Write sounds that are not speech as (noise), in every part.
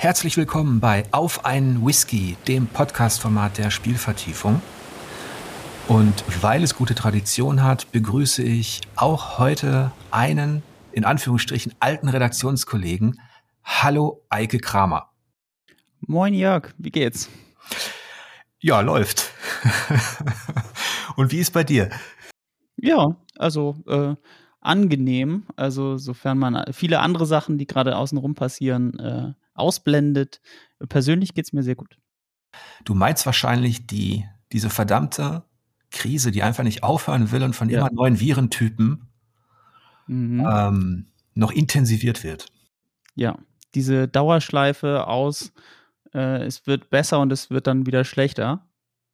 Herzlich willkommen bei Auf einen Whisky, dem Podcast-Format der Spielvertiefung. Und weil es gute Tradition hat, begrüße ich auch heute einen, in Anführungsstrichen, alten Redaktionskollegen. Hallo, Eike Kramer. Moin Jörg, wie geht's? Ja, läuft. (laughs) Und wie ist bei dir? Ja, also äh, angenehm. Also sofern man viele andere Sachen, die gerade außenrum passieren, äh, ausblendet. Persönlich geht es mir sehr gut. Du meinst wahrscheinlich die, diese verdammte Krise, die einfach nicht aufhören will und von ja. immer neuen Virentypen mhm. ähm, noch intensiviert wird. Ja, diese Dauerschleife aus, äh, es wird besser und es wird dann wieder schlechter,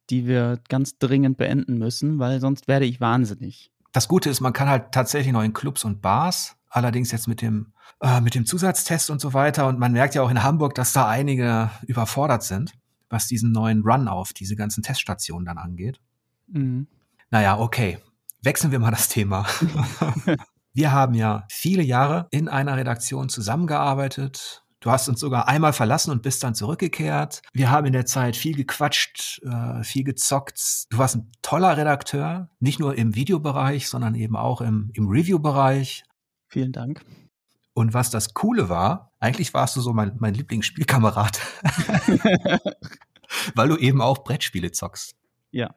die wir ganz dringend beenden müssen, weil sonst werde ich wahnsinnig. Das Gute ist, man kann halt tatsächlich noch in Clubs und Bars, allerdings jetzt mit dem, äh, mit dem Zusatztest und so weiter. Und man merkt ja auch in Hamburg, dass da einige überfordert sind, was diesen neuen Run auf diese ganzen Teststationen dann angeht. Mhm. Naja, okay. Wechseln wir mal das Thema. (laughs) wir haben ja viele Jahre in einer Redaktion zusammengearbeitet, Du hast uns sogar einmal verlassen und bist dann zurückgekehrt. Wir haben in der Zeit viel gequatscht, äh, viel gezockt. Du warst ein toller Redakteur, nicht nur im Videobereich, sondern eben auch im, im Review-Bereich. Vielen Dank. Und was das Coole war, eigentlich warst du so mein, mein Lieblingsspielkamerad, (laughs) weil du eben auch Brettspiele zockst. Ja.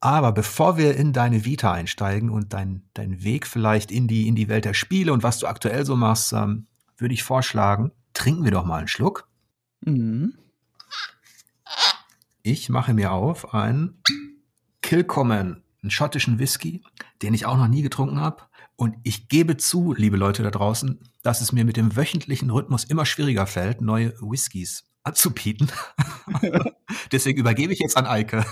Aber bevor wir in deine Vita einsteigen und dein, dein Weg vielleicht in die, in die Welt der Spiele und was du aktuell so machst, ähm, würde ich vorschlagen, trinken wir doch mal einen Schluck. Mhm. Ich mache mir auf einen Kilcommon, einen schottischen Whisky, den ich auch noch nie getrunken habe. Und ich gebe zu, liebe Leute da draußen, dass es mir mit dem wöchentlichen Rhythmus immer schwieriger fällt, neue Whiskys anzubieten. (laughs) Deswegen übergebe ich jetzt an Eike.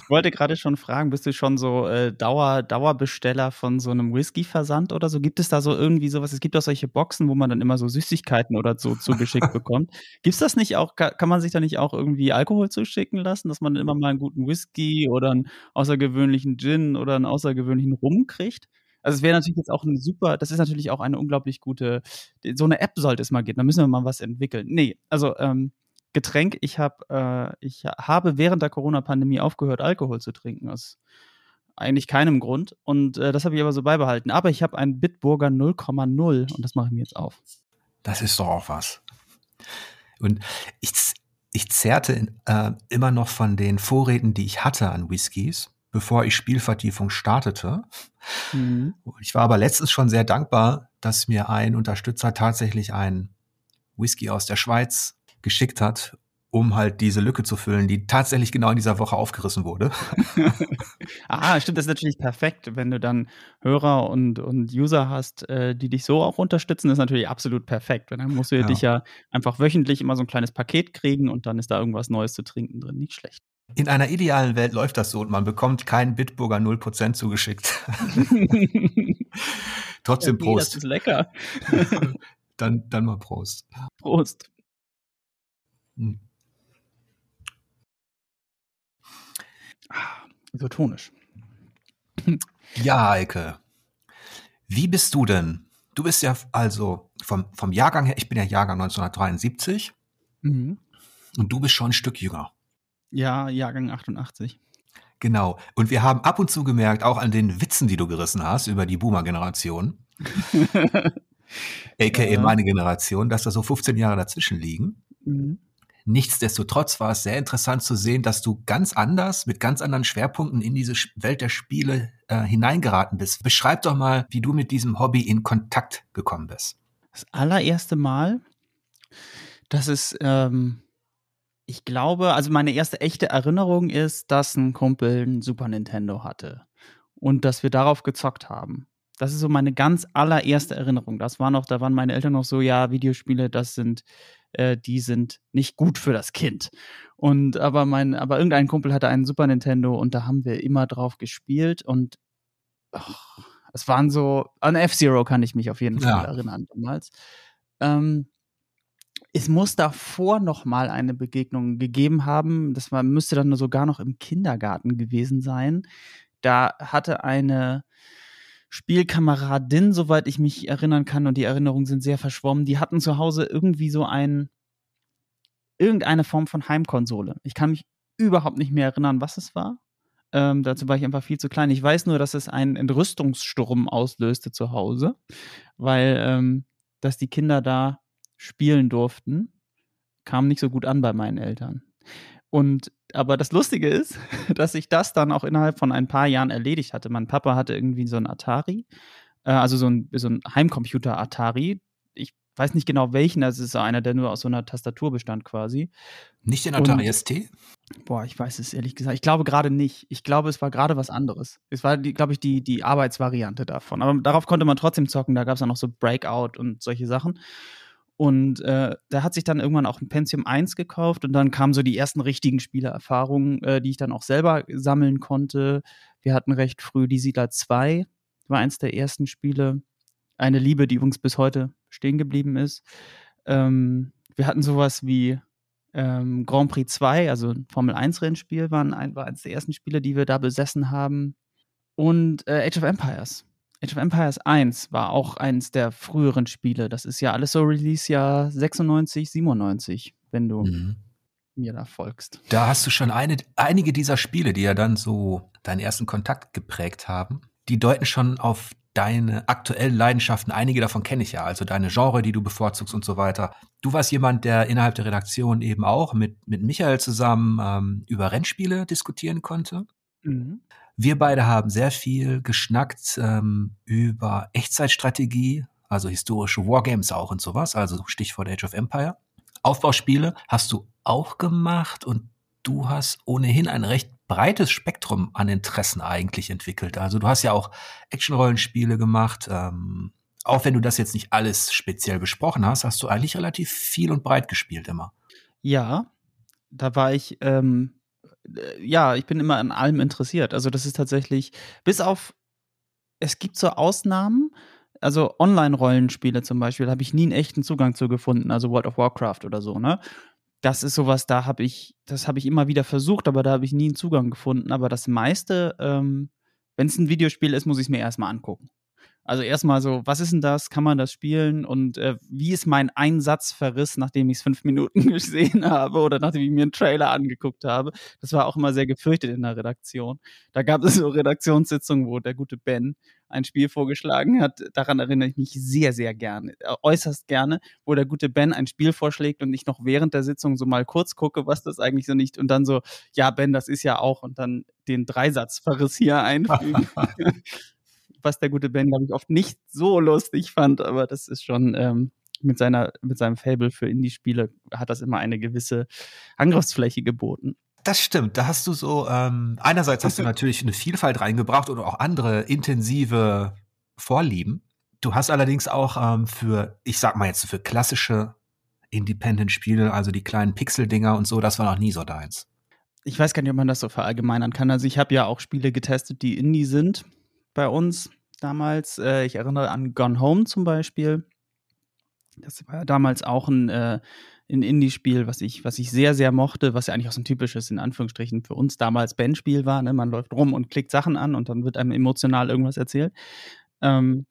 Ich wollte gerade schon fragen, bist du schon so äh, Dauer, Dauerbesteller von so einem Whisky-Versand oder so? Gibt es da so irgendwie sowas? Es gibt auch solche Boxen, wo man dann immer so Süßigkeiten oder so zugeschickt bekommt. (laughs) Gibt es das nicht auch? Kann, man sich da nicht auch irgendwie Alkohol zuschicken lassen, dass man immer mal einen guten Whisky oder einen außergewöhnlichen Gin oder einen außergewöhnlichen Rum kriegt? Also es wäre natürlich jetzt auch eine super, das ist natürlich auch eine unglaublich gute, so eine App sollte es mal geben, da müssen wir mal was entwickeln. Nee, also ähm, Getränk. Ich, hab, äh, ich habe während der Corona-Pandemie aufgehört, Alkohol zu trinken. Aus eigentlich keinem Grund. Und äh, das habe ich aber so beibehalten. Aber ich habe einen Bitburger 0,0 und das mache ich mir jetzt auf. Das ist doch auch was. Und ich, ich zerrte äh, immer noch von den Vorräten, die ich hatte an Whiskys, bevor ich Spielvertiefung startete. Mhm. Ich war aber letztens schon sehr dankbar, dass mir ein Unterstützer tatsächlich einen Whisky aus der Schweiz geschickt hat, um halt diese Lücke zu füllen, die tatsächlich genau in dieser Woche aufgerissen wurde. (laughs) ah, stimmt, das ist natürlich perfekt, wenn du dann Hörer und, und User hast, äh, die dich so auch unterstützen, ist natürlich absolut perfekt. Dann musst du ja. dich ja einfach wöchentlich immer so ein kleines Paket kriegen und dann ist da irgendwas Neues zu trinken drin. Nicht schlecht. In einer idealen Welt läuft das so und man bekommt keinen Bitburger 0% zugeschickt. (laughs) Trotzdem ja, nee, Prost. Das ist lecker. (laughs) dann, dann mal Prost. Prost. Hm. Isotonisch. Ja, Eike. Wie bist du denn? Du bist ja also vom, vom Jahrgang her, ich bin ja Jahrgang 1973 mhm. und du bist schon ein Stück jünger. Ja, Jahrgang 88. Genau. Und wir haben ab und zu gemerkt, auch an den Witzen, die du gerissen hast über die Boomer-Generation, (laughs) aka ja. meine Generation, dass da so 15 Jahre dazwischen liegen. Mhm. Nichtsdestotrotz war es sehr interessant zu sehen, dass du ganz anders, mit ganz anderen Schwerpunkten in diese Welt der Spiele äh, hineingeraten bist. Beschreib doch mal, wie du mit diesem Hobby in Kontakt gekommen bist. Das allererste Mal, das ist, ähm, ich glaube, also meine erste echte Erinnerung ist, dass ein Kumpel ein Super Nintendo hatte und dass wir darauf gezockt haben. Das ist so meine ganz allererste Erinnerung. Das war noch, da waren meine Eltern noch so, ja, Videospiele, das sind äh, die sind nicht gut für das Kind. Und aber mein, aber irgendein Kumpel hatte einen Super Nintendo und da haben wir immer drauf gespielt und oh, es waren so, an F-Zero kann ich mich auf jeden Fall ja. erinnern damals. Ähm, es muss davor noch mal eine Begegnung gegeben haben. Das war, müsste dann sogar noch im Kindergarten gewesen sein. Da hatte eine Spielkameradin, soweit ich mich erinnern kann, und die Erinnerungen sind sehr verschwommen, die hatten zu Hause irgendwie so ein, irgendeine Form von Heimkonsole. Ich kann mich überhaupt nicht mehr erinnern, was es war. Ähm, dazu war ich einfach viel zu klein. Ich weiß nur, dass es einen Entrüstungssturm auslöste zu Hause, weil ähm, dass die Kinder da spielen durften, kam nicht so gut an bei meinen Eltern. Und aber das Lustige ist, (laughs) dass sich das dann auch innerhalb von ein paar Jahren erledigt hatte. Mein Papa hatte irgendwie so ein Atari, äh, also so ein, so ein Heimcomputer Atari. Ich weiß nicht genau welchen, das ist einer, der nur aus so einer Tastatur bestand quasi. Nicht den Atari Und, ST? Boah, ich weiß es ehrlich gesagt. Ich glaube gerade nicht. Ich glaube, es war gerade was anderes. Es war, glaube ich, die, die Arbeitsvariante davon. Aber darauf konnte man trotzdem zocken. Da gab es dann noch so Breakout und solche Sachen. Und äh, da hat sich dann irgendwann auch ein Pentium 1 gekauft und dann kamen so die ersten richtigen Spielererfahrungen, äh, die ich dann auch selber sammeln konnte. Wir hatten recht früh die Siedler 2, war eins der ersten Spiele. Eine Liebe, die übrigens bis heute stehen geblieben ist. Ähm, wir hatten sowas wie ähm, Grand Prix 2, also ein Formel 1 Rennspiel, waren ein, war eines der ersten Spiele, die wir da besessen haben. Und äh, Age of Empires Age of Empires 1 war auch eins der früheren Spiele. Das ist ja alles so Release-Jahr 96, 97, wenn du mhm. mir da folgst. Da hast du schon eine, einige dieser Spiele, die ja dann so deinen ersten Kontakt geprägt haben, die deuten schon auf deine aktuellen Leidenschaften. Einige davon kenne ich ja, also deine Genre, die du bevorzugst und so weiter. Du warst jemand, der innerhalb der Redaktion eben auch mit, mit Michael zusammen ähm, über Rennspiele diskutieren konnte. Mhm. Wir beide haben sehr viel geschnackt ähm, über Echtzeitstrategie, also historische Wargames auch und sowas, also Stichwort Age of Empire. Aufbauspiele hast du auch gemacht und du hast ohnehin ein recht breites Spektrum an Interessen eigentlich entwickelt. Also du hast ja auch Action-Rollenspiele gemacht. Ähm, auch wenn du das jetzt nicht alles speziell besprochen hast, hast du eigentlich relativ viel und breit gespielt immer. Ja, da war ich ähm, äh, ja, ich bin immer an allem interessiert. Also das ist tatsächlich, bis auf, es gibt so Ausnahmen, also Online-Rollenspiele zum Beispiel, habe ich nie einen echten Zugang zu gefunden, also World of Warcraft oder so, ne? Das ist sowas, da habe ich, das habe ich immer wieder versucht, aber da habe ich nie einen Zugang gefunden. Aber das meiste, ähm, wenn es ein Videospiel ist, muss ich es mir erstmal angucken. Also erstmal so, was ist denn das? Kann man das spielen? Und äh, wie ist mein Einsatzverriss, nachdem ich es fünf (laughs) Minuten gesehen habe oder nachdem ich mir einen Trailer angeguckt habe? Das war auch immer sehr gefürchtet in der Redaktion. Da gab es (laughs) so Redaktionssitzungen, wo der gute Ben ein Spiel vorgeschlagen hat. Daran erinnere ich mich sehr, sehr gerne, äh, äußerst gerne, wo der gute Ben ein Spiel vorschlägt und ich noch während der Sitzung so mal kurz gucke, was das eigentlich so nicht und dann so, ja, Ben, das ist ja auch und dann den Dreisatzverriss hier einfügen. (laughs) was der gute Ben, glaube ich, oft nicht so lustig fand, aber das ist schon ähm, mit, seiner, mit seinem Fable für Indie-Spiele hat das immer eine gewisse Angriffsfläche geboten. Das stimmt. Da hast du so, ähm, einerseits hast du (laughs) natürlich eine Vielfalt reingebracht oder auch andere intensive Vorlieben. Du hast allerdings auch ähm, für, ich sag mal jetzt, für klassische Independent-Spiele, also die kleinen Pixel-Dinger und so, das war noch nie so deins. Ich weiß gar nicht, ob man das so verallgemeinern kann. Also ich habe ja auch Spiele getestet, die Indie sind bei uns damals. Äh, ich erinnere an Gone Home zum Beispiel. Das war ja damals auch ein, äh, ein Indie-Spiel, was ich, was ich sehr, sehr mochte, was ja eigentlich auch so ein typisches, in Anführungsstrichen, für uns damals Bandspiel war. Ne? Man läuft rum und klickt Sachen an und dann wird einem emotional irgendwas erzählt. Ähm,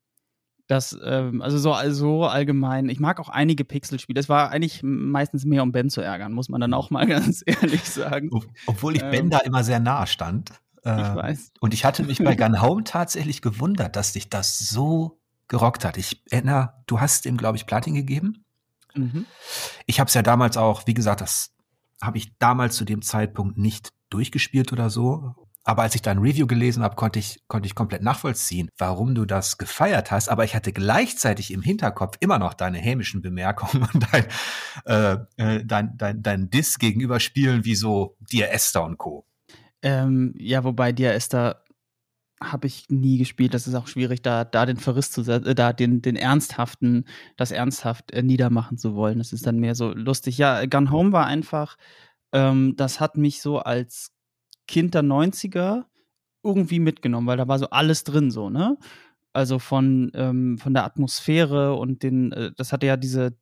das, ähm, also so also allgemein, ich mag auch einige Pixelspiele. Es war eigentlich meistens mehr, um Ben zu ärgern, muss man dann auch mal (laughs) ganz ehrlich sagen. Obwohl ich ähm, Ben da immer sehr nahe stand. Ich ähm, weiß. Und ich hatte mich bei (laughs) Gun Home tatsächlich gewundert, dass sich das so gerockt hat. Ich erinnere, du hast ihm, glaube ich, Platin gegeben. Mhm. Ich habe es ja damals auch, wie gesagt, das habe ich damals zu dem Zeitpunkt nicht durchgespielt oder so. Aber als ich dein Review gelesen habe, konnte ich, konnte ich komplett nachvollziehen, warum du das gefeiert hast. Aber ich hatte gleichzeitig im Hinterkopf immer noch deine hämischen Bemerkungen und dein, äh, äh dein, dein, dein Diss gegenüber Spielen wie so Dear Esther und Co. Ähm, ja, wobei Dia Esther habe ich nie gespielt. Das ist auch schwierig, da, da den Verriss zu äh, da den, den ernsthaften, das ernsthaft äh, niedermachen zu wollen. Das ist dann mehr so lustig. Ja, Gun Home war einfach, ähm, das hat mich so als Kind der 90er irgendwie mitgenommen, weil da war so alles drin, so, ne? Also von, ähm, von der Atmosphäre und den, äh, das hatte ja diese,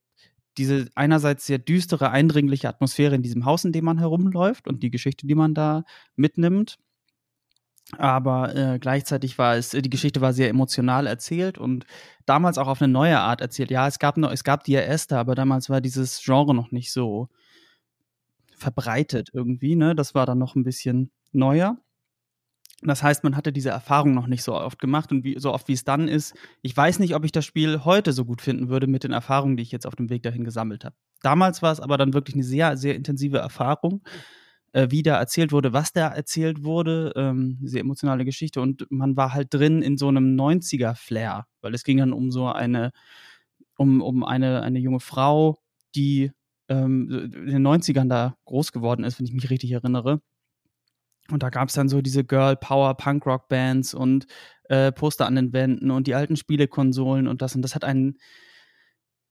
diese einerseits sehr düstere, eindringliche Atmosphäre in diesem Haus, in dem man herumläuft und die Geschichte, die man da mitnimmt. Aber äh, gleichzeitig war es, die Geschichte war sehr emotional erzählt und damals auch auf eine neue Art erzählt. Ja, es gab noch, es gab die Esther, aber damals war dieses Genre noch nicht so, verbreitet irgendwie. Ne? Das war dann noch ein bisschen neuer. Das heißt, man hatte diese Erfahrung noch nicht so oft gemacht und wie, so oft wie es dann ist. Ich weiß nicht, ob ich das Spiel heute so gut finden würde mit den Erfahrungen, die ich jetzt auf dem Weg dahin gesammelt habe. Damals war es aber dann wirklich eine sehr, sehr intensive Erfahrung, äh, wie da erzählt wurde, was da erzählt wurde, ähm, sehr emotionale Geschichte und man war halt drin in so einem 90er-Flair, weil es ging dann um so eine, um, um eine, eine junge Frau, die ähm, in den 90ern da groß geworden ist, wenn ich mich richtig erinnere und da gab es dann so diese Girl Power Punk Rock Bands und äh, Poster an den Wänden und die alten Spielekonsolen und das. Und das hat einen,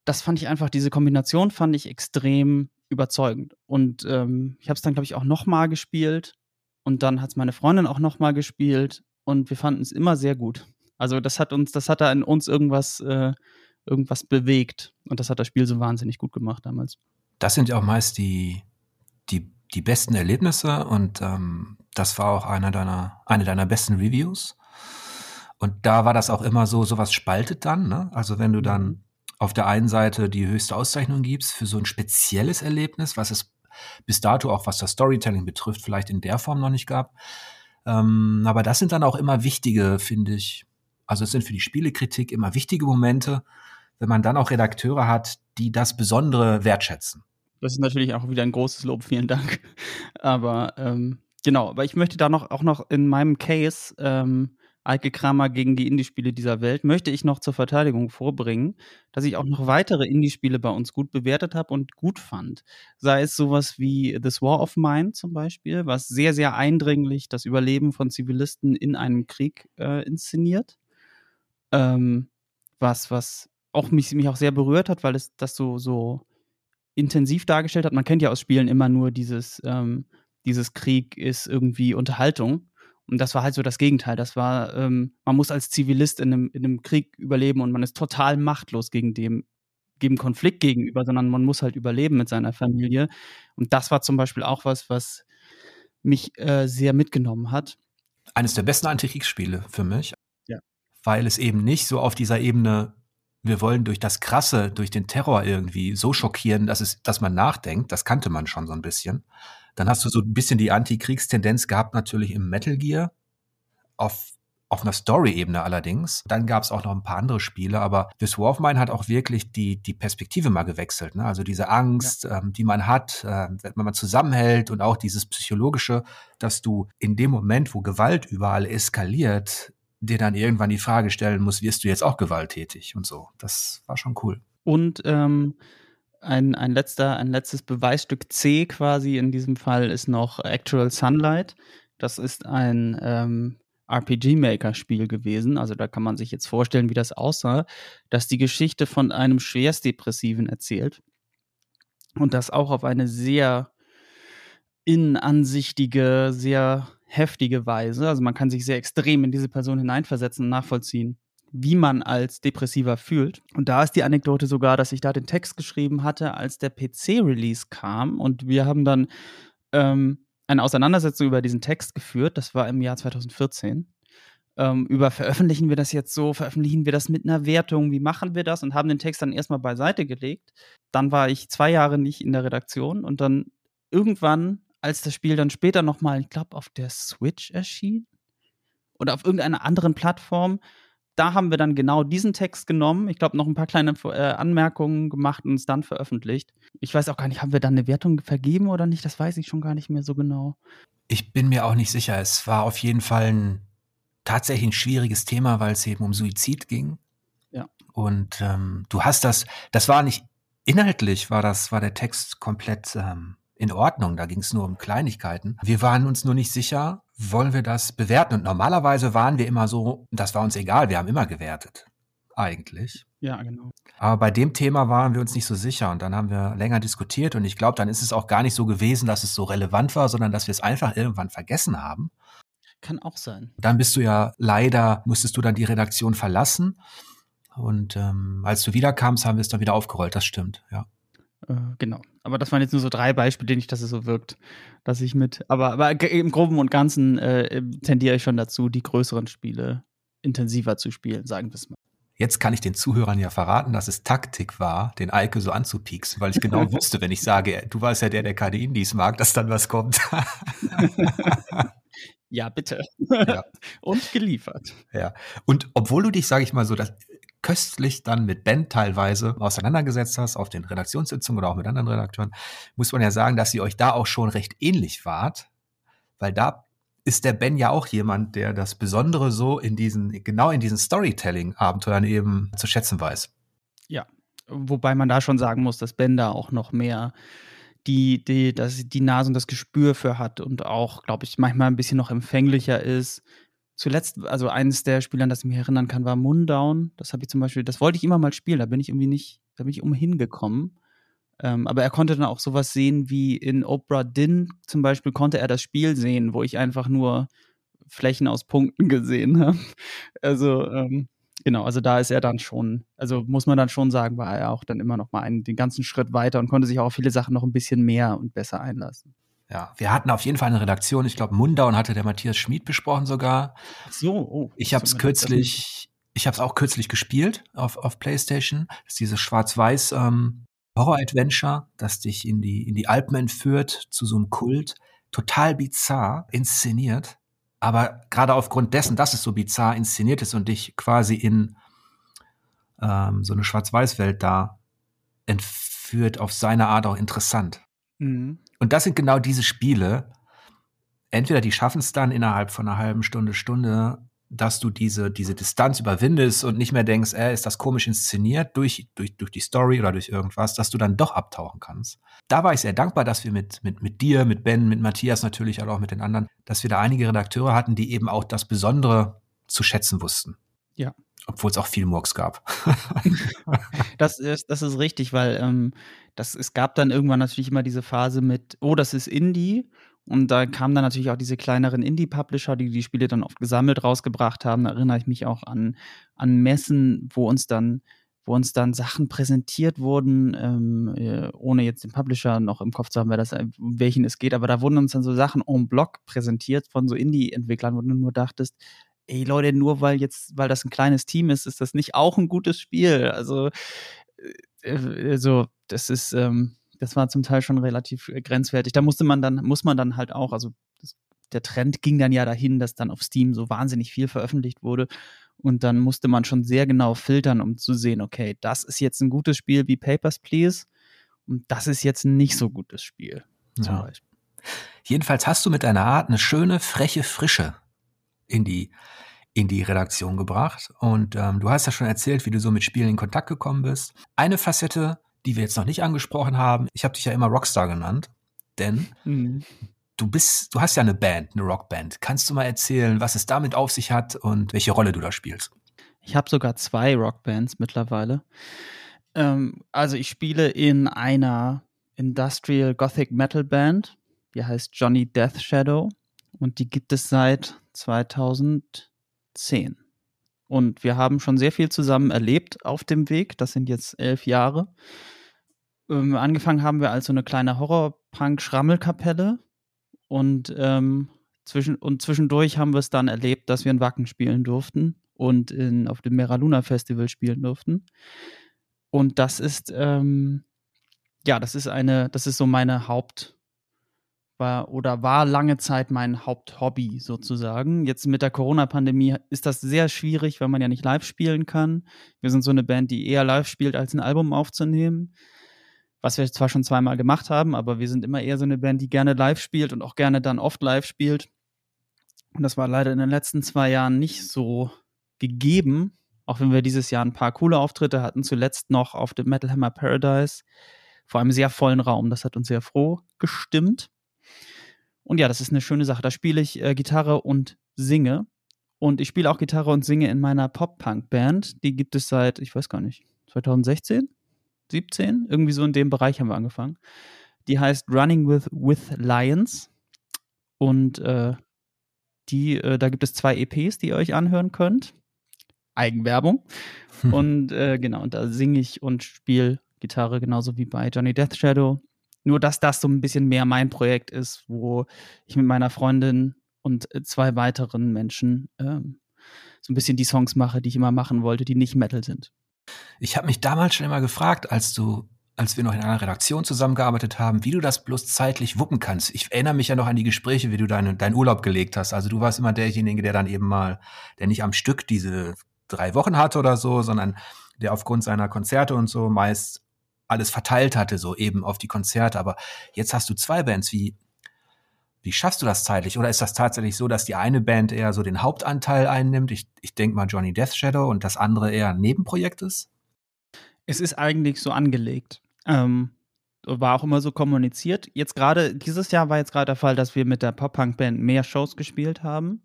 das fand ich einfach, diese Kombination fand ich extrem überzeugend. Und ähm, ich habe es dann, glaube ich, auch nochmal gespielt. Und dann hat es meine Freundin auch nochmal gespielt. Und wir fanden es immer sehr gut. Also das hat uns, das hat da in uns irgendwas, äh, irgendwas bewegt. Und das hat das Spiel so wahnsinnig gut gemacht damals. Das sind ja auch meist die, die die besten Erlebnisse und ähm, das war auch einer deiner, eine deiner besten Reviews. Und da war das auch immer so, sowas spaltet dann. Ne? Also wenn du mhm. dann auf der einen Seite die höchste Auszeichnung gibst für so ein spezielles Erlebnis, was es bis dato auch was das Storytelling betrifft, vielleicht in der Form noch nicht gab. Ähm, aber das sind dann auch immer wichtige, finde ich. Also es sind für die Spielekritik immer wichtige Momente, wenn man dann auch Redakteure hat, die das Besondere wertschätzen. Das ist natürlich auch wieder ein großes Lob, vielen Dank. Aber ähm, genau, aber ich möchte da noch auch noch in meinem Case ähm, Eike Kramer gegen die Indie-Spiele dieser Welt, möchte ich noch zur Verteidigung vorbringen, dass ich auch noch weitere Indie-Spiele bei uns gut bewertet habe und gut fand. Sei es sowas wie This War of Mine zum Beispiel, was sehr, sehr eindringlich das Überleben von Zivilisten in einem Krieg äh, inszeniert. Ähm, was, was auch mich, mich auch sehr berührt hat, weil es das so, so intensiv dargestellt hat. Man kennt ja aus Spielen immer nur dieses, ähm, dieses Krieg ist irgendwie Unterhaltung. Und das war halt so das Gegenteil. Das war, ähm, man muss als Zivilist in einem, in einem Krieg überleben und man ist total machtlos gegen dem, gegen Konflikt gegenüber, sondern man muss halt überleben mit seiner Familie. Und das war zum Beispiel auch was, was mich äh, sehr mitgenommen hat. Eines der besten Antikriegsspiele für mich. Ja. Weil es eben nicht so auf dieser Ebene wir wollen durch das Krasse, durch den Terror irgendwie so schockieren, dass es, dass man nachdenkt. Das kannte man schon so ein bisschen. Dann hast du so ein bisschen die Antikriegstendenz gehabt, natürlich im Metal Gear. Auf, auf einer Story-Ebene allerdings. Dann gab es auch noch ein paar andere Spiele, aber This War of Mine hat auch wirklich die, die Perspektive mal gewechselt. Ne? Also diese Angst, ja. ähm, die man hat, äh, wenn man zusammenhält und auch dieses Psychologische, dass du in dem Moment, wo Gewalt überall eskaliert, dir dann irgendwann die Frage stellen muss, wirst du jetzt auch gewalttätig und so. Das war schon cool. Und ähm, ein, ein, letzter, ein letztes Beweisstück C quasi in diesem Fall ist noch Actual Sunlight. Das ist ein ähm, RPG-Maker-Spiel gewesen. Also da kann man sich jetzt vorstellen, wie das aussah, dass die Geschichte von einem Schwerstdepressiven erzählt. Und das auch auf eine sehr innenansichtige, sehr heftige Weise. Also man kann sich sehr extrem in diese Person hineinversetzen und nachvollziehen, wie man als Depressiver fühlt. Und da ist die Anekdote sogar, dass ich da den Text geschrieben hatte, als der PC-Release kam. Und wir haben dann ähm, eine Auseinandersetzung über diesen Text geführt. Das war im Jahr 2014. Ähm, über veröffentlichen wir das jetzt so, veröffentlichen wir das mit einer Wertung, wie machen wir das und haben den Text dann erstmal beiseite gelegt. Dann war ich zwei Jahre nicht in der Redaktion und dann irgendwann als das Spiel dann später nochmal, ich glaube, auf der Switch erschien oder auf irgendeiner anderen Plattform, da haben wir dann genau diesen Text genommen, ich glaube, noch ein paar kleine äh, Anmerkungen gemacht und es dann veröffentlicht. Ich weiß auch gar nicht, haben wir dann eine Wertung vergeben oder nicht? Das weiß ich schon gar nicht mehr so genau. Ich bin mir auch nicht sicher. Es war auf jeden Fall ein tatsächlich ein schwieriges Thema, weil es eben um Suizid ging. Ja. Und ähm, du hast das, das war nicht inhaltlich, war das, war der Text komplett ähm, in Ordnung. Da ging es nur um Kleinigkeiten. Wir waren uns nur nicht sicher, wollen wir das bewerten? Und normalerweise waren wir immer so, das war uns egal, wir haben immer gewertet. Eigentlich. Ja, genau. Aber bei dem Thema waren wir uns nicht so sicher und dann haben wir länger diskutiert und ich glaube, dann ist es auch gar nicht so gewesen, dass es so relevant war, sondern dass wir es einfach irgendwann vergessen haben. Kann auch sein. Dann bist du ja leider, musstest du dann die Redaktion verlassen und ähm, als du wiederkamst, haben wir es dann wieder aufgerollt, das stimmt, ja. Äh, genau. Aber das waren jetzt nur so drei Beispiele, nicht, dass es so wirkt, dass ich mit. Aber, aber im Groben und Ganzen äh, tendiere ich schon dazu, die größeren Spiele intensiver zu spielen, sagen wir es mal. Jetzt kann ich den Zuhörern ja verraten, dass es Taktik war, den Eike so anzupieksen, weil ich genau (laughs) wusste, wenn ich sage, du warst ja der, der keine Indies mag, dass dann was kommt. (laughs) ja, bitte. Ja. Und geliefert. Ja. Und obwohl du dich, sage ich mal so, das köstlich dann mit Ben teilweise auseinandergesetzt hast, auf den Redaktionssitzungen oder auch mit anderen Redakteuren, muss man ja sagen, dass ihr euch da auch schon recht ähnlich wart, weil da ist der Ben ja auch jemand, der das Besondere so in diesen, genau in diesen Storytelling-Abenteuern eben zu schätzen weiß. Ja, wobei man da schon sagen muss, dass Ben da auch noch mehr die, die, dass die Nase und das Gespür für hat und auch, glaube ich, manchmal ein bisschen noch empfänglicher ist. Zuletzt, also eines der Spiele, an das ich mich erinnern kann, war Moondown. Das habe ich zum Beispiel, das wollte ich immer mal spielen, da bin ich irgendwie nicht, da bin ich umhin gekommen. Ähm, aber er konnte dann auch sowas sehen wie in Oprah Din zum Beispiel konnte er das Spiel sehen, wo ich einfach nur Flächen aus Punkten gesehen habe. (laughs) Also ähm, genau, also da ist er dann schon, also muss man dann schon sagen, war er auch dann immer noch mal einen, den ganzen Schritt weiter und konnte sich auch auf viele Sachen noch ein bisschen mehr und besser einlassen. Ja, wir hatten auf jeden Fall eine Redaktion. Ich glaube, Mundown hatte der Matthias Schmid besprochen sogar. Ach so, oh. Ich habe es kürzlich, ich habe es auch kürzlich gespielt auf, auf PlayStation. Das ist dieses Schwarz-Weiß ähm, Horror-Adventure, das dich in die, in die Alpen entführt, zu so einem Kult. Total bizarr inszeniert. Aber gerade aufgrund dessen, dass es so bizarr inszeniert ist und dich quasi in ähm, so eine Schwarz-Weiß-Welt da entführt, auf seine Art auch interessant. Mhm. Und das sind genau diese Spiele. Entweder die schaffen es dann innerhalb von einer halben Stunde, Stunde dass du diese, diese Distanz überwindest und nicht mehr denkst, äh, ist das komisch inszeniert durch, durch, durch die Story oder durch irgendwas, dass du dann doch abtauchen kannst. Da war ich sehr dankbar, dass wir mit, mit, mit dir, mit Ben, mit Matthias natürlich, aber auch mit den anderen, dass wir da einige Redakteure hatten, die eben auch das Besondere zu schätzen wussten. Ja. Obwohl es auch viel Murks gab. (laughs) das, ist, das ist richtig, weil ähm, das, es gab dann irgendwann natürlich immer diese Phase mit, oh, das ist Indie und da kamen dann natürlich auch diese kleineren Indie-Publisher, die die Spiele dann oft gesammelt rausgebracht haben. Da erinnere ich mich auch an, an Messen, wo uns dann wo uns dann Sachen präsentiert wurden, ähm, äh, ohne jetzt den Publisher noch im Kopf zu haben, wer das, um welchen es geht, aber da wurden uns dann so Sachen en bloc präsentiert von so Indie-Entwicklern, wo du nur dachtest, ey Leute, nur weil jetzt, weil das ein kleines Team ist, ist das nicht auch ein gutes Spiel. Also, äh, also das ist, ähm, das war zum Teil schon relativ äh, grenzwertig. Da musste man dann, muss man dann halt auch, also das, der Trend ging dann ja dahin, dass dann auf Steam so wahnsinnig viel veröffentlicht wurde. Und dann musste man schon sehr genau filtern, um zu sehen, okay, das ist jetzt ein gutes Spiel wie Papers, Please. Und das ist jetzt ein nicht so gutes Spiel. Zum ja. Beispiel. Jedenfalls hast du mit deiner Art eine schöne, freche Frische in die, in die Redaktion gebracht. Und ähm, du hast ja schon erzählt, wie du so mit Spielen in Kontakt gekommen bist. Eine Facette die wir jetzt noch nicht angesprochen haben. Ich habe dich ja immer Rockstar genannt, denn mhm. du bist, du hast ja eine Band, eine Rockband. Kannst du mal erzählen, was es damit auf sich hat und welche Rolle du da spielst? Ich habe sogar zwei Rockbands mittlerweile. Ähm, also ich spiele in einer Industrial Gothic Metal Band, die heißt Johnny Death Shadow und die gibt es seit 2010. Und wir haben schon sehr viel zusammen erlebt auf dem Weg. Das sind jetzt elf Jahre. Ähm, angefangen haben wir als so eine kleine Horror-Punk-Schrammelkapelle. Und, ähm, zwischen, und zwischendurch haben wir es dann erlebt, dass wir in Wacken spielen durften und in, auf dem Mera Festival spielen durften. Und das ist, ähm, ja, das ist eine, das ist so meine Haupt- war oder war lange Zeit mein Haupthobby sozusagen. Jetzt mit der Corona-Pandemie ist das sehr schwierig, weil man ja nicht live spielen kann. Wir sind so eine Band, die eher live spielt, als ein Album aufzunehmen. Was wir zwar schon zweimal gemacht haben, aber wir sind immer eher so eine Band, die gerne live spielt und auch gerne dann oft live spielt. Und das war leider in den letzten zwei Jahren nicht so gegeben, auch wenn wir dieses Jahr ein paar coole Auftritte hatten, zuletzt noch auf dem Metal Hammer Paradise, vor einem sehr vollen Raum. Das hat uns sehr froh gestimmt. Und ja, das ist eine schöne Sache. Da spiele ich äh, Gitarre und singe. Und ich spiele auch Gitarre und singe in meiner Pop-Punk-Band. Die gibt es seit, ich weiß gar nicht, 2016? 17? Irgendwie so in dem Bereich haben wir angefangen. Die heißt Running with, with Lions. Und äh, die, äh, da gibt es zwei EPs, die ihr euch anhören könnt. Eigenwerbung. Hm. Und äh, genau, und da singe ich und spiele Gitarre, genauso wie bei Johnny Death Shadow. Nur, dass das so ein bisschen mehr mein Projekt ist, wo ich mit meiner Freundin und äh, zwei weiteren Menschen ähm, so ein bisschen die Songs mache, die ich immer machen wollte, die nicht Metal sind. Ich habe mich damals schon immer gefragt, als du als wir noch in einer Redaktion zusammengearbeitet haben, wie du das bloß zeitlich wuppen kannst. Ich erinnere mich ja noch an die Gespräche, wie du deinen dein Urlaub gelegt hast. Also du warst immer derjenige, der dann eben mal, der nicht am Stück diese drei Wochen hatte oder so, sondern der aufgrund seiner Konzerte und so meist alles verteilt hatte, so eben auf die Konzerte. Aber jetzt hast du zwei Bands. Wie, wie schaffst du das zeitlich? Oder ist das tatsächlich so, dass die eine Band eher so den Hauptanteil einnimmt? Ich, ich denke mal Johnny Death Shadow und das andere eher ein Nebenprojekt ist? Es ist eigentlich so angelegt. Ähm, war auch immer so kommuniziert. Jetzt gerade, dieses Jahr war jetzt gerade der Fall, dass wir mit der Pop-Punk-Band mehr Shows gespielt haben.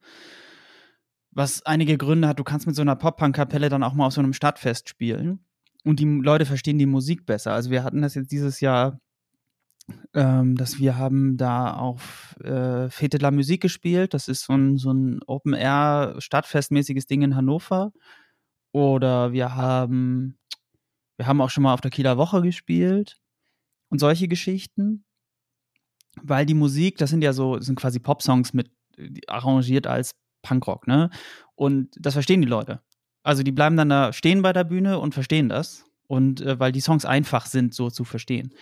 Was einige Gründe hat, du kannst mit so einer Pop-Punk-Kapelle dann auch mal auf so einem Stadtfest spielen. Und die Leute verstehen die Musik besser. Also wir hatten das jetzt dieses Jahr, ähm, dass wir haben da auf äh, Fete la Musik gespielt. Das ist so ein, so ein Open-Air-Stadtfestmäßiges Ding in Hannover. Oder wir haben wir haben auch schon mal auf der Kieler Woche gespielt und solche Geschichten. Weil die Musik, das sind ja so, sind quasi Popsongs mit arrangiert als Punkrock, ne? Und das verstehen die Leute. Also die bleiben dann da stehen bei der Bühne und verstehen das. Und äh, weil die Songs einfach sind, so zu verstehen.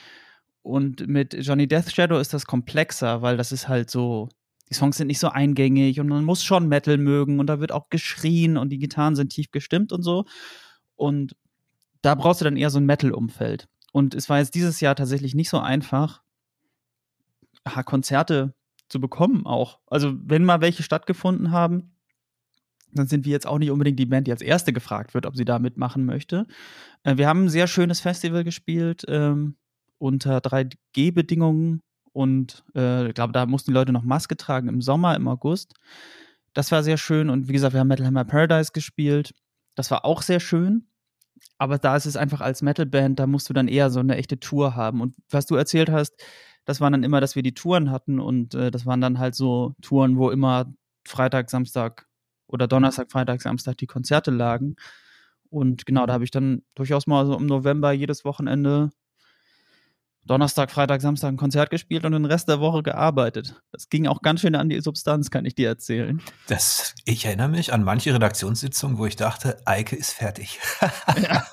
Und mit Johnny Death Shadow ist das komplexer, weil das ist halt so, die Songs sind nicht so eingängig und man muss schon Metal mögen und da wird auch geschrien und die Gitarren sind tief gestimmt und so. Und da brauchst du dann eher so ein Metal-Umfeld. Und es war jetzt dieses Jahr tatsächlich nicht so einfach, Konzerte zu bekommen auch. Also wenn mal welche stattgefunden haben, dann sind wir jetzt auch nicht unbedingt die Band, die als erste gefragt wird, ob sie da mitmachen möchte. Äh, wir haben ein sehr schönes Festival gespielt ähm, unter 3G-Bedingungen und äh, ich glaube, da mussten die Leute noch Maske tragen im Sommer, im August. Das war sehr schön und wie gesagt, wir haben Metal Hammer Paradise gespielt. Das war auch sehr schön aber da ist es einfach als Metalband, da musst du dann eher so eine echte Tour haben. Und was du erzählt hast, das waren dann immer, dass wir die Touren hatten und äh, das waren dann halt so Touren, wo immer Freitag, Samstag oder Donnerstag, Freitag, Samstag die Konzerte lagen. Und genau, da habe ich dann durchaus mal so im November jedes Wochenende Donnerstag, Freitag, Samstag ein Konzert gespielt und den Rest der Woche gearbeitet. Das ging auch ganz schön an die Substanz, kann ich dir erzählen. Das, ich erinnere mich an manche Redaktionssitzungen, wo ich dachte, Eike ist fertig. ja.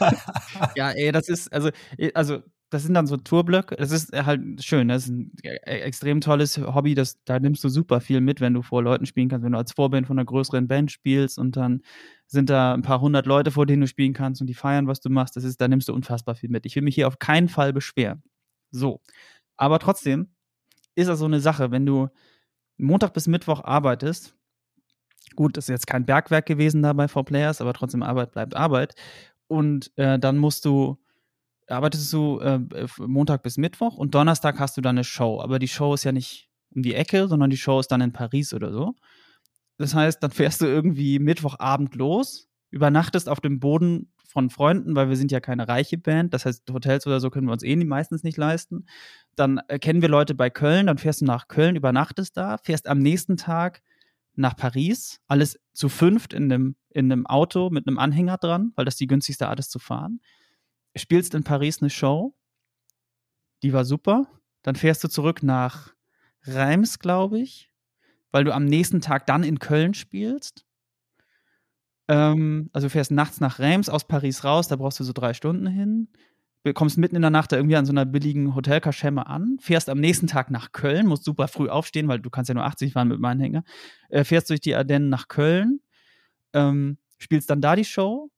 ja, ey, das ist, also, also, das sind dann so Tourblöcke. Das ist halt schön. Das ist ein e, extrem tolles Hobby. Das, da nimmst du super viel mit, wenn du vor Leuten spielen kannst, wenn du als Vorband von einer größeren Band spielst und dann sind da ein paar hundert Leute, vor denen du spielen kannst und die feiern, was du machst. Das ist, da nimmst du unfassbar viel mit. Ich will mich hier auf keinen Fall beschweren. So. Aber trotzdem ist das so eine Sache, wenn du Montag bis Mittwoch arbeitest, gut, das ist jetzt kein Bergwerk gewesen da bei 4Players, aber trotzdem Arbeit bleibt Arbeit. Und äh, dann musst du, arbeitest du äh, Montag bis Mittwoch und Donnerstag hast du dann eine Show. Aber die Show ist ja nicht um die Ecke, sondern die Show ist dann in Paris oder so. Das heißt, dann fährst du irgendwie Mittwochabend los, übernachtest auf dem Boden von Freunden, weil wir sind ja keine reiche Band. Das heißt, Hotels oder so können wir uns eh meistens nicht leisten. Dann äh, kennen wir Leute bei Köln, dann fährst du nach Köln, übernachtest da, fährst am nächsten Tag nach Paris, alles zu fünft in einem, in einem Auto mit einem Anhänger dran, weil das die günstigste Art ist zu fahren. Spielst in Paris eine Show, die war super. Dann fährst du zurück nach Reims, glaube ich, weil du am nächsten Tag dann in Köln spielst. Ähm, also du fährst nachts nach Reims aus Paris raus, da brauchst du so drei Stunden hin. Kommst mitten in der Nacht da irgendwie an so einer billigen Hotelkaschemme an, fährst am nächsten Tag nach Köln, musst super früh aufstehen, weil du kannst ja nur 80 fahren mit dem Anhänger. Äh, fährst durch die Ardennen nach Köln, ähm, spielst dann da die Show,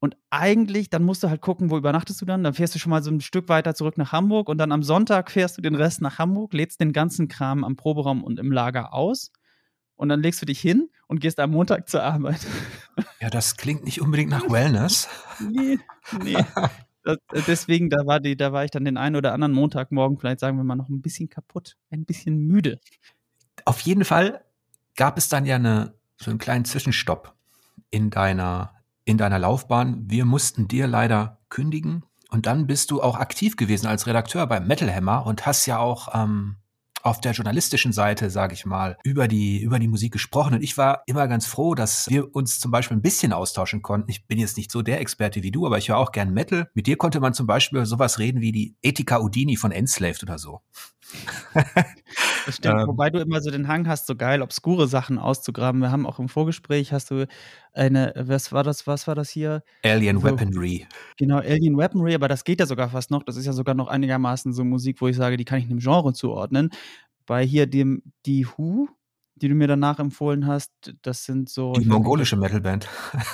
und eigentlich, dann musst du halt gucken, wo übernachtest du dann. Dann fährst du schon mal so ein Stück weiter zurück nach Hamburg und dann am Sonntag fährst du den Rest nach Hamburg, lädst den ganzen Kram am Proberaum und im Lager aus und dann legst du dich hin und gehst am Montag zur Arbeit. Ja, das klingt nicht unbedingt nach Wellness. nee, nee. Das, deswegen, da war, die, da war ich dann den einen oder anderen Montagmorgen, vielleicht sagen wir mal, noch ein bisschen kaputt, ein bisschen müde. Auf jeden Fall gab es dann ja eine, so einen kleinen Zwischenstopp in deiner, in deiner Laufbahn. Wir mussten dir leider kündigen und dann bist du auch aktiv gewesen als Redakteur beim Metal Hammer und hast ja auch ähm, auf der journalistischen Seite, sage ich mal, über die, über die Musik gesprochen. Und ich war immer ganz froh, dass wir uns zum Beispiel ein bisschen austauschen konnten. Ich bin jetzt nicht so der Experte wie du, aber ich höre auch gern Metal. Mit dir konnte man zum Beispiel sowas reden wie die Etika Udini von Enslaved oder so. (laughs) Das stimmt, ähm, wobei du immer so den Hang hast, so geil obskure Sachen auszugraben. Wir haben auch im Vorgespräch, hast du eine, was war das, was war das hier? Alien so, Weaponry. Genau, Alien Weaponry, aber das geht ja sogar fast noch. Das ist ja sogar noch einigermaßen so Musik, wo ich sage, die kann ich einem Genre zuordnen. Bei hier dem, die Who, die du mir danach empfohlen hast, das sind so. Die mongolische Metalband.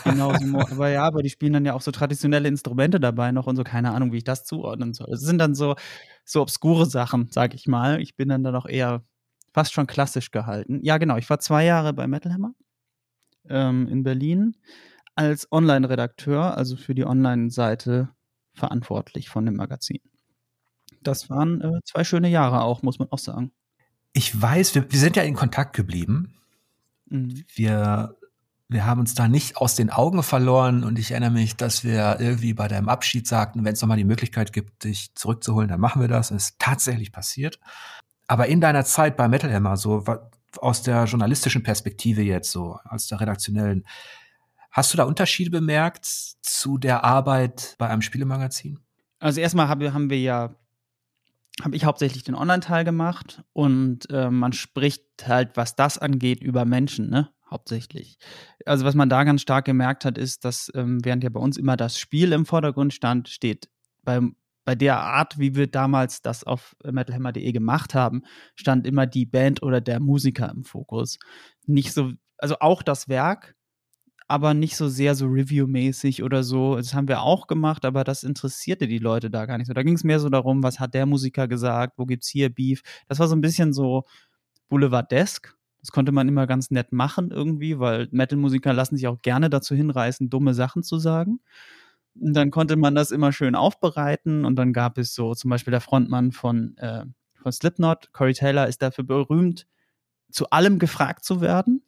Genau, so, (laughs) aber ja, aber die spielen dann ja auch so traditionelle Instrumente dabei noch und so, keine Ahnung, wie ich das zuordnen soll. Es sind dann so, so obskure Sachen, sag ich mal. Ich bin dann da noch eher fast schon klassisch gehalten. Ja, genau, ich war zwei Jahre bei Metal Hammer ähm, in Berlin als Online-Redakteur, also für die Online-Seite verantwortlich von dem Magazin. Das waren äh, zwei schöne Jahre auch, muss man auch sagen. Ich weiß, wir, wir sind ja in Kontakt geblieben. Mhm. Wir, wir haben uns da nicht aus den Augen verloren und ich erinnere mich, dass wir irgendwie bei deinem Abschied sagten, wenn es nochmal die Möglichkeit gibt, dich zurückzuholen, dann machen wir das. Das ist tatsächlich passiert. Aber in deiner Zeit bei Metal Hammer, so aus der journalistischen Perspektive jetzt, so aus der redaktionellen, hast du da Unterschiede bemerkt zu der Arbeit bei einem Spielemagazin? Also erstmal haben wir ja habe ich hauptsächlich den Online-Teil gemacht und äh, man spricht halt, was das angeht, über Menschen, ne? Hauptsächlich. Also was man da ganz stark gemerkt hat, ist, dass ähm, während ja bei uns immer das Spiel im Vordergrund stand, steht beim bei der Art, wie wir damals das auf metalhammer.de gemacht haben, stand immer die Band oder der Musiker im Fokus. Nicht so, also auch das Werk, aber nicht so sehr so Review-mäßig oder so. Das haben wir auch gemacht, aber das interessierte die Leute da gar nicht so. Da ging es mehr so darum, was hat der Musiker gesagt, wo gibt's hier Beef. Das war so ein bisschen so Boulevardesk. Das konnte man immer ganz nett machen irgendwie, weil Metal-Musiker lassen sich auch gerne dazu hinreißen, dumme Sachen zu sagen. Und dann konnte man das immer schön aufbereiten und dann gab es so zum Beispiel der Frontmann von, äh, von Slipknot, Corey Taylor, ist dafür berühmt, zu allem gefragt zu werden.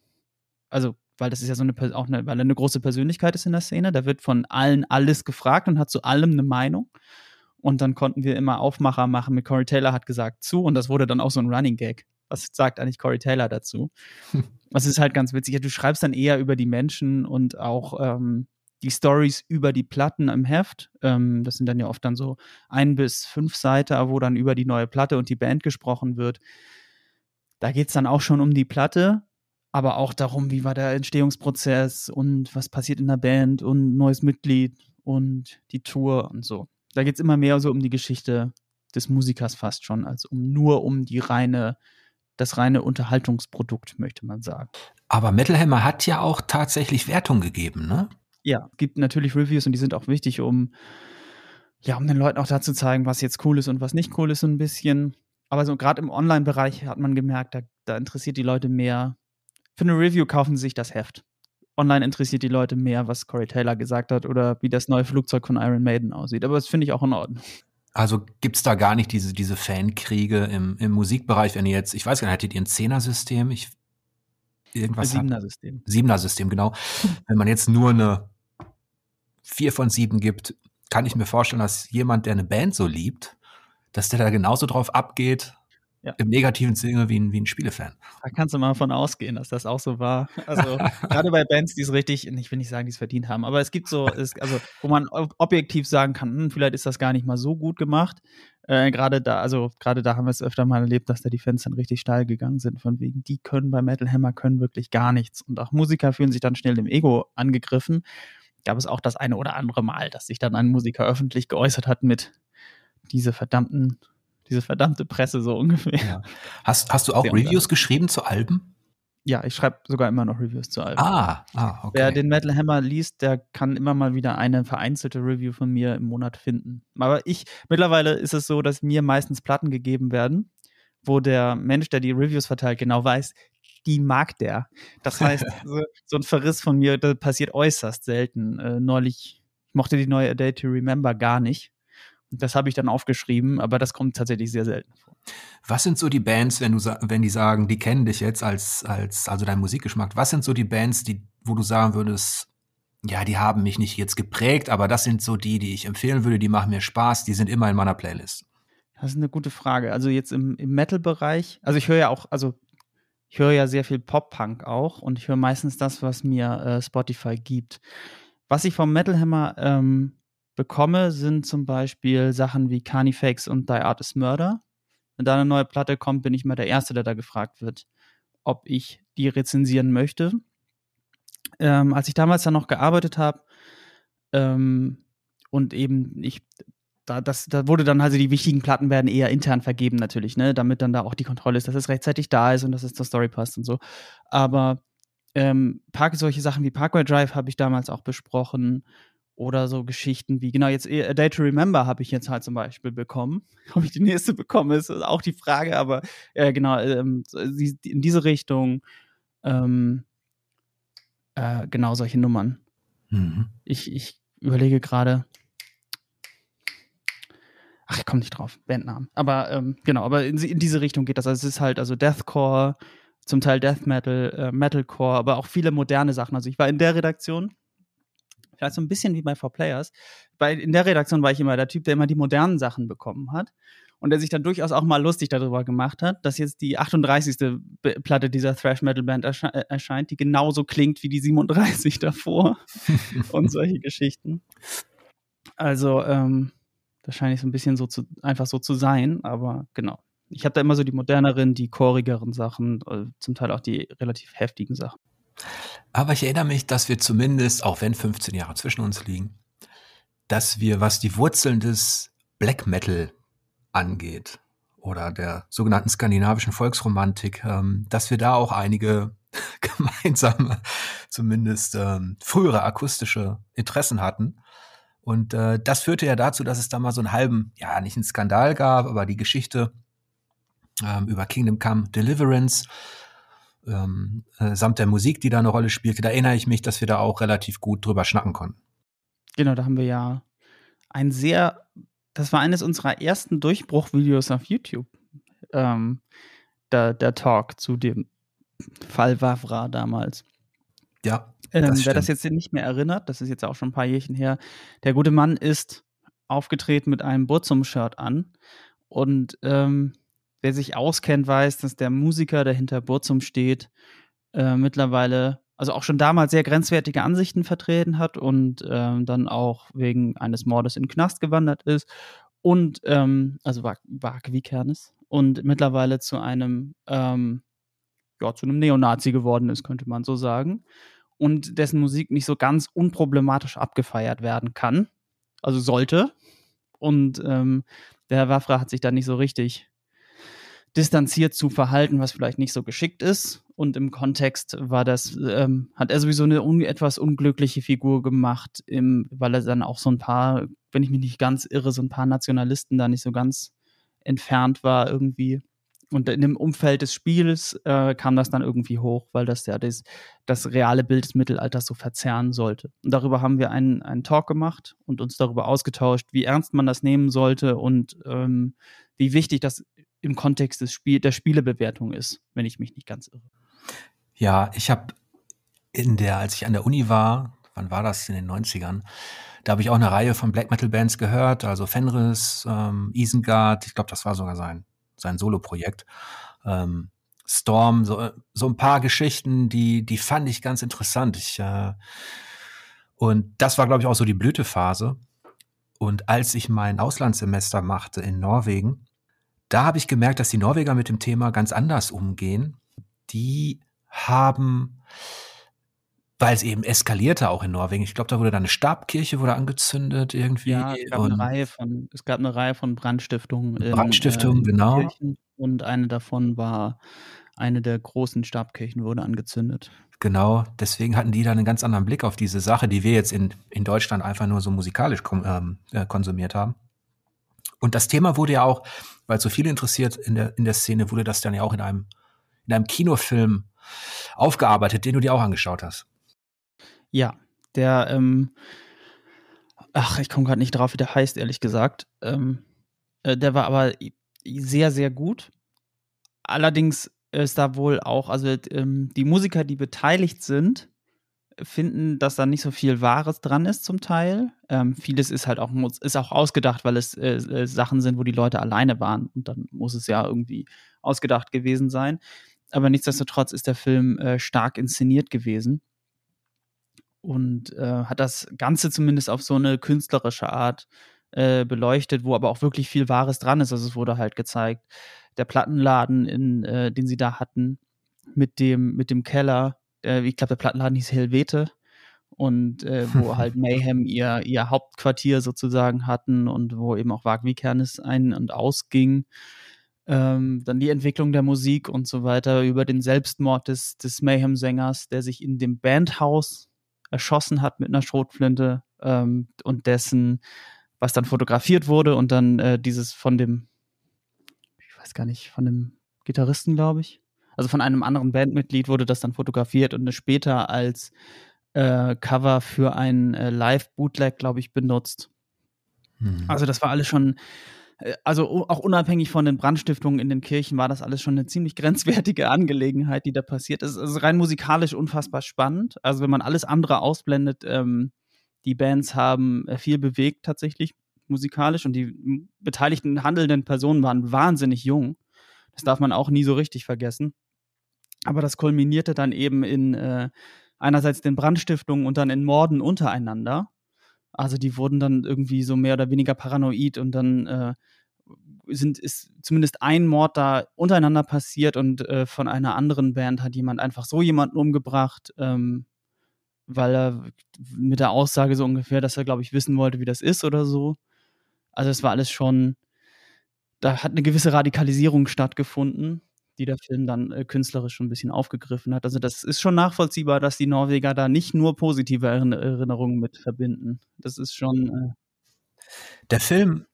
Also weil das ist ja so eine, auch eine, weil er eine große Persönlichkeit ist in der Szene. Da wird von allen alles gefragt und hat zu allem eine Meinung. Und dann konnten wir immer Aufmacher machen mit Corey Taylor hat gesagt zu und das wurde dann auch so ein Running Gag. Was sagt eigentlich Corey Taylor dazu? (laughs) Das ist halt ganz witzig. Du schreibst dann eher über die Menschen und auch ähm, die Stories über die Platten im Heft. Ähm, das sind dann ja oft dann so ein bis fünf Seiten, wo dann über die neue Platte und die Band gesprochen wird. Da geht es dann auch schon um die Platte, aber auch darum, wie war der Entstehungsprozess und was passiert in der Band und neues Mitglied und die Tour und so. Da geht es immer mehr so um die Geschichte des Musikers fast schon, als um nur um die reine, das reine Unterhaltungsprodukt, möchte man sagen. Aber Metal Hammer hat ja auch tatsächlich Wertung gegeben, ne? Ja, es gibt natürlich Reviews und die sind auch wichtig, um ja, um den Leuten auch dazu zeigen, was jetzt cool ist und was nicht cool ist, so ein bisschen. Aber so gerade im Online-Bereich hat man gemerkt, da, da interessiert die Leute mehr, für eine Review kaufen sie sich das Heft. Online interessiert die Leute mehr, was Corey Taylor gesagt hat oder wie das neue Flugzeug von Iron Maiden aussieht. Aber das finde ich auch in Ordnung. Also gibt es da gar nicht diese, diese Fankriege im, im Musikbereich, wenn ihr jetzt, ich weiß gar nicht, hattet ihr ein Zehner-System? Ich, irgendwas Siebener-System. Siebener-System, genau. wenn man jetzt nur eine vier von sieben gibt, kann ich mir vorstellen, dass jemand, der eine Band so liebt, dass der da genauso drauf abgeht, ja. Im negativen Sinne wie ein, wie ein Spielefan. Da kannst du mal von ausgehen, dass das auch so war. Also (laughs) gerade bei Bands, die es richtig, ich will nicht sagen, die es verdient haben, aber es gibt so, es, also wo man objektiv sagen kann, hm, vielleicht ist das gar nicht mal so gut gemacht. Äh, gerade da, also gerade da haben wir es öfter mal erlebt, dass da die Fans dann richtig steil gegangen sind, von wegen, die können bei Metal Hammer können wirklich gar nichts. Und auch Musiker fühlen sich dann schnell dem Ego angegriffen. Gab es auch das eine oder andere Mal, dass sich dann ein Musiker öffentlich geäußert hat mit diese verdammten diese verdammte Presse so ungefähr. Ja. Hast, hast du auch Sehr Reviews geschrieben zu Alben? Ja, ich schreibe sogar immer noch Reviews zu Alben. Ah, ah, okay. Wer den Metal Hammer liest, der kann immer mal wieder eine vereinzelte Review von mir im Monat finden. Aber ich, mittlerweile ist es so, dass mir meistens Platten gegeben werden, wo der Mensch, der die Reviews verteilt, genau weiß, die mag der. Das heißt, (laughs) so, so, ein Verriss von mir, das passiert äußerst selten. Äh, neulich, ich mochte die neue A Day to Remember gar nicht. Das habe ich dann aufgeschrieben, aber das kommt tatsächlich sehr selten vor. Was sind so die Bands, wenn du wenn die sagen, die kennen dich jetzt als als also dein Musikgeschmack? Was sind so die Bands, die wo du sagen würdest, ja, die haben mich nicht jetzt geprägt, aber das sind so die, die ich empfehlen würde, die machen mir Spaß, die sind immer in meiner Playlist. Das ist eine gute Frage. Also jetzt im, im Metal-Bereich, also ich höre ja auch, also ich höre ja sehr viel Pop-Punk auch und ich höre meistens das, was mir äh, Spotify gibt. Was ich vom Metal Hammer ähm, bekomme, sind zum Beispiel Sachen wie Carnifex und Die Art is Murder. Wenn da eine neue Platte kommt, bin ich mal der Erste, der da gefragt wird, ob ich die rezensieren möchte. ähm, als ich damals dann noch gearbeitet habe ähm, und eben ich da, das, da wurde dann also die wichtigen Platten werden eher intern vergeben natürlich, ne, damit dann da auch die Kontrolle ist, dass es rechtzeitig da ist und dass es zur Story passt und so. Aber ähm, Park, solche Sachen wie Parkway Drive habe ich damals auch besprochen oder so Geschichten wie, genau, jetzt A Day to Remember habe ich jetzt halt zum Beispiel bekommen. (laughs) Ob ich die nächste bekomme, ist auch die Frage, aber äh, genau, ähm, in diese Richtung, ähm, äh, genau solche Nummern. Mhm. Ich, ich überlege gerade, ach, ich komme nicht drauf, Bandnamen. Aber ähm, genau, aber in, in, diese Richtung geht das. Also es ist halt also Deathcore, zum Teil Death Metal, äh, Metalcore, aber auch viele moderne Sachen. Also ich war in der Redaktion, vielleicht so ein bisschen wie bei Four Players. Bei, in der Redaktion war ich immer der Typ, der immer die modernen Sachen bekommen hat und der sich dann durchaus auch mal lustig darüber gemacht hat, dass jetzt die 38. Platte dieser Thrash Metal Band ersche äh, erscheint, die genauso klingt wie die 37 (laughs) davor (laughs) und solche Geschichten. Also ähm, das scheint ich so ein bisschen so zu, einfach so zu sein, aber genau. Ich habe da immer so die moderneren, die chorigeren Sachen, äh, zum Teil auch die relativ heftigen Sachen. Aber ich erinnere mich, dass wir zumindest, auch wenn 15 Jahre zwischen uns liegen, dass wir, was die Wurzeln des Black Metal angeht oder der sogenannten skandinavischen Volksromantik, ähm, dass wir da auch einige (laughs) gemeinsame, zumindest ähm, frühere akustische Interessen hatten. Und äh, das führte ja dazu, dass es da mal so einen halben, ja, nicht einen Skandal gab, aber die Geschichte ähm, über Kingdom Come Deliverance ähm, äh, samt der Musik, die da eine Rolle spielte, da erinnere ich mich, dass wir da auch relativ gut drüber schnacken konnten. Genau, da haben wir ja ein sehr, das war eines unserer ersten Durchbruchvideos auf YouTube. Ähm, der, der Talk zu dem Fall Wavra damals. Ja. Ähm, wer das jetzt nicht mehr erinnert, das ist jetzt auch schon ein paar Jährchen her, der gute Mann ist aufgetreten mit einem Burzum-Shirt an und ähm, wer sich auskennt, weiß, dass der Musiker, der hinter Burzum steht, äh, mittlerweile, also auch schon damals sehr grenzwertige Ansichten vertreten hat und äh, dann auch wegen eines Mordes in den Knast gewandert ist und, ähm, also war, war wie Kernes und mittlerweile zu einem, ähm, ja, zu einem Neonazi geworden ist, könnte man so sagen. Und dessen Musik nicht so ganz unproblematisch abgefeiert werden kann. Also sollte. Und ähm, der Herr Waffra hat sich da nicht so richtig distanziert zu verhalten, was vielleicht nicht so geschickt ist. Und im Kontext war das, ähm, hat er sowieso eine un etwas unglückliche Figur gemacht, im, weil er dann auch so ein paar, wenn ich mich nicht ganz irre, so ein paar Nationalisten da nicht so ganz entfernt war irgendwie. Und in dem Umfeld des Spiels äh, kam das dann irgendwie hoch, weil das ja das, das reale Bild des Mittelalters so verzerren sollte. Und darüber haben wir einen, einen Talk gemacht und uns darüber ausgetauscht, wie ernst man das nehmen sollte und ähm, wie wichtig das im Kontext des Spiel, der Spielebewertung ist, wenn ich mich nicht ganz irre. Ja, ich habe in der, als ich an der Uni war, wann war das in den 90ern, da habe ich auch eine Reihe von Black Metal Bands gehört, also Fenris, ähm, Isengard, ich glaube, das war sogar sein, sein Solo-Projekt. Ähm, Storm, so, so ein paar Geschichten, die, die fand ich ganz interessant. Ich, äh, und das war, glaube ich, auch so die Blütephase. Und als ich mein Auslandssemester machte in Norwegen, da habe ich gemerkt, dass die Norweger mit dem Thema ganz anders umgehen. Die haben, weil es eben eskalierte auch in Norwegen. Ich glaube, da wurde dann eine Stabkirche wurde angezündet irgendwie. Ja, es gab, eine Reihe, von, es gab eine Reihe von Brandstiftungen. Brandstiftungen, äh, genau. Kirchen. Und eine davon war, eine der großen Stabkirchen wurde angezündet. Genau, deswegen hatten die da einen ganz anderen Blick auf diese Sache, die wir jetzt in, in Deutschland einfach nur so musikalisch ähm, äh, konsumiert haben. Und das Thema wurde ja auch, weil so viele interessiert in der, in der Szene, wurde das dann ja auch in einem, in einem Kinofilm aufgearbeitet, den du dir auch angeschaut hast. Ja, der, ähm, ach, ich komme gerade nicht drauf, wie der heißt, ehrlich gesagt. Ähm, äh, der war aber sehr, sehr gut. Allerdings ist da wohl auch, also ähm, die Musiker, die beteiligt sind, finden, dass da nicht so viel Wahres dran ist zum Teil. Ähm, vieles ist halt auch, ist auch ausgedacht, weil es äh, äh, Sachen sind, wo die Leute alleine waren und dann muss es ja irgendwie ausgedacht gewesen sein. Aber nichtsdestotrotz ist der Film äh, stark inszeniert gewesen und äh, hat das Ganze zumindest auf so eine künstlerische Art äh, beleuchtet, wo aber auch wirklich viel Wahres dran ist. Also es wurde halt gezeigt, der Plattenladen, in, äh, den sie da hatten, mit dem, mit dem Keller, äh, ich glaube, der Plattenladen hieß Helvete. und äh, wo (laughs) halt Mayhem ihr, ihr Hauptquartier sozusagen hatten und wo eben auch Wag Vikernes ein- und ausging. Ähm, dann die Entwicklung der Musik und so weiter, über den Selbstmord des, des Mayhem-Sängers, der sich in dem Bandhaus erschossen hat mit einer Schrotflinte ähm, und dessen, was dann fotografiert wurde und dann äh, dieses von dem, ich weiß gar nicht, von dem Gitarristen, glaube ich. Also von einem anderen Bandmitglied wurde das dann fotografiert und später als äh, Cover für ein äh, Live-Bootleg, glaube ich, benutzt. Hm. Also das war alles schon äh, also auch unabhängig von den Brandstiftungen in den Kirchen war das alles schon eine ziemlich (laughs) grenzwertige Angelegenheit, die da passiert ist. Es ist rein musikalisch unfassbar spannend. Also wenn man alles andere ausblendet, ähm, die Bands haben äh, viel bewegt tatsächlich musikalisch und die beteiligten handelnden Personen waren wahnsinnig jung. Das darf man auch nie so richtig vergessen. Aber das kulminierte dann eben in äh, einerseits den Brandstiftungen und dann in Morden untereinander. Also die wurden dann irgendwie so mehr oder weniger paranoid und dann äh, sind, ist zumindest ein Mord da untereinander passiert und äh, von einer anderen Band hat jemand einfach so jemanden umgebracht, ähm, weil er mit der Aussage so ungefähr, dass er, glaube ich, wissen wollte, wie das ist oder so. Also es war alles schon, da hat eine gewisse Radikalisierung stattgefunden die der Film dann äh, künstlerisch schon ein bisschen aufgegriffen hat. Also das ist schon nachvollziehbar, dass die Norweger da nicht nur positive Erinnerungen mit verbinden. Das ist schon. Äh der Film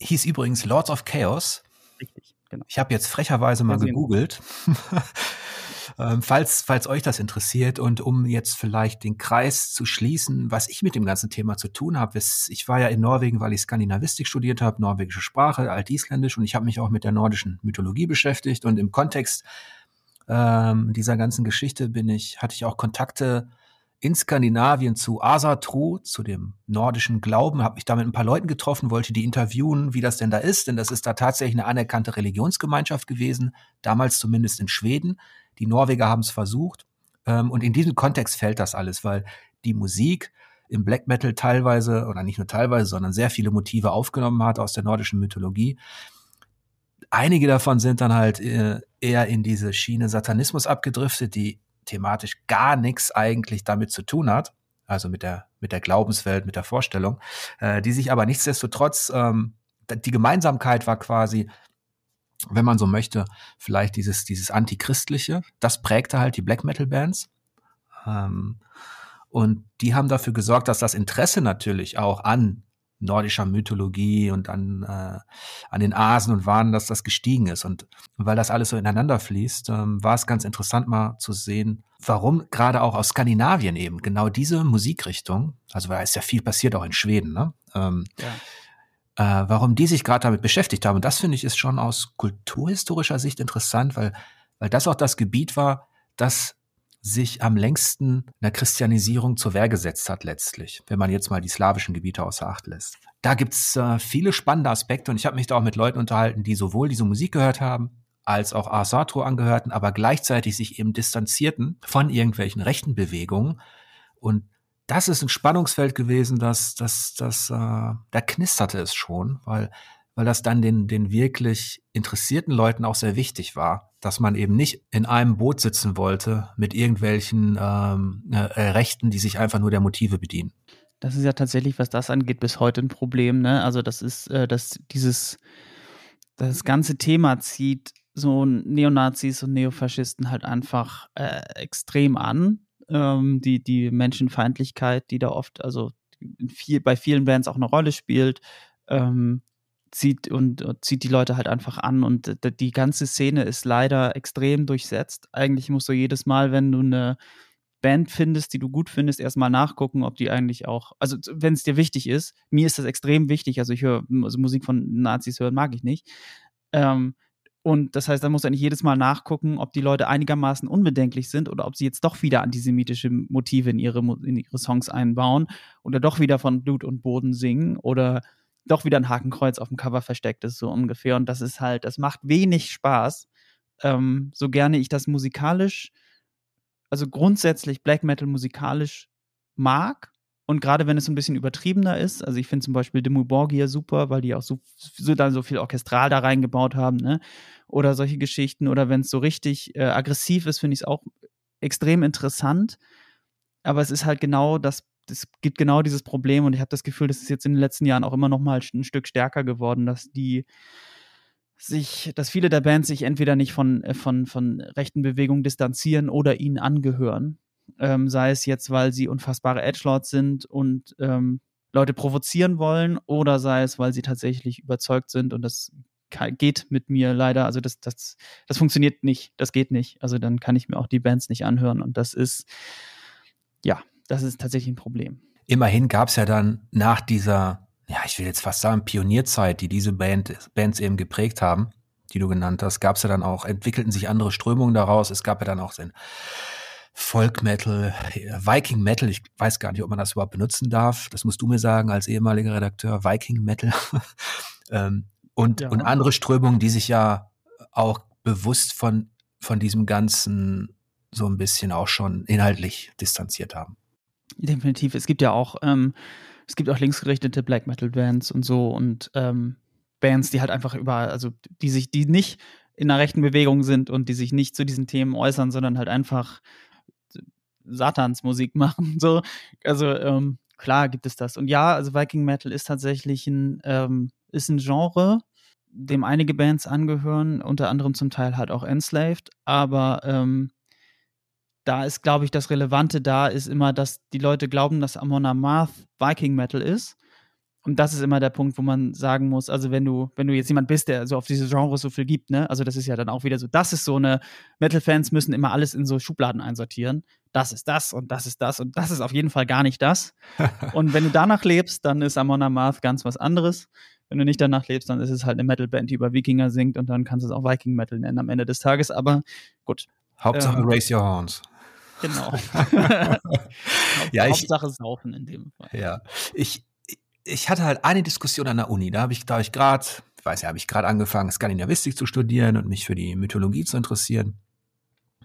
hieß übrigens Lords of Chaos. Richtig, genau. Ich habe jetzt frecherweise mal gegoogelt. (laughs) Ähm, falls, falls euch das interessiert und um jetzt vielleicht den Kreis zu schließen, was ich mit dem ganzen Thema zu tun habe, ich war ja in Norwegen, weil ich Skandinavistik studiert habe, norwegische Sprache, Altisländisch und ich habe mich auch mit der nordischen Mythologie beschäftigt und im Kontext ähm, dieser ganzen Geschichte bin ich, hatte ich auch Kontakte in Skandinavien zu Asatru, zu dem nordischen Glauben, habe mich da mit ein paar Leuten getroffen, wollte die interviewen, wie das denn da ist, denn das ist da tatsächlich eine anerkannte Religionsgemeinschaft gewesen, damals zumindest in Schweden. Die Norweger haben es versucht. Ähm, und in diesem Kontext fällt das alles, weil die Musik im Black Metal teilweise, oder nicht nur teilweise, sondern sehr viele Motive aufgenommen hat aus der nordischen Mythologie. Einige davon sind dann halt äh, eher in diese Schiene Satanismus abgedriftet, die thematisch gar nichts eigentlich damit zu tun hat, also mit der, mit der Glaubenswelt, mit der Vorstellung, äh, die sich aber nichtsdestotrotz, ähm, die Gemeinsamkeit war quasi, wenn man so möchte, vielleicht dieses, dieses Antichristliche. Das prägte halt die Black Metal Bands. Ähm, und die haben dafür gesorgt, dass das Interesse natürlich auch an nordischer Mythologie und an, äh, an den Asen und Wahnen, dass das gestiegen ist. Und weil das alles so ineinander fließt, ähm, war es ganz interessant mal zu sehen, warum gerade auch aus Skandinavien eben genau diese Musikrichtung, also weil es ja viel passiert auch in Schweden, ne? Ähm, ja äh, warum die sich gerade damit beschäftigt haben. Und das finde ich ist schon aus kulturhistorischer Sicht interessant, weil, weil das auch das Gebiet war, das sich am längsten einer Christianisierung zur Wehr gesetzt hat letztlich, wenn man jetzt mal die slawischen Gebiete außer Acht lässt. Da gibt's äh, viele spannende Aspekte und ich habe mich da auch mit Leuten unterhalten, die sowohl diese Musik gehört haben, als auch Asatro angehörten, aber gleichzeitig sich eben distanzierten von irgendwelchen rechten Bewegungen und das ist ein Spannungsfeld gewesen, das, das, das, äh, da knisterte es schon, weil, weil das dann den, den wirklich interessierten Leuten auch sehr wichtig war, dass man eben nicht in einem Boot sitzen wollte mit irgendwelchen ähm, äh, Rechten, die sich einfach nur der Motive bedienen. Das ist ja tatsächlich, was das angeht, bis heute ein Problem. Ne? Also das ist, äh, dass dieses das ganze Thema zieht so Neonazis und Neofaschisten halt einfach äh, extrem an ähm, die, die Menschenfeindlichkeit, die da oft, also viel, bei vielen Bands auch eine Rolle spielt, ähm, zieht und, und zieht die Leute halt einfach an und die ganze Szene ist leider extrem durchsetzt. Eigentlich musst du jedes Mal, wenn du eine Band findest, die du gut findest, erstmal nachgucken, ob die eigentlich auch, also wenn es dir wichtig ist, mir ist das extrem wichtig, also ich höre, also Musik von Nazis hören mag ich nicht. Ähm, und das heißt, da muss er nicht jedes Mal nachgucken, ob die Leute einigermaßen unbedenklich sind oder ob sie jetzt doch wieder antisemitische Motive in ihre, in ihre Songs einbauen oder doch wieder von Blut und Boden singen oder doch wieder ein Hakenkreuz auf dem Cover versteckt ist, so ungefähr. Und das ist halt, das macht wenig Spaß. Ähm, so gerne ich das musikalisch, also grundsätzlich Black Metal musikalisch mag, und gerade wenn es so ein bisschen übertriebener ist, also ich finde zum Beispiel Dimmu Borgir super, weil die auch so, so, dann so viel Orchestral da reingebaut haben, ne? Oder solche Geschichten. Oder wenn es so richtig äh, aggressiv ist, finde ich es auch extrem interessant. Aber es ist halt genau das es gibt genau dieses Problem und ich habe das Gefühl, das ist jetzt in den letzten Jahren auch immer noch mal ein Stück stärker geworden, dass die sich, dass viele der Bands sich entweder nicht von, äh, von, von rechten Bewegungen distanzieren oder ihnen angehören. Ähm, sei es jetzt, weil sie unfassbare Edgelords sind und ähm, Leute provozieren wollen, oder sei es, weil sie tatsächlich überzeugt sind und das geht mit mir leider, also das, das, das funktioniert nicht, das geht nicht. Also dann kann ich mir auch die Bands nicht anhören und das ist, ja, das ist tatsächlich ein Problem. Immerhin gab es ja dann nach dieser ja, ich will jetzt fast sagen, Pionierzeit, die diese Band, Bands eben geprägt haben, die du genannt hast, gab es ja dann auch, entwickelten sich andere Strömungen daraus. Es gab ja dann auch den Folk Metal, Viking Metal, ich weiß gar nicht, ob man das überhaupt benutzen darf. Das musst du mir sagen als ehemaliger Redakteur, Viking Metal. (laughs) ähm, und, ja. und andere Strömungen, die sich ja auch bewusst von, von diesem Ganzen so ein bisschen auch schon inhaltlich distanziert haben. Definitiv. Es gibt ja auch ähm, es gibt auch linksgerichtete Black Metal Bands und so und ähm, Bands, die halt einfach überall, also die sich, die nicht in einer rechten Bewegung sind und die sich nicht zu diesen Themen äußern, sondern halt einfach Satansmusik (laughs) machen. So, also ähm, klar gibt es das. Und ja, also Viking Metal ist tatsächlich ein, ähm, ist ein Genre, dem einige Bands angehören, unter anderem zum Teil halt auch Enslaved, aber ähm, da ist, glaube ich, das Relevante da ist immer, dass die Leute glauben, dass Amon Amarth Viking Metal ist. Und das ist immer der Punkt, wo man sagen muss, also wenn du, wenn du jetzt jemand bist, der so auf diese Genres so viel gibt, ne, also das ist ja dann auch wieder so, das ist so eine, Metal-Fans müssen immer alles in so Schubladen einsortieren. Das ist das und das ist das und das ist auf jeden Fall gar nicht das. (laughs) und wenn du danach lebst, dann ist Amon Amarth ganz was anderes. Wenn du nicht danach lebst, dann ist es halt eine Metal-Band, die über Wikinger singt und dann kannst du es auch Viking Metal nennen am Ende des Tages. Aber gut. Hauptsache ähm, Raise Your Horns. Genau. (laughs) (laughs) ja, ich, Hauptsache saufen in dem Fall. Ja, ich, ich hatte halt eine Diskussion an der Uni. Da habe ich, da ich gerade, ich weiß ja, habe ich gerade angefangen, Skandinavistik zu studieren und mich für die Mythologie zu interessieren.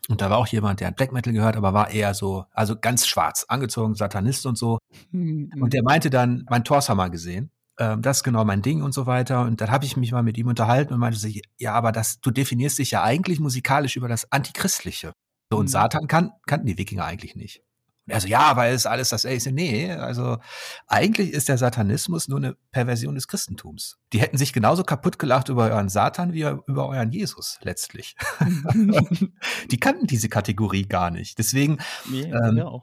Und da war auch jemand, der hat Black Metal gehört, aber war eher so, also ganz schwarz, angezogen, Satanist und so. Mhm. Und der meinte dann, mein Torshammer gesehen. Ähm, das ist genau mein Ding und so weiter. Und dann habe ich mich mal mit ihm unterhalten und meinte, sich, ja, aber das, du definierst dich ja eigentlich musikalisch über das Antichristliche. So, und mhm. Satan kan kannten die Wikinger eigentlich nicht. Und er so, ja, weil es alles das ist. Nee, also eigentlich ist der Satanismus nur eine Perversion des Christentums. Die hätten sich genauso kaputt gelacht über euren Satan wie über euren Jesus letztlich. (laughs) die kannten diese Kategorie gar nicht. Deswegen, nee, ähm,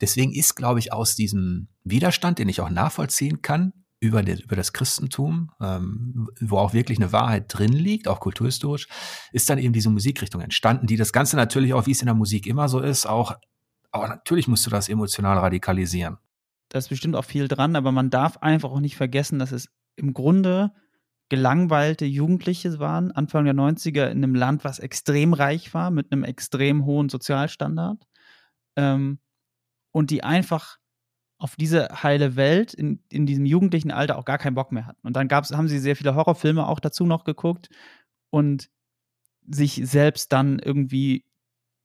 deswegen ist, glaube ich, aus diesem Widerstand, den ich auch nachvollziehen kann, über, der, über das Christentum, ähm, wo auch wirklich eine Wahrheit drin liegt, auch kulturhistorisch, ist dann eben diese Musikrichtung entstanden, die das Ganze natürlich auch, wie es in der Musik immer so ist, auch, aber natürlich musst du das emotional radikalisieren. Da ist bestimmt auch viel dran, aber man darf einfach auch nicht vergessen, dass es im Grunde gelangweilte Jugendliche waren, Anfang der 90er in einem Land, was extrem reich war, mit einem extrem hohen Sozialstandard. Ähm, und die einfach auf diese heile Welt in, in diesem jugendlichen Alter auch gar keinen Bock mehr hatten. Und dann gab's, haben sie sehr viele Horrorfilme auch dazu noch geguckt und sich selbst dann irgendwie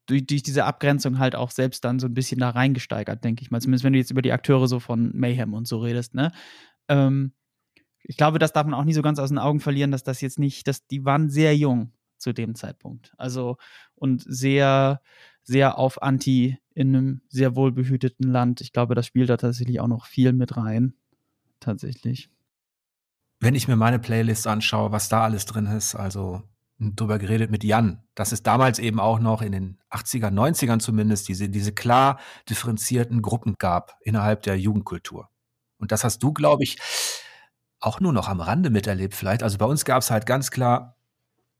durch, durch diese Abgrenzung halt auch selbst dann so ein bisschen da reingesteigert, denke ich mal. Zumindest wenn du jetzt über die Akteure so von Mayhem und so redest, ne? Ähm, ich glaube, das darf man auch nie so ganz aus den Augen verlieren, dass das jetzt nicht, dass die waren sehr jung zu dem Zeitpunkt. Also und sehr, sehr auf Anti in einem sehr wohlbehüteten Land. Ich glaube, das spielt da tatsächlich auch noch viel mit rein. Tatsächlich. Wenn ich mir meine Playlist anschaue, was da alles drin ist, also drüber geredet mit Jan, dass es damals eben auch noch in den 80er, 90ern zumindest diese, diese klar differenzierten Gruppen gab innerhalb der Jugendkultur. Und das hast du, glaube ich, auch nur noch am Rande miterlebt vielleicht. Also bei uns gab es halt ganz klar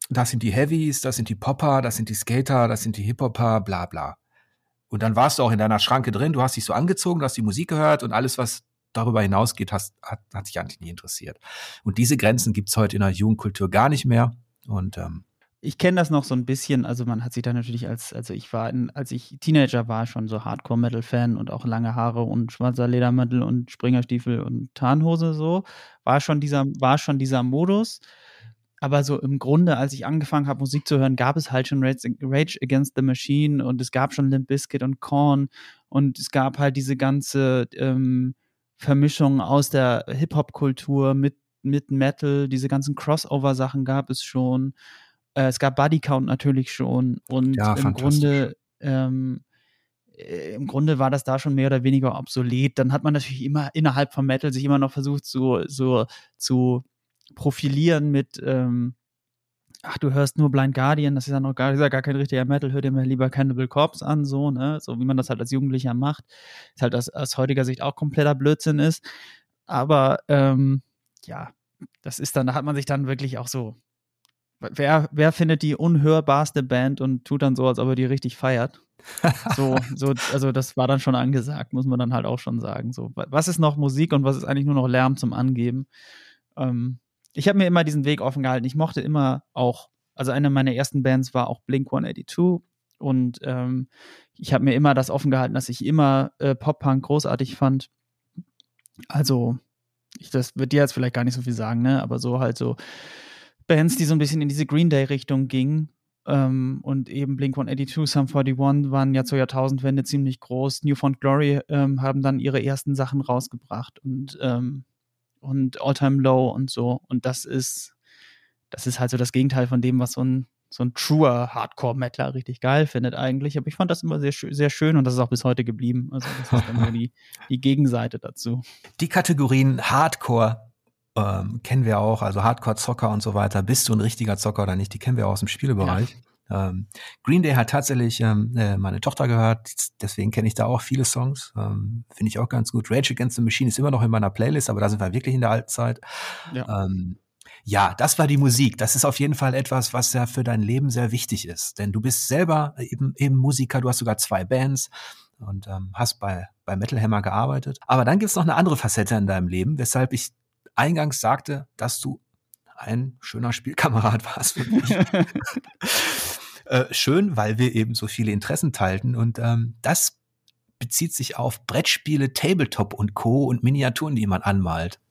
das sind die Heavies, das sind die Popper, das sind die Skater, das sind die Hip-Hopper, bla bla. Und dann warst du auch in deiner Schranke drin, du hast dich so angezogen, du hast die Musik gehört und alles, was darüber hinausgeht, hast, hat, hat dich eigentlich nie interessiert. Und diese Grenzen gibt's heute in der Jugendkultur gar nicht mehr. Und ähm, ich kenne das noch so ein bisschen, also man hat sich da natürlich als, also ich war, in, als ich Teenager war, schon so Hardcore-Metal-Fan und auch lange Haare und schwarzer Ledermantel und Springerstiefel und Tarnhose so, war schon dieser, war schon dieser Modus. Aber so im Grunde, als ich angefangen habe, Musik zu hören, gab es halt schon Rage Against the Machine und es gab schon Limp Bizkit und Korn. Und es gab halt diese ganze ähm, Vermischung aus der Hip-Hop-Kultur mit, mit Metal, diese ganzen Crossover-Sachen gab es schon. Äh, es gab Body Count natürlich schon und ja, im Grunde ähm, äh, im Grunde war das da schon mehr oder weniger obsolet. Dann hat man natürlich immer innerhalb von Metal sich immer noch versucht, so, so zu profilieren mit, ähm, ach, du hörst nur Blind Guardian, das ist ja noch gar, ja gar kein richtiger Metal, hör dir mal lieber Cannibal Corpse an, so, ne, so wie man das halt als Jugendlicher macht. Ist halt aus, aus heutiger Sicht auch kompletter Blödsinn ist. Aber, ähm, ja, das ist dann, da hat man sich dann wirklich auch so, wer, wer findet die unhörbarste Band und tut dann so, als ob er die richtig feiert? so, (laughs) so, also das war dann schon angesagt, muss man dann halt auch schon sagen. So, was ist noch Musik und was ist eigentlich nur noch Lärm zum Angeben? Ähm, ich habe mir immer diesen Weg offen gehalten. Ich mochte immer auch, also eine meiner ersten Bands war auch Blink 182 und ähm, ich habe mir immer das offen gehalten, dass ich immer äh, Pop-Punk großartig fand. Also, ich, das wird dir jetzt vielleicht gar nicht so viel sagen, ne? Aber so halt so Bands, die so ein bisschen in diese Green Day-Richtung gingen. Ähm, und eben Blink 182, Sum 41 waren ja zur Jahrtausendwende ziemlich groß. Newfound Glory ähm, haben dann ihre ersten Sachen rausgebracht und ähm, und All Time Low und so. Und das ist, das ist halt so das Gegenteil von dem, was so ein, so ein truer Hardcore-Metaler richtig geil findet eigentlich. Aber ich fand das immer sehr, sehr schön und das ist auch bis heute geblieben. Also das ist dann nur die, (laughs) die Gegenseite dazu. Die Kategorien Hardcore ähm, kennen wir auch, also Hardcore-Zocker und so weiter. Bist du ein richtiger Zocker oder nicht? Die kennen wir auch aus dem Spielebereich. Ja. Ähm, Green Day hat tatsächlich ähm, äh, meine Tochter gehört, deswegen kenne ich da auch viele Songs. Ähm, Finde ich auch ganz gut. Rage Against the Machine ist immer noch in meiner Playlist, aber da sind wir wirklich in der Altzeit. Ja. Ähm, ja, das war die Musik. Das ist auf jeden Fall etwas, was ja für dein Leben sehr wichtig ist. Denn du bist selber eben, eben Musiker, du hast sogar zwei Bands und ähm, hast bei, bei Metal Hammer gearbeitet. Aber dann gibt's noch eine andere Facette in deinem Leben, weshalb ich eingangs sagte, dass du ein schöner Spielkamerad (laughs) warst für mich. (laughs) äh, schön, weil wir eben so viele Interessen teilten und ähm, das bezieht sich auf Brettspiele, Tabletop und Co. und Miniaturen, die man anmalt.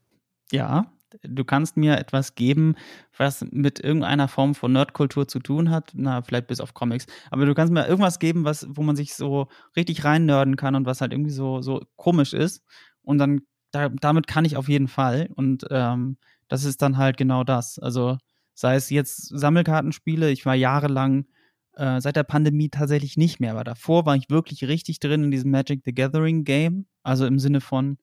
Ja, du kannst mir etwas geben, was mit irgendeiner Form von Nerdkultur zu tun hat. Na, vielleicht bis auf Comics. Aber du kannst mir irgendwas geben, was, wo man sich so richtig rein nerden kann und was halt irgendwie so, so komisch ist. Und dann, da, damit kann ich auf jeden Fall. Und ähm, das ist dann halt genau das. Also sei es jetzt Sammelkartenspiele, ich war jahrelang äh, seit der Pandemie tatsächlich nicht mehr, aber davor war ich wirklich richtig drin in diesem Magic the Gathering Game. Also im Sinne von,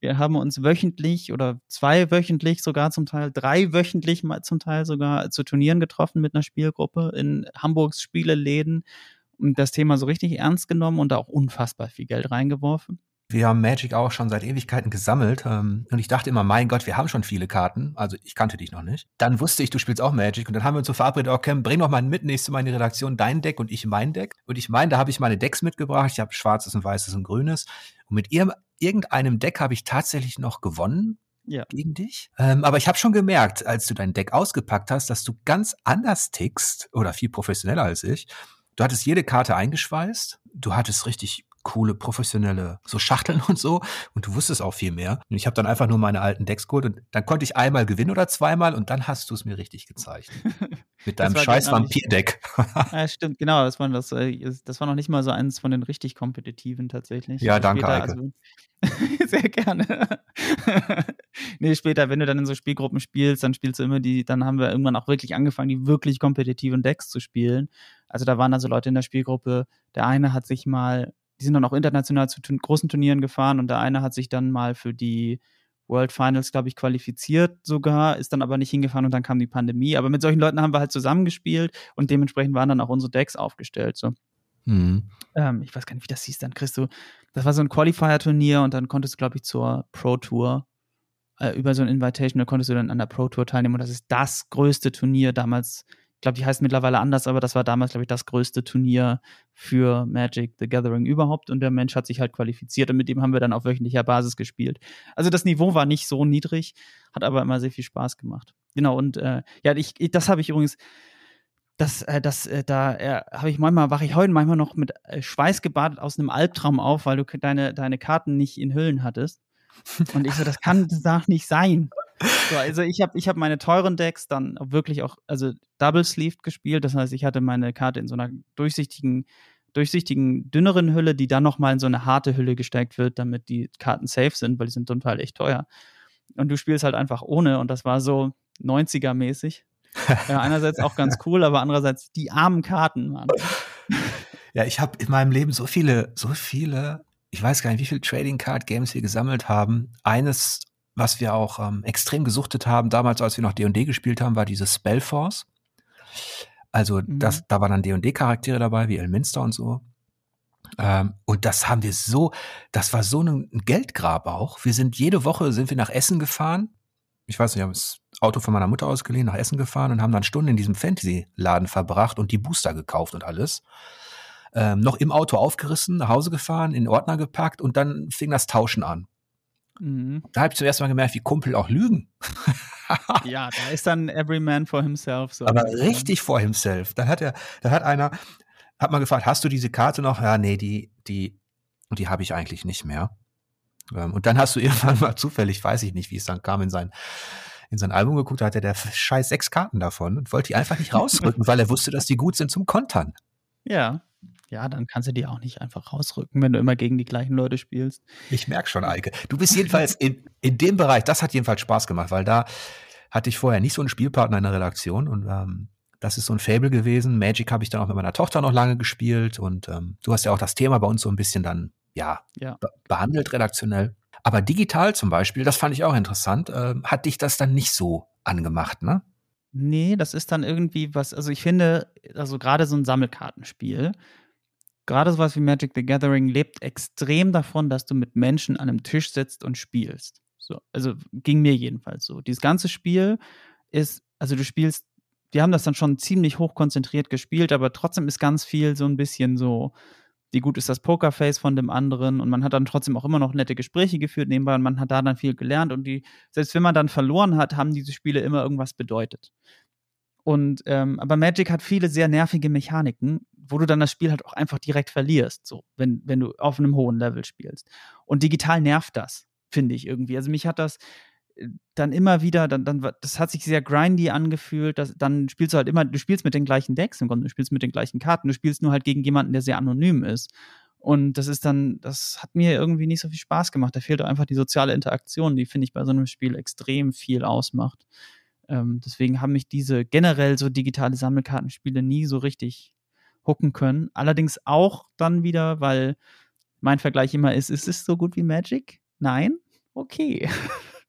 wir haben uns wöchentlich oder zweiwöchentlich sogar zum Teil, dreiwöchentlich mal zum Teil sogar zu Turnieren getroffen mit einer Spielgruppe in Hamburgs Spieleläden und das Thema so richtig ernst genommen und da auch unfassbar viel Geld reingeworfen. Wir haben Magic auch schon seit Ewigkeiten gesammelt. Ähm, und ich dachte immer, mein Gott, wir haben schon viele Karten. Also ich kannte dich noch nicht. Dann wusste ich, du spielst auch Magic. Und dann haben wir uns so verabredet, okay, bring doch mal mit nächstes Mal in die Redaktion dein Deck und ich mein Deck. Und ich meine, da habe ich meine Decks mitgebracht. Ich habe schwarzes und weißes und grünes. Und mit ihrem, irgendeinem Deck habe ich tatsächlich noch gewonnen. Ja. gegen dich. Ähm, aber ich habe schon gemerkt, als du dein Deck ausgepackt hast, dass du ganz anders tickst oder viel professioneller als ich. Du hattest jede Karte eingeschweißt. Du hattest richtig coole professionelle so Schachteln und so und du wusstest auch viel mehr. Und ich habe dann einfach nur meine alten Decks geholt und dann konnte ich einmal gewinnen oder zweimal und dann hast du es mir richtig gezeigt. (laughs) Mit deinem scheiß Vampir-Deck. (laughs) ja, stimmt, genau. Das war, das, äh, das war noch nicht mal so eins von den richtig kompetitiven tatsächlich. Ja, danke, später, Also, (laughs) sehr gerne. nee, später, wenn du dann in so Spielgruppen spielst, dann spielst du immer die, dann haben wir irgendwann auch wirklich angefangen, die wirklich kompetitiven Decks zu spielen. Also da waren also Leute in der Spielgruppe, der eine hat sich mal die sind dann auch international zu großen Turnieren gefahren und der eine hat sich dann mal für die World Finals, glaube ich, qualifiziert sogar, ist dann aber nicht hingefahren und dann kam die Pandemie. Aber mit solchen Leuten haben wir halt zusammengespielt und dementsprechend waren dann auch unsere Decks aufgestellt. So. Mhm. Ähm, ich weiß gar nicht, wie das hieß. Dann kriegst du, das war so ein Qualifier-Turnier und dann konntest du, glaube ich, zur Pro Tour äh, über so ein Invitation, da konntest du dann an der Pro Tour teilnehmen und das ist das größte Turnier damals ich glaube, die heißt mittlerweile anders, aber das war damals, glaube ich, das größte Turnier für Magic the Gathering überhaupt und der Mensch hat sich halt qualifiziert und mit dem haben wir dann auf wöchentlicher Basis gespielt. Also das Niveau war nicht so niedrig, hat aber immer sehr viel Spaß gemacht. Genau, und äh, ja, ich, das habe ich übrigens, das, äh, das, äh, da äh, habe ich manchmal, wache ich heute manchmal noch mit äh, Schweiß gebadet aus einem Albtraum auf, weil du deine, deine Karten nicht in Hüllen hattest. Und ich so, das kann das darf nicht sein. So, also ich habe ich hab meine teuren Decks dann wirklich auch, also Double Sleeved gespielt. Das heißt, ich hatte meine Karte in so einer durchsichtigen, durchsichtigen, dünneren Hülle, die dann nochmal in so eine harte Hülle gesteckt wird, damit die Karten safe sind, weil die sind zum Teil echt teuer. Und du spielst halt einfach ohne und das war so 90er-mäßig. (laughs) ja, einerseits auch ganz cool, aber andererseits die armen Karten, Mann. Ja, ich habe in meinem Leben so viele, so viele, ich weiß gar nicht, wie viele Trading Card Games wir gesammelt haben. Eines, was wir auch ähm, extrem gesuchtet haben, damals, als wir noch D&D gespielt haben, war dieses Spellforce. Also mhm. das, da waren dann D&D-Charaktere dabei, wie Elminster und so. Ähm, und das haben wir so, das war so ein Geldgrab auch. Wir sind jede Woche sind wir nach Essen gefahren. Ich weiß nicht, ich habe das Auto von meiner Mutter ausgeliehen, nach Essen gefahren und haben dann Stunden in diesem Fantasy-Laden verbracht und die Booster gekauft und alles. Ähm, noch im Auto aufgerissen, nach Hause gefahren, in Ordner gepackt und dann fing das Tauschen an. Mhm. Da habe ich zuerst mal gemerkt, wie Kumpel auch lügen. (laughs) ja, da ist dann every man for himself. So Aber richtig for himself. Dann hat er, dann hat einer, hat man gefragt, hast du diese Karte noch? Ja, nee, die, die, die habe ich eigentlich nicht mehr. Ähm, und dann hast du (laughs) irgendwann mal zufällig, weiß ich nicht, wie es dann kam, in sein, in sein Album geguckt, da hatte der scheiß sechs Karten davon und wollte die einfach nicht rausrücken, (laughs) weil er wusste, dass die gut sind zum Kontern. Ja. Ja, dann kannst du die auch nicht einfach rausrücken, wenn du immer gegen die gleichen Leute spielst. Ich merke schon, Eike. (laughs) Du bist jedenfalls in, in dem Bereich, das hat jedenfalls Spaß gemacht, weil da hatte ich vorher nicht so einen Spielpartner in der Redaktion und ähm, das ist so ein Fable gewesen. Magic habe ich dann auch mit meiner Tochter noch lange gespielt und ähm, du hast ja auch das Thema bei uns so ein bisschen dann, ja, ja. Be behandelt redaktionell. Aber digital zum Beispiel, das fand ich auch interessant, äh, hat dich das dann nicht so angemacht, ne? Nee, das ist dann irgendwie was, also ich finde, also gerade so ein Sammelkartenspiel, gerade sowas wie Magic the Gathering lebt extrem davon, dass du mit Menschen an einem Tisch sitzt und spielst. So, also ging mir jedenfalls so. Dieses ganze Spiel ist, also du spielst die haben das dann schon ziemlich hoch konzentriert gespielt, aber trotzdem ist ganz viel so ein bisschen so, wie gut ist das Pokerface von dem anderen und man hat dann trotzdem auch immer noch nette Gespräche geführt nebenbei und man hat da dann viel gelernt und die, selbst wenn man dann verloren hat, haben diese Spiele immer irgendwas bedeutet. Und ähm, aber Magic hat viele sehr nervige Mechaniken, wo du dann das Spiel halt auch einfach direkt verlierst, so wenn, wenn du auf einem hohen Level spielst. Und digital nervt das, finde ich irgendwie. Also mich hat das, dann immer wieder, dann, dann, das hat sich sehr grindy angefühlt, dass, dann spielst du halt immer, du spielst mit den gleichen Decks im Grunde, du spielst mit den gleichen Karten, du spielst nur halt gegen jemanden, der sehr anonym ist. Und das ist dann, das hat mir irgendwie nicht so viel Spaß gemacht. Da fehlt einfach die soziale Interaktion, die finde ich bei so einem Spiel extrem viel ausmacht. Ähm, deswegen haben mich diese generell so digitale Sammelkartenspiele nie so richtig hucken können. Allerdings auch dann wieder, weil mein Vergleich immer ist, ist es so gut wie Magic? Nein? Okay. (laughs)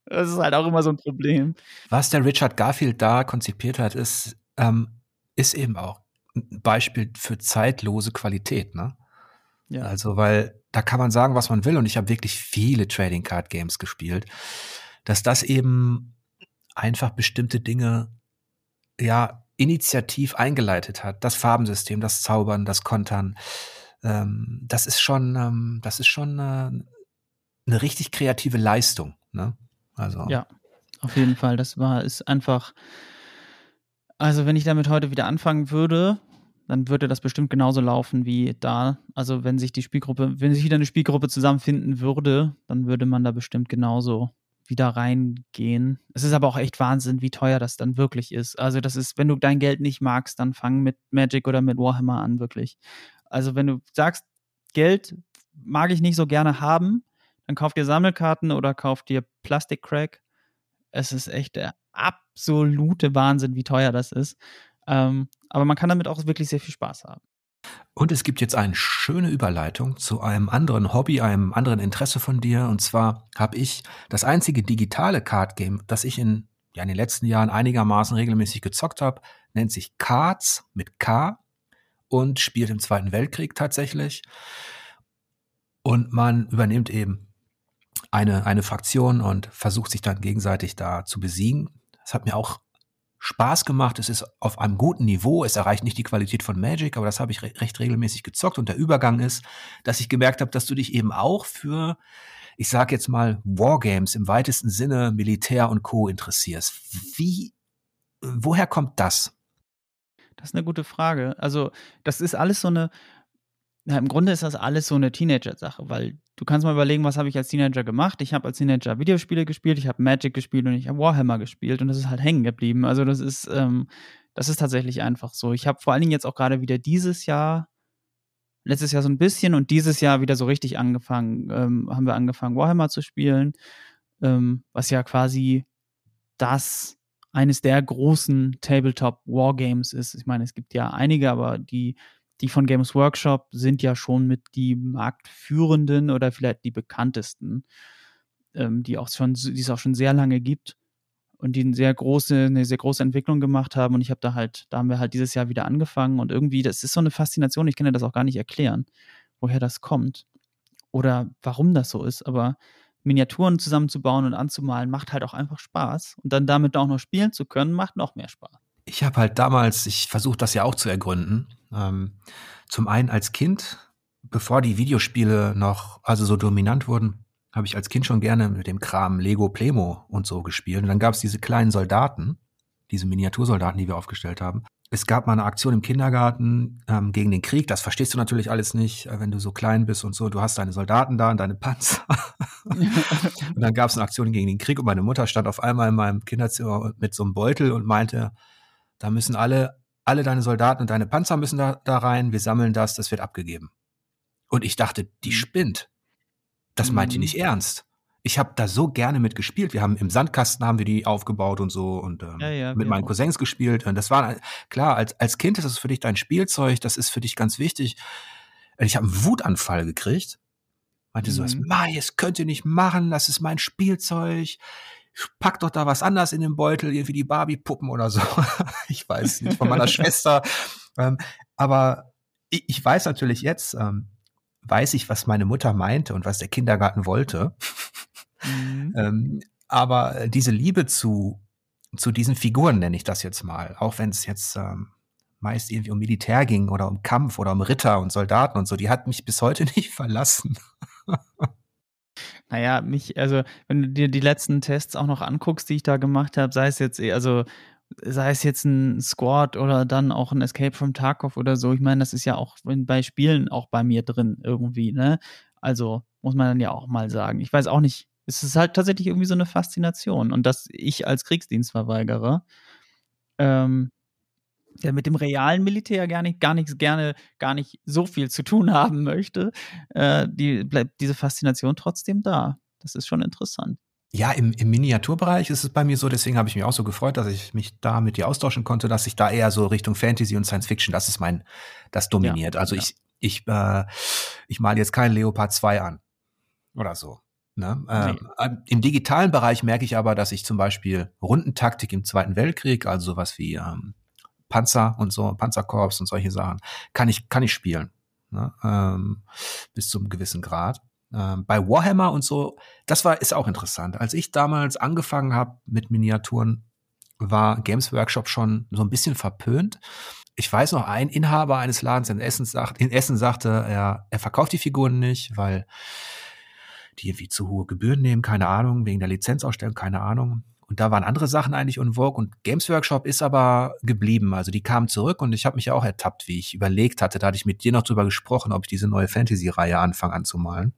Das ist halt auch immer so ein Problem. Was der Richard Garfield da konzipiert hat, ist, ähm, ist eben auch ein Beispiel für zeitlose Qualität, ne? Ja. Also, weil da kann man sagen, was man will, und ich habe wirklich viele Trading Card Games gespielt, dass das eben einfach bestimmte Dinge ja initiativ eingeleitet hat. Das Farbensystem, das Zaubern, das Kontern. Ähm, das ist schon, ähm, das ist schon äh, eine richtig kreative Leistung. Ne? Also. Ja, auf jeden Fall. Das war, ist einfach. Also, wenn ich damit heute wieder anfangen würde, dann würde das bestimmt genauso laufen wie da. Also, wenn sich die Spielgruppe, wenn sich wieder eine Spielgruppe zusammenfinden würde, dann würde man da bestimmt genauso wieder reingehen. Es ist aber auch echt Wahnsinn, wie teuer das dann wirklich ist. Also, das ist, wenn du dein Geld nicht magst, dann fang mit Magic oder mit Warhammer an, wirklich. Also, wenn du sagst, Geld mag ich nicht so gerne haben, dann kauf dir Sammelkarten oder kauf dir Plastikcrack. Es ist echt der absolute Wahnsinn, wie teuer das ist. Ähm, aber man kann damit auch wirklich sehr viel Spaß haben. Und es gibt jetzt eine schöne Überleitung zu einem anderen Hobby, einem anderen Interesse von dir. Und zwar habe ich das einzige digitale Card Game, das ich in, ja, in den letzten Jahren einigermaßen regelmäßig gezockt habe, nennt sich Cards mit K und spielt im Zweiten Weltkrieg tatsächlich. Und man übernimmt eben eine, eine Fraktion und versucht sich dann gegenseitig da zu besiegen. Es hat mir auch Spaß gemacht. Es ist auf einem guten Niveau. Es erreicht nicht die Qualität von Magic, aber das habe ich re recht regelmäßig gezockt. Und der Übergang ist, dass ich gemerkt habe, dass du dich eben auch für, ich sage jetzt mal, Wargames im weitesten Sinne, Militär und Co. interessierst. Wie, woher kommt das? Das ist eine gute Frage. Also, das ist alles so eine, ja, im Grunde ist das alles so eine Teenager-Sache, weil du kannst mal überlegen, was habe ich als Teenager gemacht? Ich habe als Teenager Videospiele gespielt, ich habe Magic gespielt und ich habe Warhammer gespielt und das ist halt hängen geblieben. Also das ist, ähm, das ist tatsächlich einfach so. Ich habe vor allen Dingen jetzt auch gerade wieder dieses Jahr, letztes Jahr so ein bisschen und dieses Jahr wieder so richtig angefangen, ähm, haben wir angefangen, Warhammer zu spielen, ähm, was ja quasi das eines der großen Tabletop Wargames ist. Ich meine, es gibt ja einige, aber die die von Games Workshop sind ja schon mit die marktführenden oder vielleicht die bekanntesten, ähm, die auch schon, die es auch schon sehr lange gibt und die eine sehr große, eine sehr große Entwicklung gemacht haben. Und ich habe da halt, da haben wir halt dieses Jahr wieder angefangen und irgendwie, das ist so eine Faszination, ich kann dir das auch gar nicht erklären, woher das kommt oder warum das so ist, aber Miniaturen zusammenzubauen und anzumalen macht halt auch einfach Spaß. Und dann damit auch noch spielen zu können, macht noch mehr Spaß. Ich habe halt damals, ich versuche das ja auch zu ergründen, ähm, zum einen als Kind, bevor die Videospiele noch also so dominant wurden, habe ich als Kind schon gerne mit dem Kram Lego Plemo und so gespielt. Und dann gab es diese kleinen Soldaten, diese Miniatursoldaten, die wir aufgestellt haben. Es gab mal eine Aktion im Kindergarten ähm, gegen den Krieg. Das verstehst du natürlich alles nicht, äh, wenn du so klein bist und so. Du hast deine Soldaten da und deine Panzer. (laughs) und dann gab es eine Aktion gegen den Krieg und meine Mutter stand auf einmal in meinem Kinderzimmer mit so einem Beutel und meinte, da müssen alle, alle deine Soldaten und deine Panzer müssen da, da rein. Wir sammeln das, das wird abgegeben. Und ich dachte, die mhm. spinnt. Das meint die mhm. nicht ernst. Ich habe da so gerne mitgespielt. Wir haben im Sandkasten haben wir die aufgebaut und so und ähm, ja, ja, mit meinen auch. Cousins gespielt. Und das war klar, als, als Kind ist es für dich dein Spielzeug, das ist für dich ganz wichtig. Ich habe einen Wutanfall gekriegt. Meinte mhm. so, das es könnt ihr nicht machen, das ist mein Spielzeug. Pack doch da was anders in den Beutel, irgendwie die Barbie-Puppen oder so. (laughs) ich weiß nicht, von meiner (laughs) Schwester. Ähm, aber ich, ich weiß natürlich jetzt, ähm, weiß ich, was meine Mutter meinte und was der Kindergarten wollte. Mhm. ähm, aber diese Liebe zu, zu diesen Figuren nenne ich das jetzt mal, auch wenn es jetzt ähm, meist irgendwie um Militär ging oder um Kampf oder um Ritter und Soldaten und so, die hat mich bis heute (laughs) nicht verlassen. Naja, mich, also wenn du dir die letzten Tests auch noch anguckst, die ich da gemacht habe, sei es jetzt, also sei es jetzt ein Squad oder dann auch ein Escape from Tarkov oder so, ich meine, das ist ja auch bei Spielen auch bei mir drin irgendwie, ne? Also muss man dann ja auch mal sagen. Ich weiß auch nicht, es ist halt tatsächlich irgendwie so eine Faszination und dass ich als Kriegsdienstverweigerer ähm, der mit dem realen Militär gar nicht, gar nichts gerne, gar nicht so viel zu tun (laughs) haben möchte, äh, die, bleibt diese Faszination trotzdem da. Das ist schon interessant. Ja, im, im Miniaturbereich ist es bei mir so, deswegen habe ich mich auch so gefreut, dass ich mich da mit dir austauschen konnte, dass ich da eher so Richtung Fantasy und Science Fiction, das ist mein, das dominiert. Ja, also ja. ich, ich, äh, ich male jetzt keinen Leopard 2 an. Oder so. Ne? Nee. Ähm, Im digitalen Bereich merke ich aber, dass ich zum Beispiel Rundentaktik im Zweiten Weltkrieg, also sowas wie ähm, Panzer und so, Panzerkorps und solche Sachen, kann ich, kann ich spielen. Ne? Ähm, bis zum gewissen Grad. Ähm, bei Warhammer und so, das war, ist auch interessant. Als ich damals angefangen habe mit Miniaturen, war Games Workshop schon so ein bisschen verpönt. Ich weiß noch, ein Inhaber eines Ladens in Essen, sagt, in Essen sagte, er, er verkauft die Figuren nicht, weil die irgendwie zu hohe Gebühren nehmen, keine Ahnung, wegen der Lizenzausstellung, keine Ahnung. Und da waren andere Sachen eigentlich en vogue und Games Workshop ist aber geblieben. Also die kamen zurück und ich habe mich ja auch ertappt, wie ich überlegt hatte. Da hatte ich mit dir noch drüber gesprochen, ob ich diese neue Fantasy-Reihe anfange anzumalen.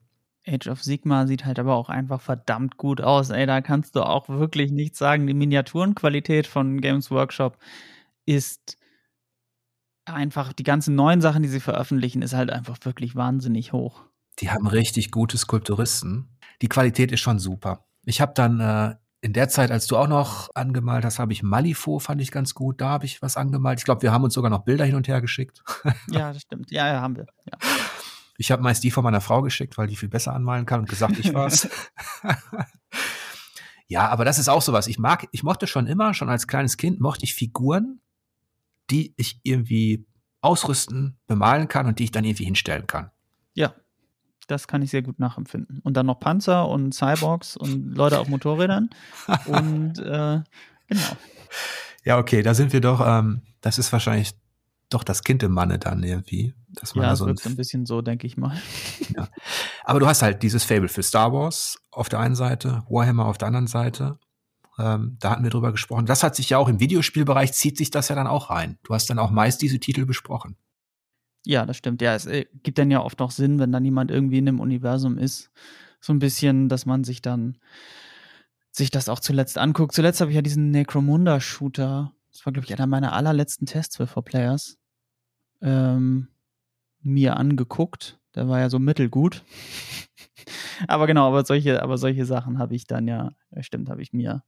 Age of Sigma sieht halt aber auch einfach verdammt gut aus. Ey, da kannst du auch wirklich nichts sagen. Die Miniaturenqualität von Games Workshop ist einfach, die ganzen neuen Sachen, die sie veröffentlichen, ist halt einfach wirklich wahnsinnig hoch. Die haben richtig gute Skulpturisten. Die Qualität ist schon super. Ich habe dann äh, in der Zeit, als du auch noch angemalt hast, habe ich Malifo, fand ich ganz gut. Da habe ich was angemalt. Ich glaube, wir haben uns sogar noch Bilder hin und her geschickt. (laughs) Ja, das stimmt. Ja, ja haben wir. Ja. Ich habe meist die von meiner Frau geschickt, weil die viel besser anmalen kann und gesagt, ich war's. (laughs) (laughs) ja, aber das ist auch sowas. Ich mag, ich mochte schon immer, schon als kleines Kind, mochte ich Figuren, die ich irgendwie ausrüsten, bemalen kann und die ich dann irgendwie hinstellen kann. Ja, das kann ich sehr gut nachempfinden. Und dann noch Panzer und Cyborgs und Leute auf Motorrädern. (laughs) und äh, genau. Ja, okay, da sind wir doch, ähm, das ist wahrscheinlich doch das Kind im Manne dann irgendwie. Dass man ja, da so ein, ein bisschen so, denke ich mal. (laughs) Ja. Aber du hast halt dieses Fable für Star Wars auf der einen Seite, Warhammer auf der anderen Seite. Ähm, da hatten wir drüber gesprochen. Das hat sich ja auch im Videospielbereich, zieht sich das ja dann auch rein. Du hast dann auch meist diese Titel besprochen. Ja, das stimmt. Ja, es äh, gibt dann ja oft noch Sinn, wenn dann jemand irgendwie in einem Universum ist. So ein bisschen, dass man sich dann sich das auch zuletzt anguckt. Zuletzt habe ich ja diesen Necromunda-Shooter. Das war, glaube ich, einer meiner allerletzten Tests für Four Players. Ähm, mir angeguckt. Der war ja so mittelgut. (laughs) aber genau, aber solche, aber solche Sachen habe ich dann ja, stimmt, habe ich mir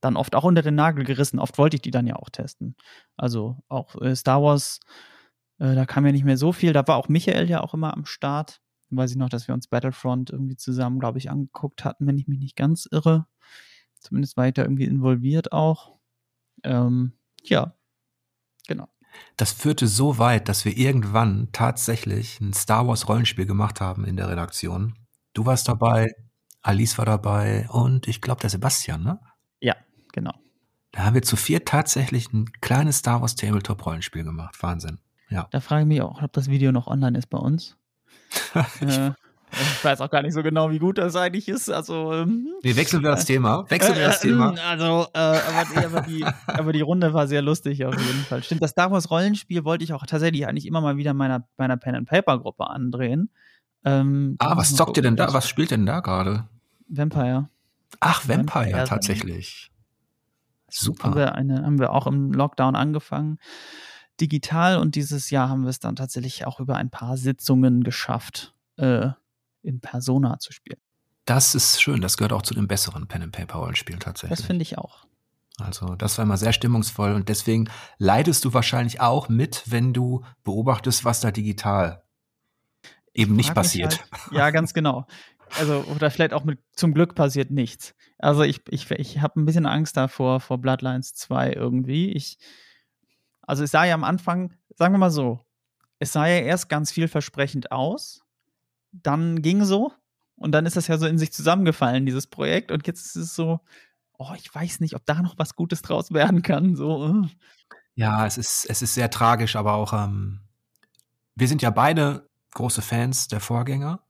dann oft auch unter den Nagel gerissen. Oft wollte ich die dann ja auch testen. Also auch äh, Star Wars Äh, da kam ja nicht mehr so viel. Da war auch Michael ja auch immer am Start. Weiß ich noch, dass wir uns Battlefront irgendwie zusammen, glaube ich, angeguckt hatten, wenn ich mich nicht ganz irre. Zumindest war ich da irgendwie involviert auch. Ähm, ja, genau. Das führte so weit, dass wir irgendwann tatsächlich ein Star Wars Rollenspiel gemacht haben in der Redaktion. Du warst dabei, Alice war dabei und ich glaube der Sebastian, ne? Ja, genau. Da haben wir zu vier tatsächlich ein kleines Star Wars Tabletop Rollenspiel gemacht. Wahnsinn. Ja. Da frage ich mich auch, ob das Video noch online ist bei uns. (laughs) äh, ich weiß auch gar nicht so genau, wie gut das eigentlich ist. Also, ähm, nee, wechseln wir das Thema. Wechseln wir das äh, Thema. Also, äh, aber, aber, die, (laughs) aber die Runde war sehr lustig auf jeden Fall. Stimmt, das Star Wars Rollenspiel wollte ich auch tatsächlich eigentlich immer mal wieder meiner, meiner Pen and Paper Gruppe andrehen. Ähm, ah, was zockt ihr denn da? Was spielt denn da gerade? Vampire. Ach, Vampire, Vampire tatsächlich. Super. Haben wir, eine, haben wir auch im Lockdown angefangen. Digital und dieses Jahr haben wir es dann tatsächlich auch über ein paar Sitzungen geschafft, äh, in Persona zu spielen. Das ist schön. Das gehört auch zu den besseren Pen and Paper Rollenspielen tatsächlich. Das finde ich auch. Also das war immer sehr stimmungsvoll und deswegen leidest du wahrscheinlich auch mit, wenn du beobachtest, was da digital eben nicht passiert. Halt, ja, ganz genau. Also, oder vielleicht auch mit zum Glück passiert nichts. Also ich, ich, ich habe ein bisschen Angst davor, vor Bloodlines 2 irgendwie. Ich, also es sah ja am Anfang, sagen wir mal so, es sah ja erst ganz vielversprechend aus, dann ging so und dann ist das ja so in sich zusammengefallen, dieses Projekt. Und jetzt ist es so, oh, ich weiß nicht, ob da noch was Gutes draus werden kann. So. Uh. Ja, es ist, es ist sehr tragisch, aber auch, ähm, wir sind ja beide große Fans der Vorgänger.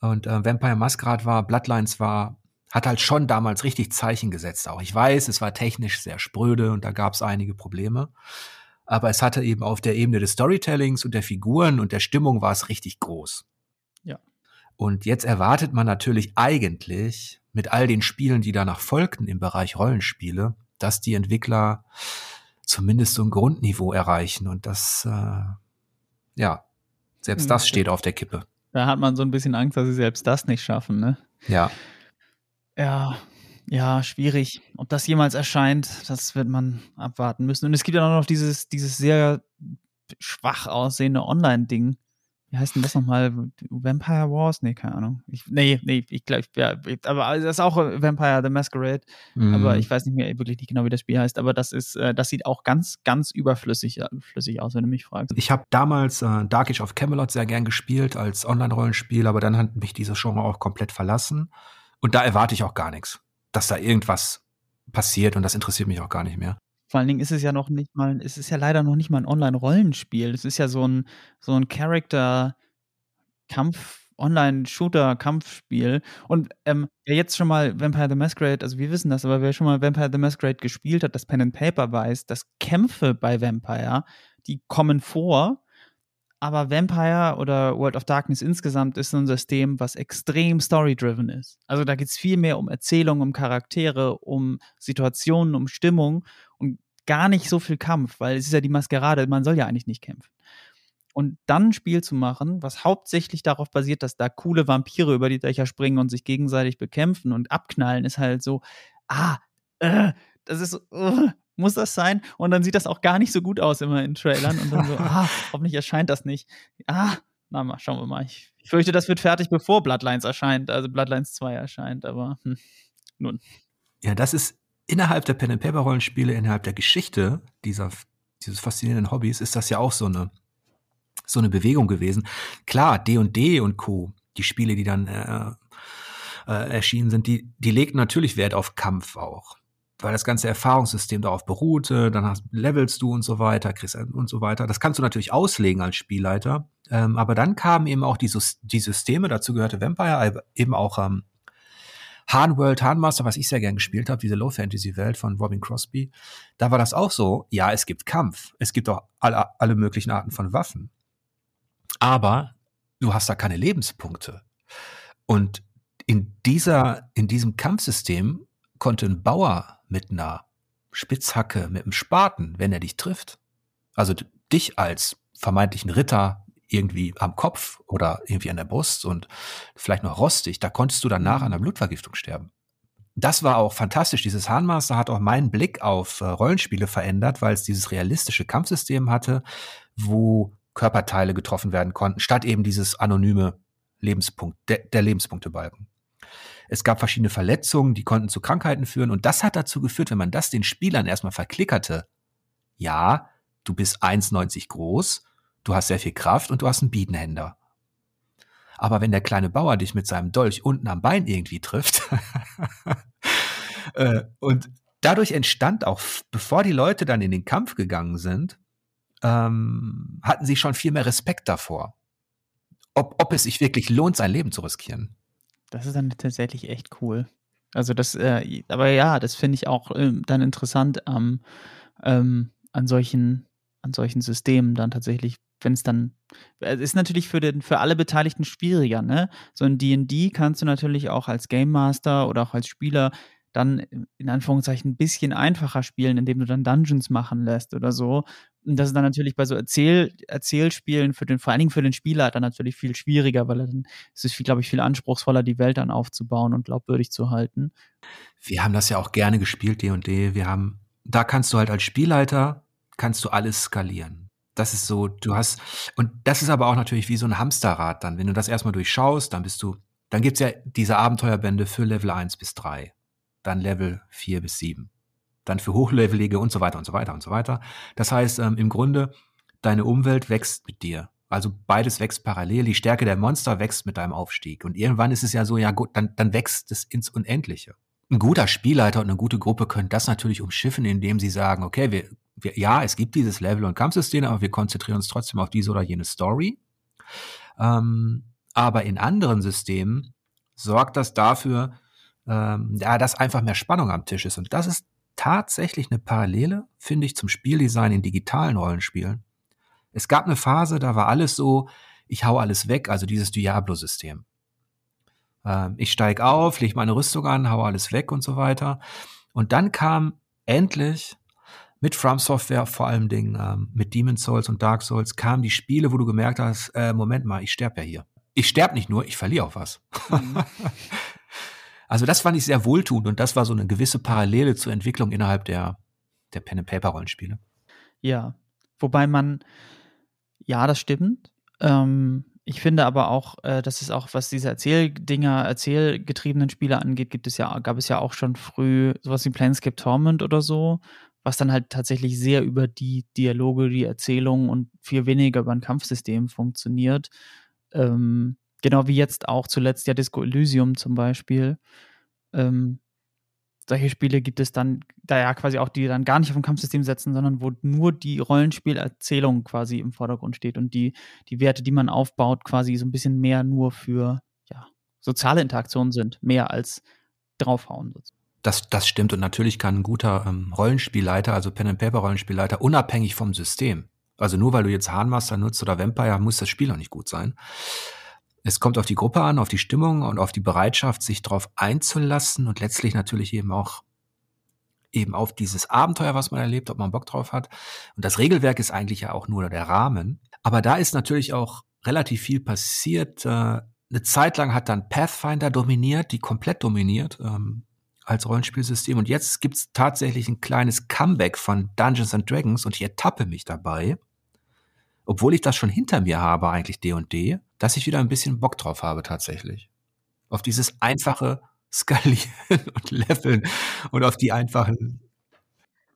Und äh, Vampire Masquerade war, Bloodlines war, hat halt schon damals richtig Zeichen gesetzt auch. Ich weiß, es war technisch sehr spröde und da gab es einige Probleme. Aber es hatte eben auf der Ebene des Storytellings und der Figuren und der Stimmung war es richtig groß. Ja. Und jetzt erwartet man natürlich eigentlich mit all den Spielen, die danach folgten im Bereich Rollenspiele, dass die Entwickler zumindest so ein Grundniveau erreichen. Und das, äh, ja, selbst das steht auf der Kippe. Da hat man so ein bisschen Angst, dass sie selbst das nicht schaffen, ne? Ja. Ja, ja, schwierig. Ob das jemals erscheint, das wird man abwarten müssen. Und es gibt ja auch noch dieses, dieses sehr schwach aussehende Online-Ding, wie heißt denn das nochmal? Vampire Wars? Nee, keine Ahnung. Ich, nee, nee, ich glaube, ja, aber das ist auch Vampire the Masquerade. Mhm. Aber ich weiß nicht mehr wirklich nicht genau, wie das Spiel heißt. Aber das ist, äh, das sieht auch ganz, ganz überflüssig äh, flüssig aus, wenn du mich fragst. Ich habe damals äh, Dark Age of Camelot sehr gern gespielt als Online-Rollenspiel, aber dann hat mich dieses Genre auch komplett verlassen. Und da erwarte ich auch gar nichts, dass da irgendwas passiert und das interessiert mich auch gar nicht mehr. Vor allen Dingen ist es ja noch nicht mal, es ist ja leider noch nicht mal ein Online-Rollenspiel. Es ist ja so ein, so ein Character-Kampf, Online-Shooter-Kampfspiel. Und ähm, wer jetzt schon mal Vampire the Masquerade, also wir wissen das, aber wer schon mal Vampire the Masquerade gespielt hat, das Pen and Paper weiß, dass Kämpfe bei Vampire, die kommen vor, aber Vampire oder World of Darkness insgesamt ist ein System, was extrem story-driven ist. Also da geht es viel mehr um Erzählung, um Charaktere, um Situationen, um Stimmung und gar nicht so viel Kampf, weil es ist ja die Maskerade, man soll ja eigentlich nicht kämpfen. Und dann ein Spiel zu machen, was hauptsächlich darauf basiert, dass da coole Vampire über die Dächer springen und sich gegenseitig bekämpfen und abknallen, ist halt so, ah, äh, das ist, uh, muss das sein? Und dann sieht das auch gar nicht so gut aus immer in Trailern. Und dann so, (laughs) ah, hoffentlich erscheint das nicht. Ah, na mal, schauen wir mal. Ich, ich fürchte, das wird fertig, bevor Bloodlines erscheint, also Bloodlines 2 erscheint, aber hm, nun. Ja, das ist innerhalb der Pen-and-Paper-Rollenspiele, innerhalb der Geschichte dieser, dieses faszinierenden Hobbys, ist das ja auch so eine, so eine Bewegung gewesen. Klar, D&D und Co., die Spiele, die dann äh, äh, erschienen sind, die, die legten natürlich Wert auf Kampf auch weil das ganze Erfahrungssystem darauf beruhte, dann hast, levelst du und so weiter, kriegst und so weiter. Das kannst du natürlich auslegen als Spielleiter, ähm, aber dann kamen eben auch die, die Systeme, dazu gehörte Vampire, eben auch ähm, Han World, Han Master, was ich sehr gern gespielt habe, diese Low-Fantasy-Welt von Robin Crosby, da war das auch so, ja, es gibt Kampf, es gibt auch alle, alle möglichen Arten von Waffen, aber du hast da keine Lebenspunkte. Und in dieser, in diesem Kampfsystem konnte ein Bauer mit einer Spitzhacke, mit einem Spaten, wenn er dich trifft, also dich als vermeintlichen Ritter irgendwie am Kopf oder irgendwie an der Brust und vielleicht noch rostig, da konntest du danach mhm. an einer Blutvergiftung sterben. Das war auch fantastisch. Dieses Hahnmaster hat auch meinen Blick auf äh, Rollenspiele verändert, weil es dieses realistische Kampfsystem hatte wo Körperteile getroffen werden konnten, statt eben dieses anonyme Lebenspunkt, der, der Lebenspunktebalken. Es gab verschiedene Verletzungen, die konnten zu Krankheiten führen und das hat dazu geführt, wenn man das den Spielern erstmal verklickerte, ja, du bist 1,90 groß, du hast sehr viel Kraft und du hast einen Biedenhänder. Aber wenn der kleine Bauer dich mit seinem Dolch unten am Bein irgendwie trifft, (laughs) äh, und dadurch entstand auch, bevor die Leute dann in den Kampf gegangen sind, ähm, hatten sie schon viel mehr Respekt davor, ob, ob es sich wirklich lohnt, sein Leben zu riskieren. Das ist dann tatsächlich echt cool. Also das, äh, aber ja, das finde ich auch äh, dann interessant ähm, ähm, an solchen, an solchen Systemen dann tatsächlich, wenn es dann, es ist natürlich für den, für alle Beteiligten schwieriger, ne? So in D&D kannst du natürlich auch als Game Master oder auch als Spieler dann in Anführungszeichen ein bisschen einfacher spielen, indem du dann Dungeons machen lässt oder so. Und das ist dann natürlich bei so Erzähl Erzählspielen für den, vor allen Dingen für den Spieler dann natürlich viel schwieriger, weil dann ist es, glaube ich, viel anspruchsvoller, die Welt dann aufzubauen und glaubwürdig zu halten. Wir haben das ja auch gerne gespielt, D&D. Wir haben, da kannst du halt als Spielleiter, kannst du alles skalieren. Das ist so, du hast, und das ist aber auch natürlich wie so ein Hamsterrad dann. Wenn du das erstmal durchschaust, dann bist du, dann gibt's ja diese Abenteuerbände für Level 1 bis 3 dann Level 4 bis 7. Dann für Hochlevelige und so weiter und so weiter und so weiter. Das heißt, ähm, im Grunde, deine Umwelt wächst mit dir. Also beides wächst parallel. Die Stärke der Monster wächst mit deinem Aufstieg. Und irgendwann ist es ja so, ja gut, dann, dann wächst es ins Unendliche. Ein guter Spielleiter und eine gute Gruppe können das natürlich umschiffen, indem sie sagen, okay, wir, wir, ja, es gibt dieses Level- und Kampfsystem, aber wir konzentrieren uns trotzdem auf diese oder jene Story. Ähm, aber in anderen Systemen sorgt das dafür, ähm, ja, dass einfach mehr Spannung am Tisch ist. Und das ist tatsächlich eine Parallele, finde ich, zum Spieldesign in digitalen Rollenspielen. Es gab eine Phase, da war alles so, ich hau alles weg, also dieses Diablo-System. Ähm, ich steig auf, leg meine Rüstung an, hau alles weg und so weiter. Und dann kam endlich mit From Software, vor allem Dingen ähm, mit Demon's Souls und Dark Souls, kamen die Spiele, wo du gemerkt hast, äh, Moment mal, ich sterbe ja hier. Ich sterbe nicht nur, ich verliere auch was. Mhm. (laughs) Also das fand ich sehr wohltuend und das war so eine gewisse Parallele zur Entwicklung innerhalb der, der Pen-and-Paper-Rollenspiele. Ja, wobei man, ja, das stimmt. Ähm, ich finde aber auch, äh, dass es auch, was diese Erzähldinger, erzählgetriebenen Spiele angeht, gibt es ja, gab es ja auch schon früh sowas wie Planescape Torment oder so, was dann halt tatsächlich sehr über die Dialoge, die Erzählung und viel weniger über ein Kampfsystem funktioniert. Ähm, Genau wie jetzt auch zuletzt ja Disco Elysium zum Beispiel. Ähm, solche Spiele gibt es dann, da ja quasi auch die dann gar nicht auf ein Kampfsystem setzen, sondern wo nur die Rollenspielerzählung quasi im Vordergrund steht und die, die Werte, die man aufbaut, quasi so ein bisschen mehr nur für ja, soziale Interaktionen sind, mehr als draufhauen. Das, das stimmt und natürlich kann ein guter ähm, Rollenspielleiter, also Pen-and-Paper-Rollenspielleiter, unabhängig vom System, also nur weil du jetzt Hahnmaster nutzt oder Vampire, muss das Spiel noch nicht gut sein. Es kommt auf die Gruppe an, auf die Stimmung und auf die Bereitschaft, sich darauf einzulassen und letztlich natürlich eben auch eben auf dieses Abenteuer, was man erlebt, ob man Bock drauf hat. Und das Regelwerk ist eigentlich ja auch nur der Rahmen. Aber da ist natürlich auch relativ viel passiert. Äh, eine Zeit lang hat dann Pathfinder dominiert, die komplett dominiert ähm, als Rollenspielsystem. Und jetzt gibt's tatsächlich ein kleines Comeback von Dungeons and Dragons und ich ertappe mich dabei, obwohl ich das schon hinter mir habe, eigentlich D&D, dass ich wieder ein bisschen Bock drauf habe tatsächlich. Auf dieses einfache Skalieren und Leveln und auf die einfachen.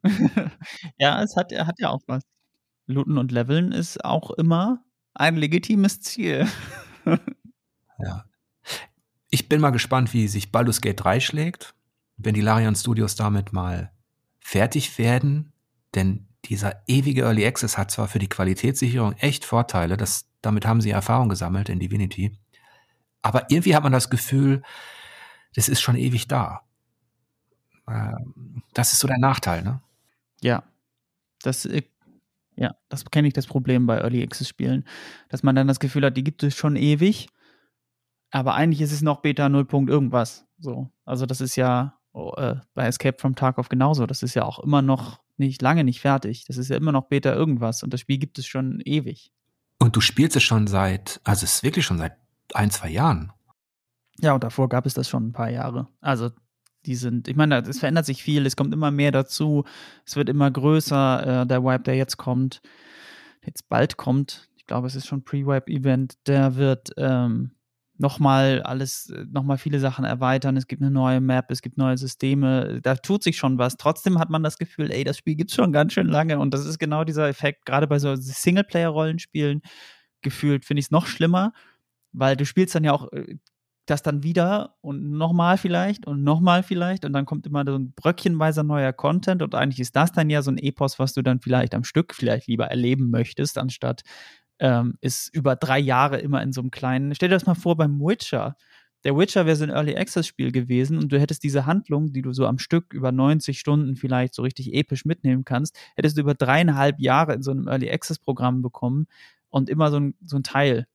(laughs) ja, es hat, hat ja auch was. Looten und Leveln ist auch immer ein legitimes Ziel. (laughs) ja. Ich bin mal gespannt, wie sich Baldur's Gate 3 schlägt, wenn die Larian Studios damit mal fertig werden, denn dieser ewige Early Access hat zwar für die Qualitätssicherung echt Vorteile, das, damit haben sie Erfahrung gesammelt in Divinity, aber irgendwie hat man das Gefühl, das ist schon ewig da. Ähm, das ist so der Nachteil, ne? Ja, das, äh, ja, das kenne ich das Problem bei Early Access Spielen, dass man dann das Gefühl hat, die gibt es schon ewig, aber eigentlich ist es noch Beta 0. irgendwas. So, also das ist ja oh, äh, bei Escape from Tarkov genauso. Das ist ja auch immer noch nicht lange nicht fertig. Das ist ja immer noch Beta irgendwas und das Spiel gibt es schon ewig. Und du spielst es schon seit, also es ist wirklich schon seit ein, zwei Jahren. Ja, und davor gab es das schon ein paar Jahre. Also die sind, ich meine, es verändert sich viel, es kommt immer mehr dazu, es wird immer größer, äh, der Wipe, der jetzt kommt, jetzt bald kommt, ich glaube, es ist schon Pre-Wipe-Event, der wird ähm, nochmal alles, nochmal viele Sachen erweitern. Es gibt eine neue Map, es gibt neue Systeme, da tut sich schon was. Trotzdem hat man das Gefühl, ey, das Spiel gibt es schon ganz schön lange und das ist genau dieser Effekt, gerade bei so Singleplayer-Rollenspielen gefühlt, finde ich es noch schlimmer, weil du spielst dann ja auch äh, das dann wieder und nochmal vielleicht und nochmal vielleicht und dann kommt immer so ein bröckchenweiser neuer Content und eigentlich ist das dann ja so ein Epos, was du dann vielleicht am Stück vielleicht lieber erleben möchtest, anstatt ähm, ist über drei Jahre immer in so einem kleinen. Stell dir das mal vor beim Witcher. Der Witcher wäre so ein Early Access Spiel gewesen und du hättest diese Handlung, die du so am Stück über 90 Stunden vielleicht so richtig episch mitnehmen kannst, hättest du über dreieinhalb Jahre in so einem Early Access Programm bekommen und immer so ein, so ein Teil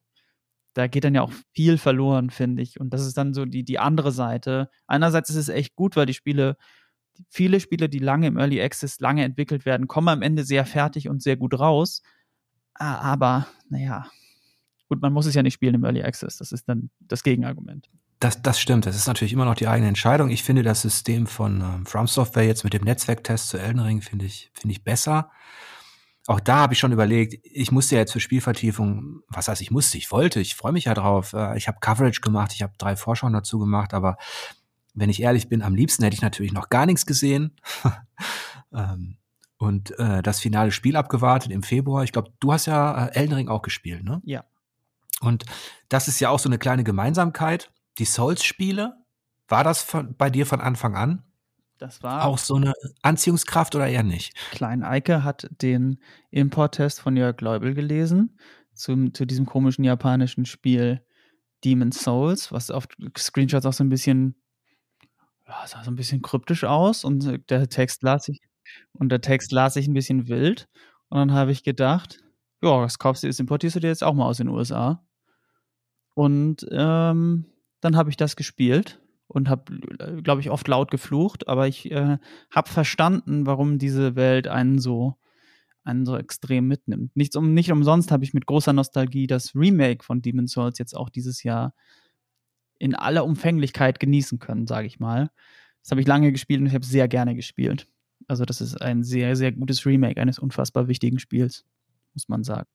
da geht dann ja auch viel verloren, finde ich. Und das ist dann so die, die andere Seite. Einerseits ist es echt gut, weil die Spiele, viele Spiele, die lange im Early Access, lange entwickelt werden, kommen am Ende sehr fertig und sehr gut raus. Aber, naja, gut, man muss es ja nicht spielen im Early Access. Das ist dann das Gegenargument. Das, das stimmt. Das ist natürlich immer noch die eigene Entscheidung. Ich finde das System von ähm, From Software jetzt mit dem Netzwerktest zu Elden Ring finde ich, finde ich besser auch da habe ich schon überlegt, ich musste ja jetzt für Spielvertiefung, was heißt ich musste, ich wollte, ich freue mich ja drauf. Äh, ich habe Coverage gemacht, ich habe drei Vorschauen dazu gemacht, aber wenn ich ehrlich bin, am liebsten hätte ich natürlich noch gar nichts gesehen. (laughs) Ähm, und äh, das finale Spiel abgewartet im Februar. Ich glaube, du hast ja äh, Elden Ring auch gespielt, ne? Ja. Und das ist ja auch so eine kleine Gemeinsamkeit. Die Souls-Spiele, war das von, bei dir von Anfang an? Das war auch so eine Anziehungskraft oder eher nicht? Klein Eike hat den Import-Test von Jörg Leubel gelesen zum, zu diesem komischen japanischen Spiel Demon's Souls, was auf Screenshots auch so ein bisschen ja, sah so ein bisschen kryptisch aus und der Text las ich und der Text las ich ein bisschen wild und dann habe ich gedacht, ja, das kaufst du, das importierst du dir jetzt auch mal aus den USA und ähm, dann habe ich das gespielt und habe, glaube ich, oft laut geflucht, aber ich äh, habe verstanden, warum diese Welt einen so, einen so extrem mitnimmt. Nicht, um, nicht umsonst habe ich mit großer Nostalgie das Remake von Demon's Souls jetzt auch dieses Jahr in aller Umfänglichkeit genießen können, sage ich mal. Das habe ich lange gespielt und ich habe sehr gerne gespielt. Also das ist ein sehr, sehr gutes Remake eines unfassbar wichtigen Spiels, muss man sagen.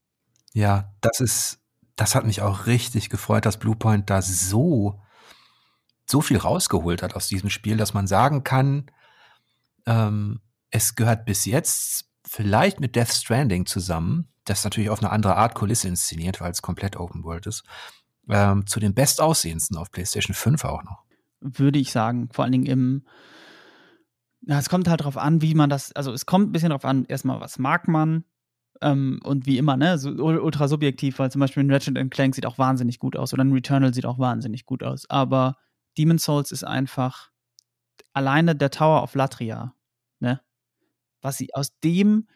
Ja, das ist, das hat mich auch richtig gefreut, dass Bluepoint da so so viel rausgeholt hat aus diesem Spiel, dass man sagen kann, ähm, es gehört bis jetzt vielleicht mit Death Stranding zusammen, das natürlich auf eine andere Art Kulisse inszeniert, weil es komplett Open World ist, ähm, zu den bestaussehendsten auf PlayStation 5 auch noch. Würde ich sagen, vor allen Dingen im ja, es kommt halt darauf an, wie man das, also es kommt ein bisschen darauf an, erstmal, was mag man, ähm, und wie immer, ne, so ultra subjektiv, weil zum Beispiel ein Ratchet Clank sieht auch wahnsinnig gut aus oder ein Returnal sieht auch wahnsinnig gut aus. Aber Demon Souls ist einfach alleine der Tower of Latria, ne? Was sie aus dem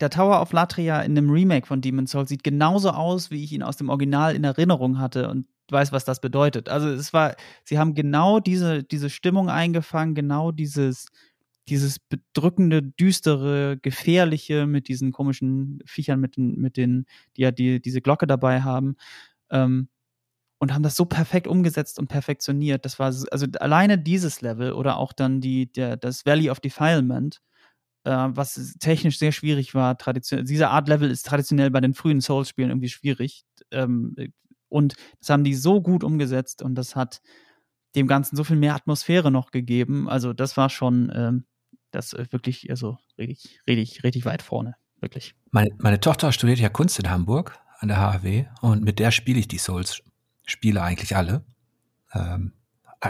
der Tower of Latria in dem Remake von Demon Souls sieht genauso aus, wie ich ihn aus dem Original in Erinnerung hatte und weiß, was das bedeutet. Also es war, sie haben genau diese, diese Stimmung eingefangen, genau dieses, dieses bedrückende, düstere, gefährliche mit diesen komischen Viechern, mit den, mit den, die ja die, diese Glocke dabei haben. Ähm, und haben das so perfekt umgesetzt und perfektioniert. Das war also alleine dieses Level oder auch dann die, der, das Valley of Defilement, äh, was technisch sehr schwierig war. Tradition diese Art Level ist traditionell bei den frühen Souls-Spielen irgendwie schwierig. Ähm, und das haben die so gut umgesetzt und das hat dem Ganzen so viel mehr Atmosphäre noch gegeben. Also das war schon ähm, das äh, wirklich, also richtig, richtig, richtig weit vorne. Wirklich. Meine, meine Tochter studiert ja Kunst in Hamburg an der HAW und mit der spiele ich die Souls Spiele eigentlich alle. Ähm,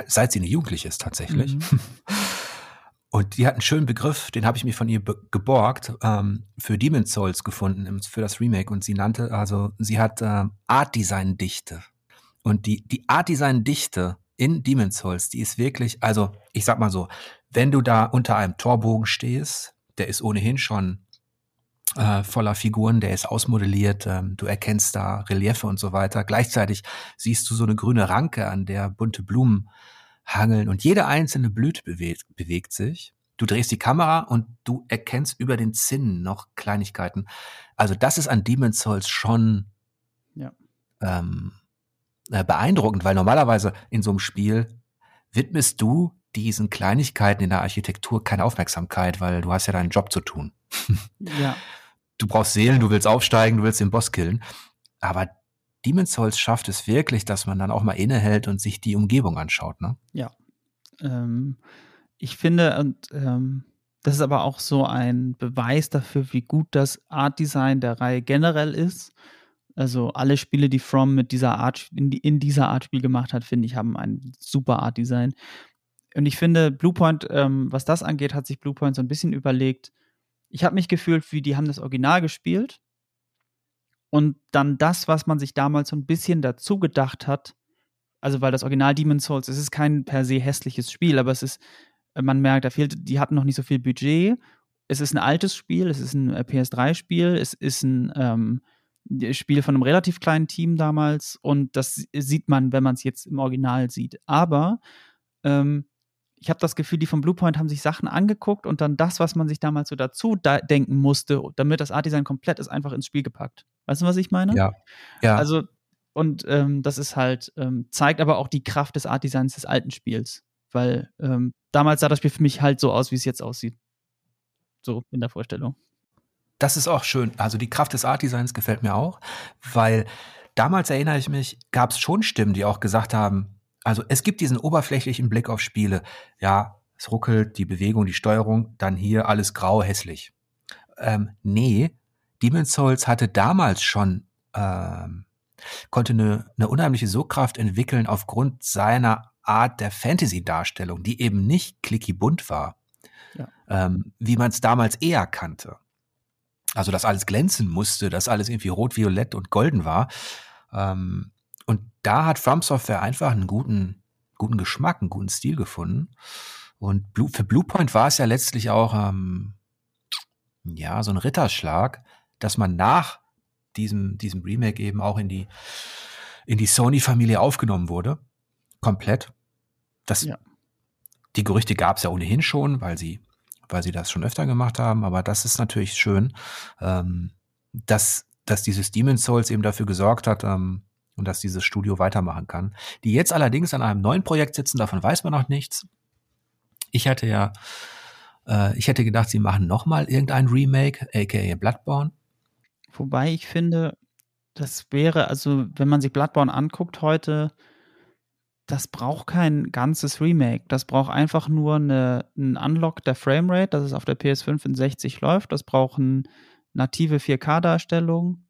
seit sie eine Jugendliche ist tatsächlich. Mhm. (laughs) Und die hat einen schönen Begriff, den habe ich mir von ihr geborgt, ähm, für Demon's Souls gefunden, für das Remake. Und sie nannte, also sie hat äh, Art Design Dichte. Und die, die Art Design Dichte in Demon's Souls, die ist wirklich, also ich sag mal so, wenn du da unter einem Torbogen stehst, der ist ohnehin schon äh, voller Figuren, der ist ausmodelliert, ähm, du erkennst da Reliefe und so weiter. Gleichzeitig siehst du so eine grüne Ranke, an der bunte Blumen hangeln und jede einzelne Blüte bewegt, bewegt sich. Du drehst die Kamera und du erkennst über den Zinnen noch Kleinigkeiten. Also das ist an Demon's Souls schon ja. ähm, äh, beeindruckend, weil normalerweise in so einem Spiel widmest du diesen Kleinigkeiten in der Architektur keine Aufmerksamkeit, weil du hast ja deinen Job zu tun. (laughs) ja. du brauchst Seelen, du willst aufsteigen, du willst den Boss killen. Aber Demon's Souls schafft es wirklich, dass man dann auch mal innehält und sich die Umgebung anschaut, ne? Ja. Ähm, ich finde, und ähm, das ist aber auch so ein Beweis dafür, wie gut das Art Design der Reihe generell ist. Also alle Spiele, die From mit dieser Art in, in dieser Art Spiel gemacht hat, finde ich, haben ein super Art Design. Und ich finde, Bluepoint, ähm, was das angeht, hat sich Bluepoint so ein bisschen überlegt. Ich habe mich gefühlt, wie die haben das Original gespielt und dann das, was man sich damals so ein bisschen dazu gedacht hat. Also weil das Original Demon's Souls, es ist kein per se hässliches Spiel, aber es ist, man merkt, da fehlt, die hatten noch nicht so viel Budget. Es ist ein altes Spiel, es ist ein äh, PS3-Spiel, es ist ein ähm, Spiel von einem relativ kleinen Team damals und das sieht man, wenn man es jetzt im Original sieht. Aber ähm, ich habe das Gefühl, die von Bluepoint haben sich Sachen angeguckt und dann das, was man sich damals so dazu da denken musste, damit das Art Design komplett ist, einfach ins Spiel gepackt. Weißt du, was ich meine? Ja. ja. Also, und ähm, das ist halt, ähm, zeigt aber auch die Kraft des Art Designs des alten Spiels. Weil ähm, damals sah das Spiel für mich halt so aus, wie es jetzt aussieht. So in der Vorstellung das ist auch schön. Also die Kraft des Art Designs gefällt mir auch, weil damals erinnere ich mich, gab es schon Stimmen, die auch gesagt haben, also es gibt diesen oberflächlichen Blick auf Spiele. Ja, es ruckelt, die Bewegung, die Steuerung, dann hier alles grau, hässlich. Ähm, nee, Demon's Souls hatte damals schon, ähm, konnte eine, eine unheimliche Sogkraft entwickeln aufgrund seiner Art der Fantasy-Darstellung, die eben nicht clicky bunt war, ja. ähm, wie man es damals eher kannte. Also, dass alles glänzen musste, dass alles irgendwie rot, violett und golden war. Ähm, und da hat From Software einfach einen guten, guten Geschmack, einen guten Stil gefunden. Und Blue, für Bluepoint war es ja letztlich auch, ähm, ja, so ein Ritterschlag, dass man nach diesem, diesem Remake eben auch in die, in die Sony-Familie aufgenommen wurde. Komplett. Das, ja. Die Gerüchte gab es ja ohnehin schon, weil sie weil sie das schon öfter gemacht haben. Aber das ist natürlich schön, ähm, dass, dass dieses Demon's Souls eben dafür gesorgt hat, ähm, und dass dieses Studio weitermachen kann. Die jetzt allerdings an einem neuen Projekt sitzen, davon weiß man noch nichts. Ich hätte ja, äh, ich hätte gedacht, sie machen nochmal irgendein Remake, aka Bloodborne. Wobei ich finde, das wäre, also wenn man sich Bloodborne anguckt heute, das braucht kein ganzes Remake. Das braucht einfach nur eine, einen Unlock der Framerate, dass es auf der PS5 in 60 läuft. Das braucht eine native 4K-Darstellung.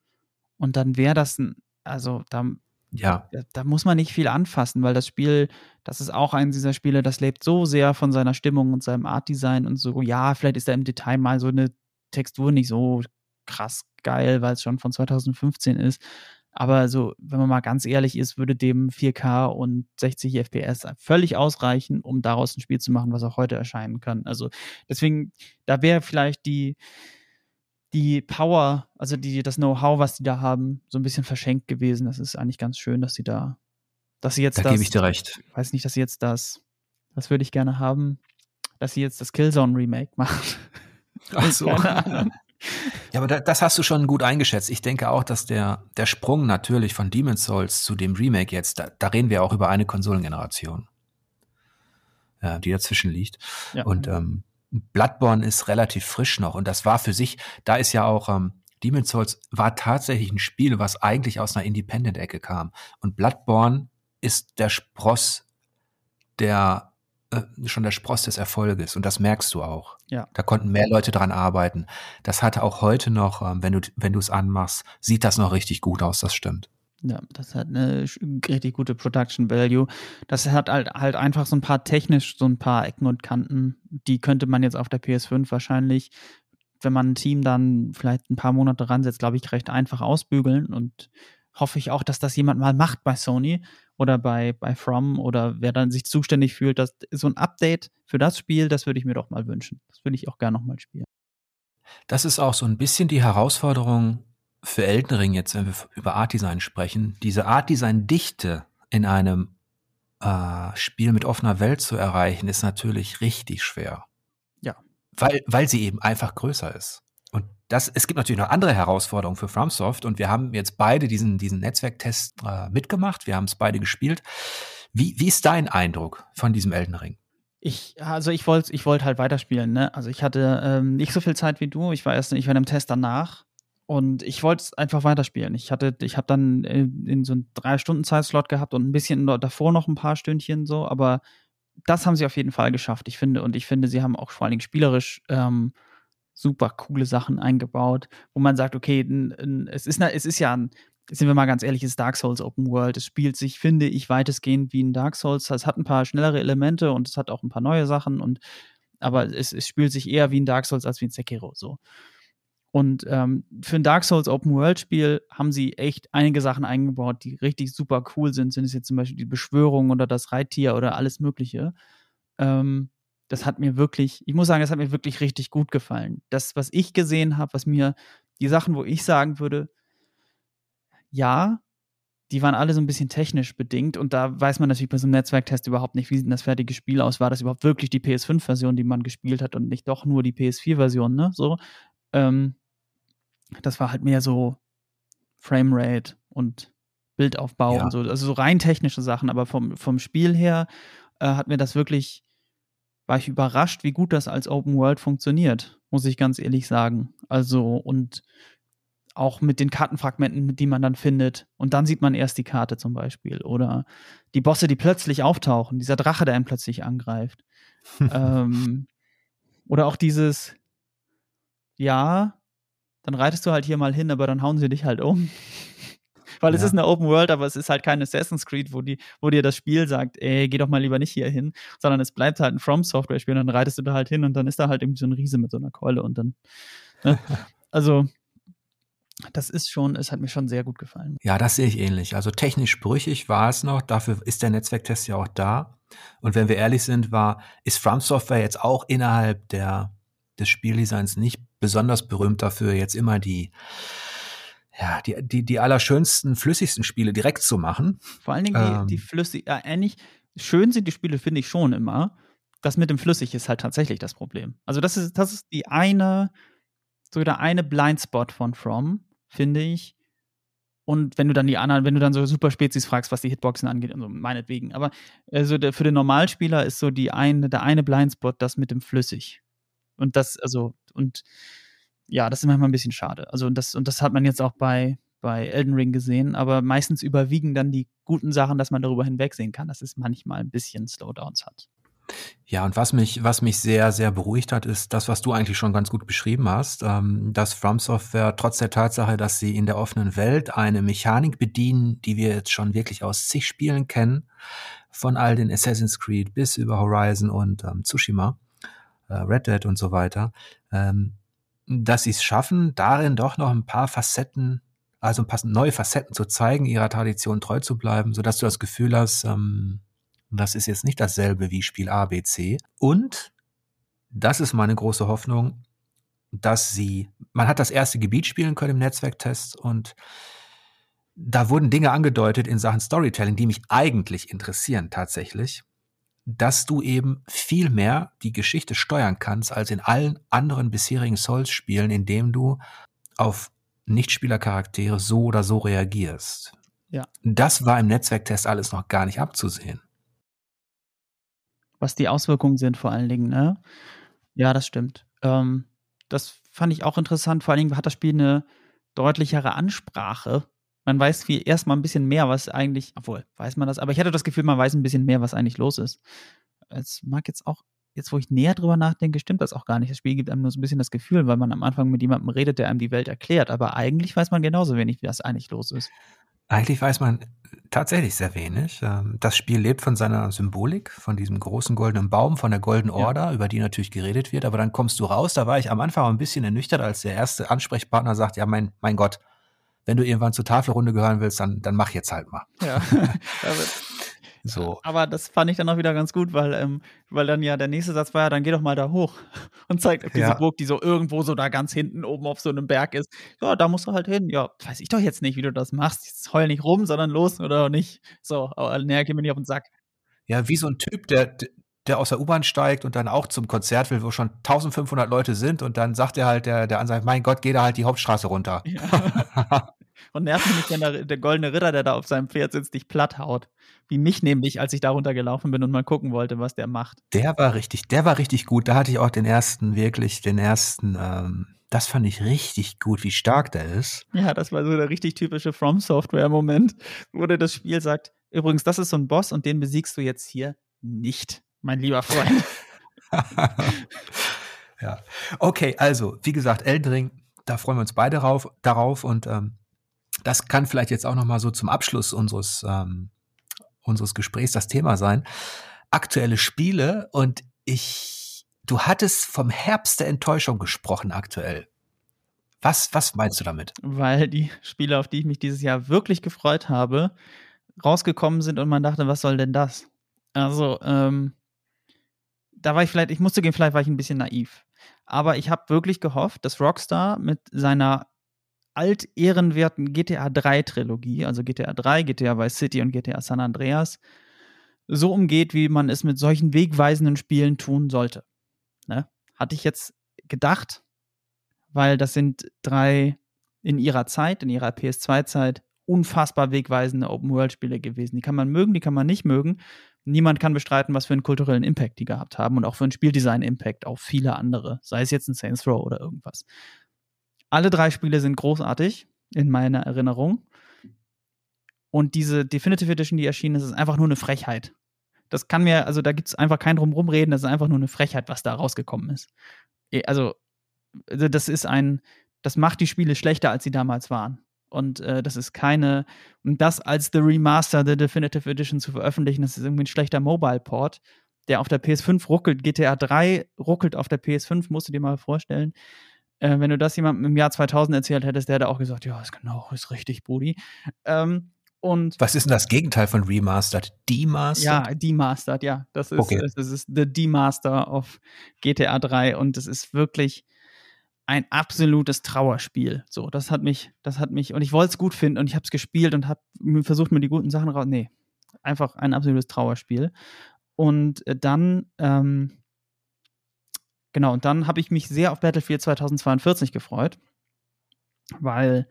Und dann wäre das ein, also da, ja. Da, da, muss man nicht viel anfassen, weil das Spiel, das ist auch eines dieser Spiele, das lebt so sehr von seiner Stimmung und seinem Art-Design und so. Ja, vielleicht ist da im Detail mal so eine Textur nicht so krass geil, weil es schon von 2015 ist. Aber so, wenn man mal ganz ehrlich ist, würde dem 4K und 60 FPS völlig ausreichen, um daraus ein Spiel zu machen, was auch heute erscheinen kann. Also deswegen, da wäre vielleicht die, die Power, also die, das Know-how, was die da haben, so ein bisschen verschenkt gewesen. Das ist eigentlich ganz schön, dass sie da, dass sie jetzt da das. gebe ich dir recht. Weiß nicht, dass sie jetzt das, das würde ich gerne haben, dass sie jetzt das Killzone Remake macht. (laughs) Ach so. Ja, aber da, das hast du schon gut eingeschätzt. Ich denke auch, dass der, der Sprung natürlich von Demon's Souls zu dem Remake jetzt, da, da reden wir auch über eine Konsolengeneration, ja, die dazwischen liegt. Ja. Und ähm, Bloodborne ist relativ frisch noch und das war für sich, da ist ja auch ähm, Demon's Souls war tatsächlich ein Spiel, was eigentlich aus einer Independent-Ecke kam. Und Bloodborne ist der Spross der äh, schon der Spross des Erfolges und das merkst du auch. Ja. Da konnten mehr Leute dran arbeiten. Das hatte auch heute noch, ähm, wenn du wenn du es anmachst, sieht das noch richtig gut aus. Das stimmt. Ja, das hat eine richtig gute Production Value. Das hat halt, halt einfach so ein paar technisch, so ein paar Ecken und Kanten. Die könnte man jetzt auf der PS5 wahrscheinlich, wenn man ein Team dann vielleicht ein paar Monate ransetzt, glaube ich, recht einfach ausbügeln. Und hoffe ich auch, dass das jemand mal macht bei Sony oder bei, bei From oder wer dann sich zuständig fühlt, dass so ein Update für das Spiel, das würde ich mir doch mal wünschen. Das würde ich auch gerne nochmal spielen. Das ist auch so ein bisschen die Herausforderung für Elden Ring jetzt, wenn wir über Art Design sprechen. Diese Art Design Dichte in einem äh, Spiel mit offener Welt zu erreichen, ist natürlich richtig schwer. Ja. Weil, weil sie eben einfach größer ist das, es gibt natürlich noch andere Herausforderungen für FromSoft und wir haben jetzt beide diesen, diesen Netzwerktest äh, mitgemacht, wir haben es beide gespielt. Wie, wie ist dein Eindruck von diesem Elden Ring? Ich, also ich wollte ich wollte halt weiterspielen, ne? Also ich hatte ähm, nicht so viel Zeit wie du. Ich war erst, ich war im Test danach Und ich wollte es einfach weiterspielen. Ich hatte, ich habe dann in, in so einen drei Stunden Zeitslot gehabt und ein bisschen davor noch ein paar Stündchen so, aber das haben sie auf jeden Fall geschafft, ich finde. Und ich finde, sie haben auch vor allen Dingen spielerisch ähm, super coole Sachen eingebaut, wo man sagt, okay, n, n, es, ist, es ist ja ein, sind wir mal ganz ehrlich, es ist Dark Souls Open World. Es spielt sich, finde ich, weitestgehend wie ein Dark Souls. Es hat ein paar schnellere Elemente und es hat auch ein paar neue Sachen und aber es, es spielt sich eher wie ein Dark Souls als wie ein Sekiro so. Und ähm, für ein Dark Souls Open World Spiel haben sie echt einige Sachen eingebaut, die richtig super cool sind. Sind es jetzt zum Beispiel die Beschwörung oder das Reittier oder alles Mögliche. Ähm, das hat mir wirklich, ich muss sagen, das hat mir wirklich richtig gut gefallen. Das, was ich gesehen habe, was mir, die Sachen, wo ich sagen würde, ja, die waren alle so ein bisschen technisch bedingt und da weiß man natürlich bei so einem Netzwerktest überhaupt nicht, wie sieht das fertige Spiel aus. War das überhaupt wirklich die PS5-Version, die man gespielt hat und nicht doch nur die PS4-Version, ne? So. Ähm, das war halt mehr so Framerate und Bildaufbau ja. und so, also so rein technische Sachen, aber vom, vom Spiel her äh, hat mir das wirklich, war ich überrascht, wie gut das als Open World funktioniert, muss ich ganz ehrlich sagen. Also und auch mit den Kartenfragmenten, die man dann findet. Und dann sieht man erst die Karte zum Beispiel. Oder die Bosse, die plötzlich auftauchen, dieser Drache, der einen plötzlich angreift. (laughs) ähm, oder auch dieses, ja, dann reitest du halt hier mal hin, aber dann hauen sie dich halt um. (laughs) Weil ja. es ist eine Open World, aber es ist halt kein Assassin's Creed, wo, die, wo dir das Spiel sagt, ey, geh doch mal lieber nicht hier hin, sondern es bleibt halt ein From Software Spiel und dann reitest du da halt hin und dann ist da halt irgendwie so ein Riese mit so einer Keule und dann, ne? (laughs) also, das ist schon, es hat mir schon sehr gut gefallen. Ja, das sehe ich ähnlich. Also technisch brüchig war es noch, dafür ist der Netzwerktest ja auch da. Und wenn wir ehrlich sind, war, ist From Software jetzt auch innerhalb der, des Spieldesigns nicht besonders berühmt dafür, jetzt immer die, ja, die, die, die allerschönsten, flüssigsten Spiele direkt zu machen. Vor allen Dingen die, ähm, die flüssig, ja, ähnlich, schön sind die Spiele, finde ich schon immer. Das mit dem Flüssig ist halt tatsächlich das Problem. Also, das ist, das ist die eine, so der eine Blindspot von From, finde ich. Und wenn du dann die anderen, wenn du dann so Superspezies fragst, was die Hitboxen angeht, und so, meinetwegen. Aber also der, für den Normalspieler ist so die eine, der eine Blindspot das mit dem Flüssig. Und das, also, und ja, das ist manchmal ein bisschen schade. Also, und das, und das hat man jetzt auch bei, bei Elden Ring gesehen, aber meistens überwiegen dann die guten Sachen, dass man darüber hinwegsehen kann, dass es manchmal ein bisschen Slowdowns hat. Ja, und was mich, was mich sehr, sehr beruhigt hat, ist das, was du eigentlich schon ganz gut beschrieben hast, ähm, dass From Software trotz der Tatsache, dass sie in der offenen Welt eine Mechanik bedienen, die wir jetzt schon wirklich aus zig Spielen kennen, von all den Assassin's Creed bis über Horizon und ähm, Tsushima, äh, Red Dead und so weiter, ähm, dass sie es schaffen, darin doch noch ein paar Facetten, also ein paar neue Facetten zu zeigen, ihrer Tradition treu zu bleiben, sodass du das Gefühl hast, ähm, das ist jetzt nicht dasselbe wie Spiel A, B, C. Und das ist meine große Hoffnung, dass sie, man hat das erste Gebiet spielen können im Netzwerktest und da wurden Dinge angedeutet in Sachen Storytelling, die mich eigentlich interessieren tatsächlich dass du eben viel mehr die Geschichte steuern kannst als in allen anderen bisherigen Souls-Spielen, indem du auf Nichtspielercharaktere so oder so reagierst. Ja. Das war im Netzwerktest alles noch gar nicht abzusehen. Was die Auswirkungen sind vor allen Dingen, ne? Ja, das stimmt. Ähm, das fand ich auch interessant. Vor allen Dingen hat das Spiel eine deutlichere Ansprache man weiß viel erstmal ein bisschen mehr, was eigentlich, obwohl, weiß man das, aber ich hatte das Gefühl, man weiß ein bisschen mehr, was eigentlich los ist. Es mag jetzt auch, jetzt wo ich näher drüber nachdenke, stimmt das auch gar nicht. Das Spiel gibt einem nur so ein bisschen das Gefühl, weil man am Anfang mit jemandem redet, der einem die Welt erklärt, aber eigentlich weiß man genauso wenig, wie das eigentlich los ist. Eigentlich weiß man tatsächlich sehr wenig. Ähm, das Spiel lebt von seiner Symbolik, von diesem großen goldenen Baum, von der Golden Order, ja. über die natürlich geredet wird. Aber dann kommst du raus, da war ich am Anfang ein bisschen ernüchtert, als der erste Ansprechpartner sagt, ja, mein, mein Gott, wenn du irgendwann zur Tafelrunde gehören willst, dann, dann mach jetzt halt mal. Ja. (laughs) so. Aber das fand ich dann auch wieder ganz gut, weil, ähm, weil dann ja der nächste Satz war ja, dann geh doch mal da hoch (laughs) und zeigt auf diese ja. Burg, die so irgendwo so da ganz hinten oben auf so einem Berg ist. Ja, da musst du halt hin. Ja, weiß ich doch jetzt nicht, wie du das machst. Jetzt heul nicht rum, sondern los oder nicht. So, aber näher geh mir nicht auf den Sack. Ja, wie so ein Typ, der, der aus der U-Bahn steigt und dann auch zum Konzert will, wo schon 1500 Leute sind und dann sagt er halt, der, der Ansage, mein Gott, geh da halt die Hauptstraße runter. Ja. (laughs) und nervt mich, wenn der, der, goldene Ritter, der da auf seinem Pferd sitzt, dich platt haut. Wie mich nämlich, als ich da runtergelaufen bin und mal gucken wollte, was der macht. Der war richtig, der war richtig gut. Da hatte ich auch den ersten, wirklich, den ersten, ähm, Das fand ich richtig gut, wie stark der ist. Ja, das war so der richtig typische From Software-Moment, wo der das Spiel sagt, übrigens, das ist so ein Boss und den besiegst du jetzt hier nicht, mein lieber Freund. (laughs) (laughs) ja. Okay, also, wie gesagt, Eldring, da freuen wir uns beide drauf, darauf und ähm, das kann vielleicht jetzt auch noch mal so zum Abschluss unseres, ähm, unseres Gesprächs das Thema sein. Aktuelle Spiele und ich Du hattest vom Herbst der Enttäuschung gesprochen aktuell. Was, was meinst du damit? Weil die Spiele, auf die ich mich dieses Jahr wirklich gefreut habe, rausgekommen sind und man dachte, was soll denn das? Also, ähm, da war ich vielleicht, ich musste gehen, vielleicht war ich ein bisschen naiv. Aber ich habe wirklich gehofft, dass Rockstar mit seiner altehrenwerten GTA 3 Trilogie, also GTA 3, GTA Vice City und GTA San Andreas, so umgeht, wie man es mit solchen wegweisenden Spielen tun sollte. Ne? Hatte ich jetzt gedacht, weil das sind drei in ihrer Zeit, in ihrer PS2-Zeit, unfassbar wegweisende Open-World-Spiele gewesen. Die kann man mögen, die kann man nicht mögen. Niemand kann bestreiten, was für einen kulturellen Impact die gehabt haben und auch für einen Spieldesign-Impact auf viele andere, sei es jetzt ein Saints Row oder irgendwas. Alle drei Spiele sind großartig in meiner Erinnerung. Und diese Definitive Edition, die erschienen ist, ist einfach nur eine Frechheit. Das kann mir, also da gibt es einfach kein drumherum reden, das ist einfach nur eine Frechheit, was da rausgekommen ist. Also, also, das ist ein, das macht die Spiele schlechter, als sie damals waren. Und äh, das ist keine, und das als The Remaster, The Definitive Edition zu veröffentlichen, das ist irgendwie ein schlechter Mobile-Port, der auf der PS5 ruckelt. GTA 3 ruckelt auf der PS5, musst du dir mal vorstellen. Äh, wenn du das jemandem im Jahr 2000 erzählt hättest, der hätte auch gesagt, ja, ist genau, ist richtig, Brudi. Ähm, und Was ist denn das Gegenteil von Remastered? Demastered? Ja, Demastered, ja. Das ist, okay. das ist The Demaster of GTA 3 und es ist wirklich ein absolutes Trauerspiel. So, das hat mich, das hat mich, und ich wollte es gut finden und ich habe es gespielt und habe versucht, mir die guten Sachen raus. Nee, einfach ein absolutes Trauerspiel. Und äh, dann, ähm, genau, und dann habe ich mich sehr auf Battlefield 2042 gefreut, weil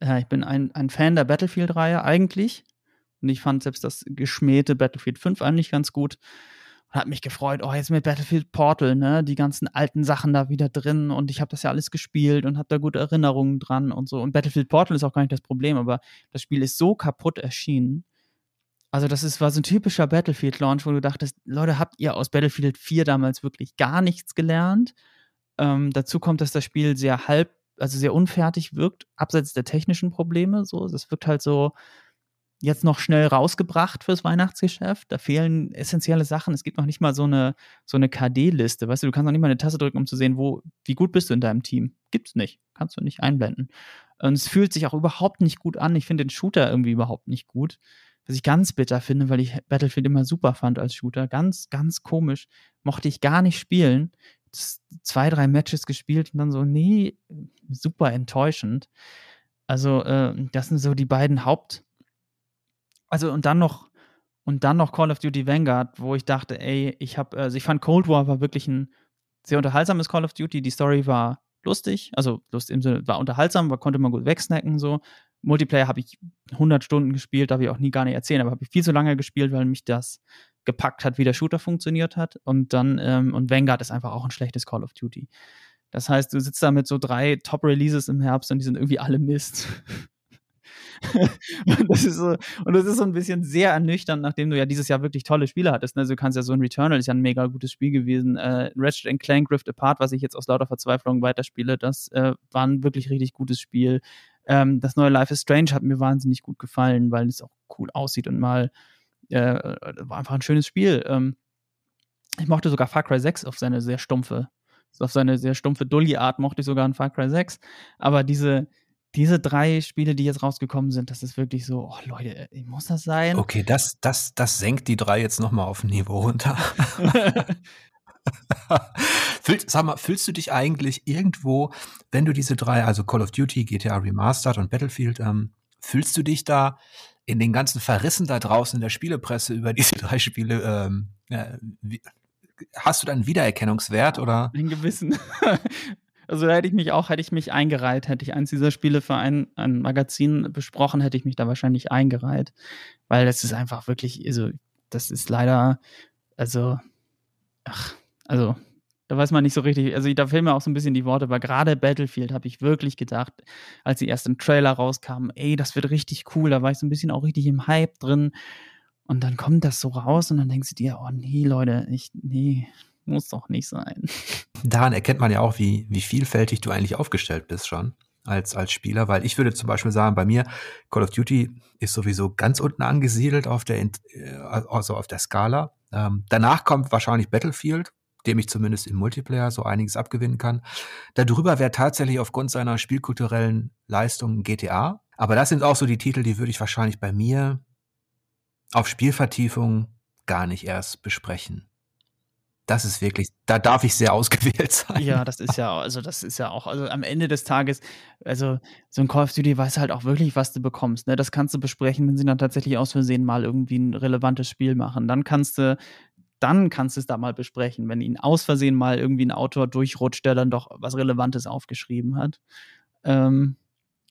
äh, ich bin ein, ein Fan der Battlefield-Reihe eigentlich. Und ich fand selbst das geschmähte Battlefield 5 eigentlich ganz gut. Und hat mich gefreut, oh, jetzt mit Battlefield Portal, ne, die ganzen alten Sachen da wieder drin. Und ich habe das ja alles gespielt und habe da gute Erinnerungen dran und so. Und Battlefield Portal ist auch gar nicht das Problem, aber das Spiel ist so kaputt erschienen. Also, das ist, war so ein typischer Battlefield-Launch, wo du dachtest, Leute, habt ihr aus Battlefield 4 damals wirklich gar nichts gelernt? Ähm, dazu kommt, dass das Spiel sehr halb also sehr unfertig wirkt, abseits der technischen Probleme. So, das wirkt halt so jetzt noch schnell rausgebracht fürs Weihnachtsgeschäft. Da fehlen essentielle Sachen. Es gibt noch nicht mal so eine, so eine KD-Liste. Weißt du, du kannst noch nicht mal eine Taste drücken, um zu sehen, wo, wie gut bist du in deinem Team. Gibt's nicht. Kannst du nicht einblenden. Und es fühlt sich auch überhaupt nicht gut an. Ich finde den Shooter irgendwie überhaupt nicht gut. Was ich ganz bitter finde, weil ich Battlefield immer super fand als Shooter. Ganz, ganz komisch. Mochte ich gar nicht spielen zwei, drei Matches gespielt und dann so, nee, super enttäuschend. Also, äh, das sind so die beiden Haupt. Also, und dann noch, und dann noch Call of Duty Vanguard, wo ich dachte, ey, ich habe, also ich fand Cold War war wirklich ein sehr unterhaltsames Call of Duty. Die Story war lustig, also lustig im Sinne, war unterhaltsam, war, konnte man gut wegsnacken, so. Multiplayer habe ich 100 Stunden gespielt, darf ich auch nie gar nicht erzählen, aber habe ich viel zu lange gespielt, weil mich das gepackt hat, wie der Shooter funktioniert hat. Und dann, ähm, und Vanguard ist einfach auch ein schlechtes Call of Duty. Das heißt, du sitzt da mit so drei Top-Releases im Herbst und die sind irgendwie alle Mist. (laughs) (laughs) und, das ist so, und das ist so ein bisschen sehr ernüchternd, nachdem du ja dieses Jahr wirklich tolle Spiele hattest. Ne? Also du kannst ja so ein Returnal ist ja ein mega gutes Spiel gewesen. Äh, Ratchet Clank Rift Apart, was ich jetzt aus lauter Verzweiflung weiterspiele, das äh, war ein wirklich richtig gutes Spiel. Ähm, das neue Life is Strange hat mir wahnsinnig gut gefallen, weil es auch cool aussieht und mal äh, war einfach ein schönes Spiel. Ähm, ich mochte sogar Far Cry 6 auf seine sehr stumpfe, auf seine sehr stumpfe Dully-Art mochte ich sogar ein Far Cry 6. Aber diese, diese drei Spiele, die jetzt rausgekommen sind, das ist wirklich so, oh Leute, muss das sein? Okay, das, das, das senkt die drei jetzt nochmal auf ein Niveau runter. (laughs) (laughs) Fühl, sag mal, fühlst du dich eigentlich irgendwo, wenn du diese drei, also Call of Duty, GTA Remastered und Battlefield, ähm, fühlst du dich da in den ganzen Verrissen da draußen in der Spielepresse über diese (laughs) drei Spiele, ähm, ja, wie, hast du da einen Wiedererkennungswert oder? Einen gewissen. Also da hätte ich mich auch, hätte ich mich eingereiht, hätte ich eins dieser Spiele für ein, ein Magazin besprochen, hätte ich mich da wahrscheinlich eingereiht. Weil das ist einfach wirklich, also, das ist leider, also, ach, also, Da weiß man nicht so richtig, also da fehlen mir auch so ein bisschen die Worte, aber gerade Battlefield habe ich wirklich gedacht, als die ersten Trailer rauskamen, ey, das wird richtig cool, da war ich so ein bisschen auch richtig im Hype drin. Und dann kommt das so raus und dann denkst du dir, oh nee, Leute, ich, nee, muss doch nicht sein. (laughs) Daran erkennt man ja auch, wie, wie vielfältig du eigentlich aufgestellt bist schon als, als Spieler, weil ich würde zum Beispiel sagen, bei mir Call of Duty ist sowieso ganz unten angesiedelt auf der, äh, also auf der Skala. Ähm, danach kommt wahrscheinlich Battlefield, dem ich zumindest im Multiplayer so einiges abgewinnen kann. Darüber wäre tatsächlich aufgrund seiner spielkulturellen Leistungen GTA. Aber das sind auch so die Titel, die würde ich wahrscheinlich bei mir auf Spielvertiefung gar nicht erst besprechen. Das ist wirklich, da darf ich sehr ausgewählt sein. Ja, das ist ja, also das ist ja auch, also am Ende des Tages, also so ein Call of Duty weiß halt auch wirklich, was du bekommst. Ne? Das kannst du besprechen, wenn sie dann tatsächlich aus Versehen mal irgendwie ein relevantes Spiel machen. Dann kannst du dann kannst du es da mal besprechen, wenn ihn aus Versehen mal irgendwie ein Autor durchrutscht, der dann doch was Relevantes aufgeschrieben hat. Ähm,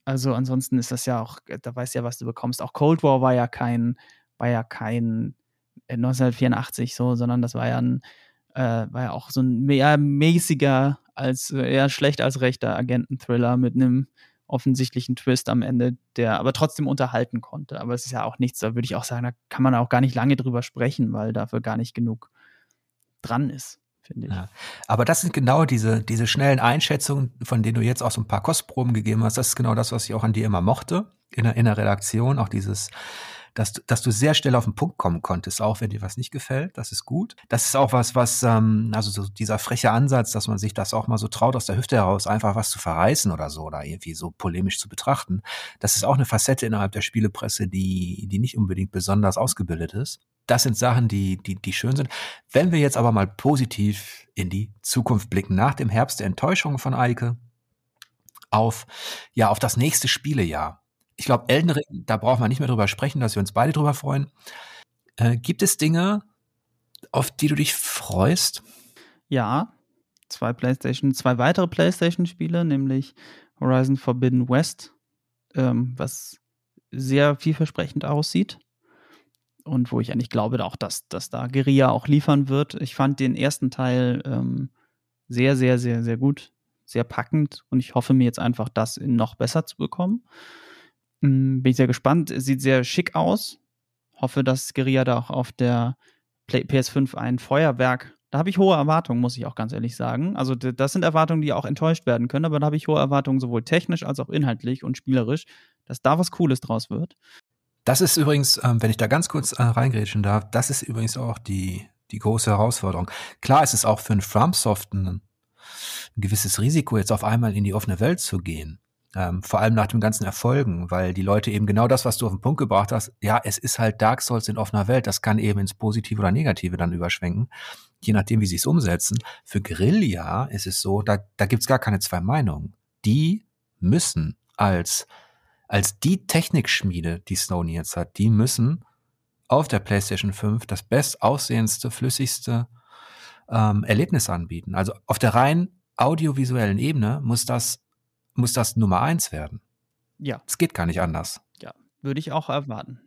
also ansonsten ist das ja auch, da weißt du ja, was du bekommst. Auch Cold War war ja kein, war ja kein 1984 äh, so, sondern das war ja ein, äh, war ja auch so ein mehr mäßiger als eher schlecht als rechter Agenten-Thriller mit einem offensichtlichen Twist am Ende, der aber trotzdem unterhalten konnte. Aber es ist ja auch nichts, da würde ich auch sagen, da kann man auch gar nicht lange drüber sprechen, weil dafür gar nicht genug dran ist, finde ich. Ja. Aber das sind genau diese, diese schnellen Einschätzungen, von denen du jetzt auch so ein paar Kostproben gegeben hast. Das ist genau das, was ich auch an dir immer mochte in der, in der Redaktion. Auch dieses, dass, du, dass du sehr schnell auf den Punkt kommen konntest, auch wenn dir was nicht gefällt. Das ist gut. Das ist auch was, was, ähm, also so dieser freche Ansatz, dass man sich das auch mal so traut, aus der Hüfte heraus einfach was zu verreißen oder so oder irgendwie so polemisch zu betrachten. Das ist auch eine Facette innerhalb der Spielepresse, die, die nicht unbedingt besonders ausgebildet ist. Das sind Sachen, die, die, die schön sind. Wenn wir jetzt aber mal positiv in die Zukunft blicken, nach dem Herbst der Enttäuschung von Eike, auf, ja, auf das nächste Spielejahr ich glaube, Elden da braucht man nicht mehr drüber sprechen, dass wir uns beide drüber freuen. Äh, gibt es Dinge, auf die du dich freust? Ja, zwei PlayStation, zwei weitere PlayStation-Spiele, nämlich Horizon Forbidden West, ähm, was sehr vielversprechend aussieht und wo ich eigentlich glaube auch, dass, dass da Guerilla auch liefern wird. Ich fand den ersten Teil ähm, sehr, sehr, sehr, sehr gut, sehr packend und ich hoffe mir jetzt einfach, das noch besser zu bekommen. Hm, bin ich sehr gespannt. Sieht sehr schick aus. Hoffe, dass Guerilla da auch auf der PS5 ein Feuerwerk. Da habe ich hohe Erwartungen, muss ich auch ganz ehrlich sagen. Also, das sind Erwartungen, die auch enttäuscht werden können, aber da habe ich hohe Erwartungen, sowohl technisch als auch inhaltlich und spielerisch, dass da was Cooles draus wird. Das ist übrigens, ähm, wenn ich da ganz kurz äh, reingrätschen darf, das ist übrigens auch die, die große Herausforderung. Klar ist es auch für einen FromSoft ein, ein gewisses Risiko, jetzt auf einmal in die offene Welt zu gehen. Ähm, vor allem nach dem ganzen Erfolgen, weil die Leute eben genau das, was du auf den Punkt gebracht hast, ja, es ist halt Dark Souls in offener Welt, das kann eben ins Positive oder Negative dann überschwenken, je nachdem, wie sie es umsetzen. Für Guerilla ist es so, da, da gibt's gar keine zwei Meinungen. Die müssen als, als die Technikschmiede, die Sony jetzt hat, die müssen auf der PlayStation 5 das bestaussehendste, flüssigste ähm, Erlebnis anbieten. Also auf der rein audiovisuellen Ebene muss das muss das Nummer eins werden. Ja. Es geht gar nicht anders. Ja, würde ich auch erwarten.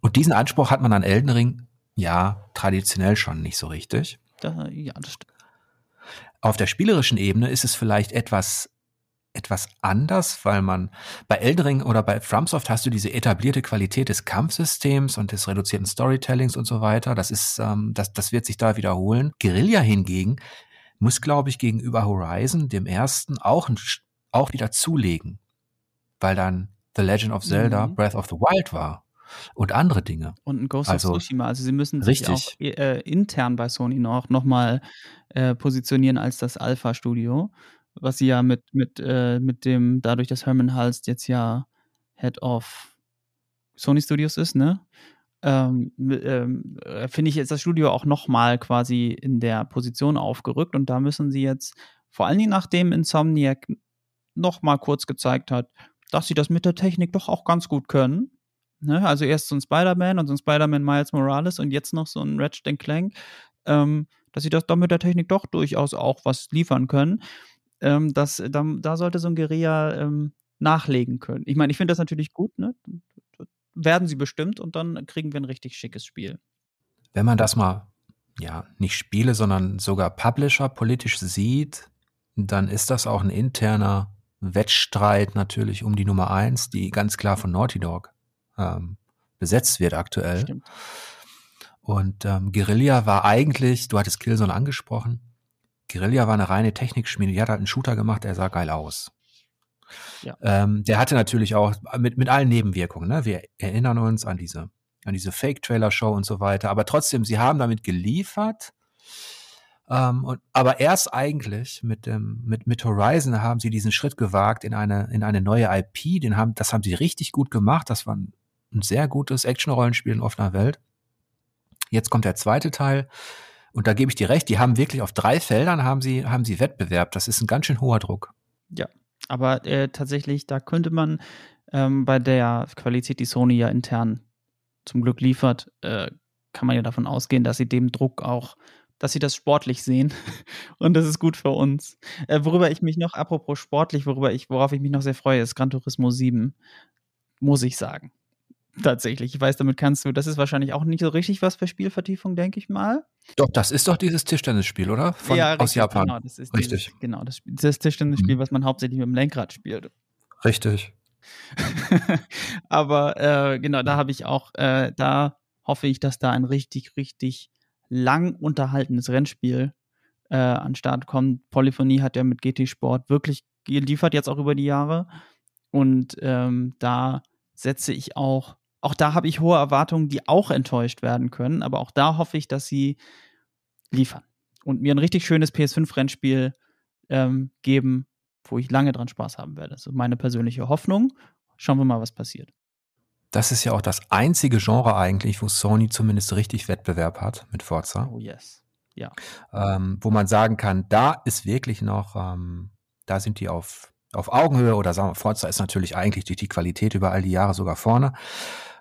Und diesen Anspruch hat man an Elden Ring, ja, traditionell schon nicht so richtig. Da, ja, das stimmt. Auf der spielerischen Ebene ist es vielleicht etwas etwas anders, weil man bei Elden Ring oder bei FromSoft hast du diese etablierte Qualität des Kampfsystems und des reduzierten Storytellings und so weiter. Das ist, ähm, das, das wird sich da wiederholen. Guerilla hingegen muss, glaube ich, gegenüber Horizon, dem ersten, auch ein auch wieder zulegen, weil dann The Legend of Zelda mhm. Breath of the Wild war und andere Dinge. Und ein Ghost also, of Tsushima. Also sie müssen sich richtig. auch äh, intern bei Sony noch, noch mal äh, positionieren als das Alpha-Studio, was sie ja mit, mit, äh, mit dem, dadurch, dass Herman Halst jetzt ja Head of Sony Studios ist, ne? Ähm, ähm, äh, finde ich jetzt das Studio auch noch mal quasi in der Position aufgerückt und da müssen sie jetzt, vor allen Dingen nachdem Insomniac noch mal kurz gezeigt hat, dass sie das mit der Technik doch auch ganz gut können. Ne? Also erst so ein Spider-Man und so ein Spider-Man Miles Morales und jetzt noch so ein Ratchet Clank, ähm, dass sie das doch mit der Technik doch durchaus auch was liefern können. Ähm, das, da, da, sollte so ein Guerilla ähm, nachlegen können. Ich meine, ich finde das natürlich gut, ne? Werden sie bestimmt und dann kriegen wir ein richtig schickes Spiel. Wenn man das mal ja, nicht Spiele, sondern sogar Publisher politisch sieht, dann ist das auch ein interner Wettstreit natürlich um die Nummer eins, die ganz klar von Naughty Dog ähm, besetzt wird aktuell. Stimmt. Und ähm, Guerilla war eigentlich, du hattest Killzone angesprochen, Guerilla war eine reine Technikschmiede, die hat halt einen Shooter gemacht, der sah geil aus. Ja. Ähm, der hatte natürlich auch mit, mit allen Nebenwirkungen, ne? Wir erinnern uns an diese, an diese Fake-Trailer-Show und so weiter, aber trotzdem, sie haben damit geliefert. Ähm, und, aber erst eigentlich mit dem, mit, mit Horizon haben sie diesen Schritt gewagt in eine, in eine neue IP, den haben, das haben sie richtig gut gemacht, das war ein, ein sehr gutes Action-Rollenspiel in offener Welt. Jetzt kommt der zweite Teil. Und da gebe ich dir recht, die haben wirklich auf drei Feldern haben sie, haben sie Wettbewerb. Das ist ein ganz schön hoher Druck. Ja, aber äh, tatsächlich, da könnte man ähm, bei der Qualität, die Sony ja intern zum Glück liefert, äh, kann man ja davon ausgehen, dass sie dem Druck auch, dass sie das sportlich sehen. (laughs) Und das ist gut für uns. Äh, worüber ich mich noch, apropos sportlich, worüber ich, worauf ich mich noch sehr freue, ist Gran Turismo 7. Muss ich sagen tatsächlich. Ich weiß, damit kannst du, das ist wahrscheinlich auch nicht so richtig was für Spielvertiefung, denke ich mal. Doch, das ist doch dieses Tischtennisspiel, oder? Von, ja, richtig, aus Japan. Genau, das ist richtig. Dieses, genau, das, das Tischtennisspiel, mhm. was man hauptsächlich mit dem Lenkrad spielt. Richtig. (laughs) Aber äh, genau, da habe ich auch, äh, da hoffe ich, dass da ein richtig, richtig lang unterhaltenes Rennspiel äh, an Start kommt. Polyphonie hat ja mit GT Sport wirklich geliefert, jetzt auch über die Jahre. Und ähm, da setze ich auch auch da habe ich hohe Erwartungen, die auch enttäuscht werden können. Aber auch da hoffe ich, dass sie liefern und mir ein richtig schönes PS5-Rennspiel ähm, geben, wo ich lange dran Spaß haben werde. Das ist meine persönliche Hoffnung. Schauen wir mal, was passiert. Das ist ja auch das einzige Genre eigentlich, wo Sony zumindest richtig Wettbewerb hat mit Forza. Oh yes. Ja. Ähm, wo man sagen kann, da ist wirklich noch, ähm, da sind die auf, auf Augenhöhe oder sagen wir, Forza ist natürlich eigentlich durch die Qualität über all die Jahre sogar vorne.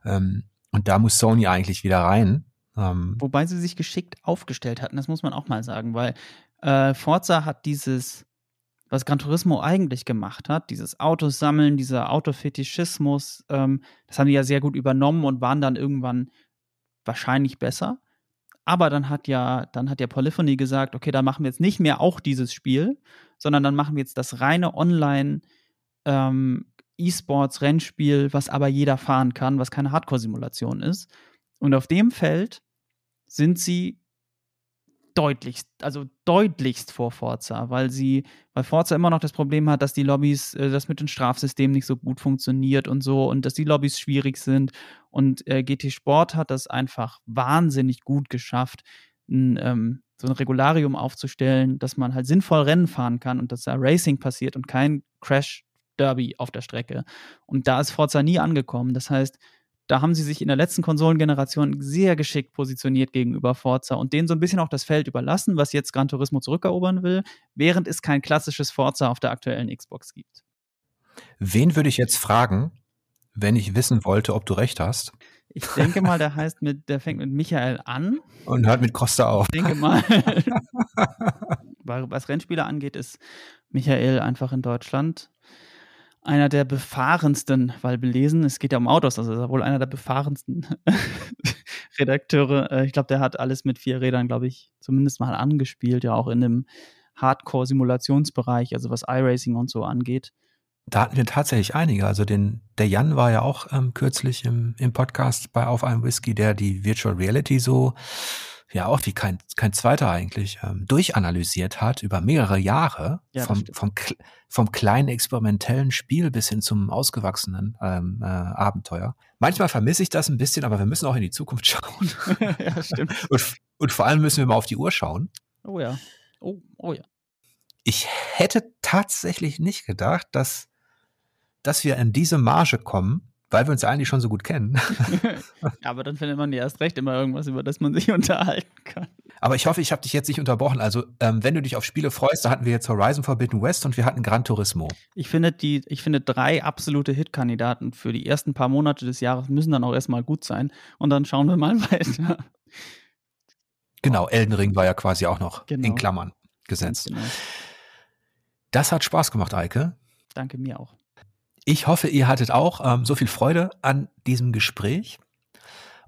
Ähm, und da muss Sony eigentlich wieder rein. Ähm, Wobei sie sich geschickt aufgestellt hatten, das muss man auch mal sagen, weil äh, Forza hat dieses, was Gran Turismo eigentlich gemacht hat, dieses Autos sammeln, dieser Autofetischismus, ähm, das haben die ja sehr gut übernommen und waren dann irgendwann wahrscheinlich besser. Aber dann hat ja, dann hat ja Polyphony gesagt, okay, dann machen wir jetzt nicht mehr auch dieses Spiel, sondern dann machen wir jetzt das reine Online ähm, E-Sports-Rennspiel, was aber jeder fahren kann, was keine Hardcore-Simulation ist. Und auf dem Feld sind sie deutlichst, also deutlichst vor Forza, weil sie, weil Forza immer noch das Problem hat, dass die Lobbys, äh, das mit dem Strafsystem nicht so gut funktioniert und so und dass die Lobbys schwierig sind. Und äh, GT Sport hat das einfach wahnsinnig gut geschafft, ein, ähm, so ein Regularium aufzustellen, dass man halt sinnvoll Rennen fahren kann und dass da Racing passiert und kein Crash Derby auf der Strecke. Und da ist Forza nie angekommen. Das heißt, da haben sie sich in der letzten Konsolengeneration sehr geschickt positioniert gegenüber Forza und denen so ein bisschen auch das Feld überlassen, was jetzt Gran Turismo zurückerobern will, während es kein klassisches Forza auf der aktuellen Xbox gibt. Wen würde ich jetzt fragen, wenn ich wissen wollte, ob du recht hast? Ich denke mal, der (laughs) heißt mit, der fängt mit Michael an. Und hört mit Costa auf. Ich denke mal. (laughs) was Rennspieler angeht, ist Michael einfach in Deutschland einer der befahrensten, weil belesen, es geht ja um Autos, also ist er wohl einer der befahrensten (laughs) Redakteure. Äh, ich glaube, der hat alles mit vier Rädern, glaube ich, zumindest mal angespielt, ja auch in dem Hardcore-Simulationsbereich, also was iRacing und so angeht. Da hatten wir tatsächlich einige. Also den, der Jan war ja auch ähm, kürzlich im, im Podcast bei Auf einem Whisky, der die Virtual Reality so ja auch wie kein, kein zweiter eigentlich, ähm, durchanalysiert hat über mehrere Jahre, ja, vom, vom, vom kleinen experimentellen Spiel bis hin zum ausgewachsenen ähm, äh, Abenteuer. Manchmal vermisse ich das ein bisschen, aber wir müssen auch in die Zukunft (laughs) schauen. (laughs) ja, stimmt. Und, und vor allem müssen wir mal auf die Uhr schauen. Oh ja. Oh, oh ja. Ich hätte tatsächlich nicht gedacht, dass, dass wir in diese Marge kommen, weil wir uns eigentlich schon so gut kennen. ja, (laughs) aber dann findet man ja erst recht immer irgendwas, über das man sich (laughs) unterhalten kann. Aber ich hoffe, ich habe dich jetzt nicht unterbrochen. Also, ähm, wenn du dich auf Spiele freust, da hatten wir jetzt Horizon Forbidden West und wir hatten Gran Turismo. Ich finde, die, ich finde drei absolute Hit-Kandidaten für die ersten paar Monate des Jahres müssen dann auch erstmal gut sein. Und dann schauen wir mal (laughs) weiter. Genau, Elden Ring war ja quasi auch noch genau. in Klammern gesetzt. Genau. Das hat Spaß gemacht, Eike. Danke mir auch. Ich hoffe, ihr hattet auch ähm, so viel Freude an diesem Gespräch.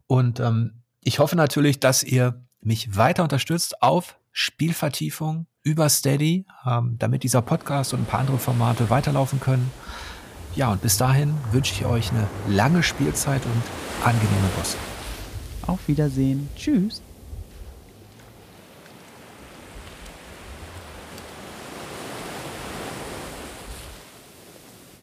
Und ähm, ich hoffe natürlich, dass ihr mich weiter unterstützt auf Spielvertiefung über Steady, ähm, damit dieser Podcast und ein paar andere Formate weiterlaufen können. Ja, und bis dahin wünsche ich euch eine lange Spielzeit und angenehme Bosse. Auf Wiedersehen. Tschüss.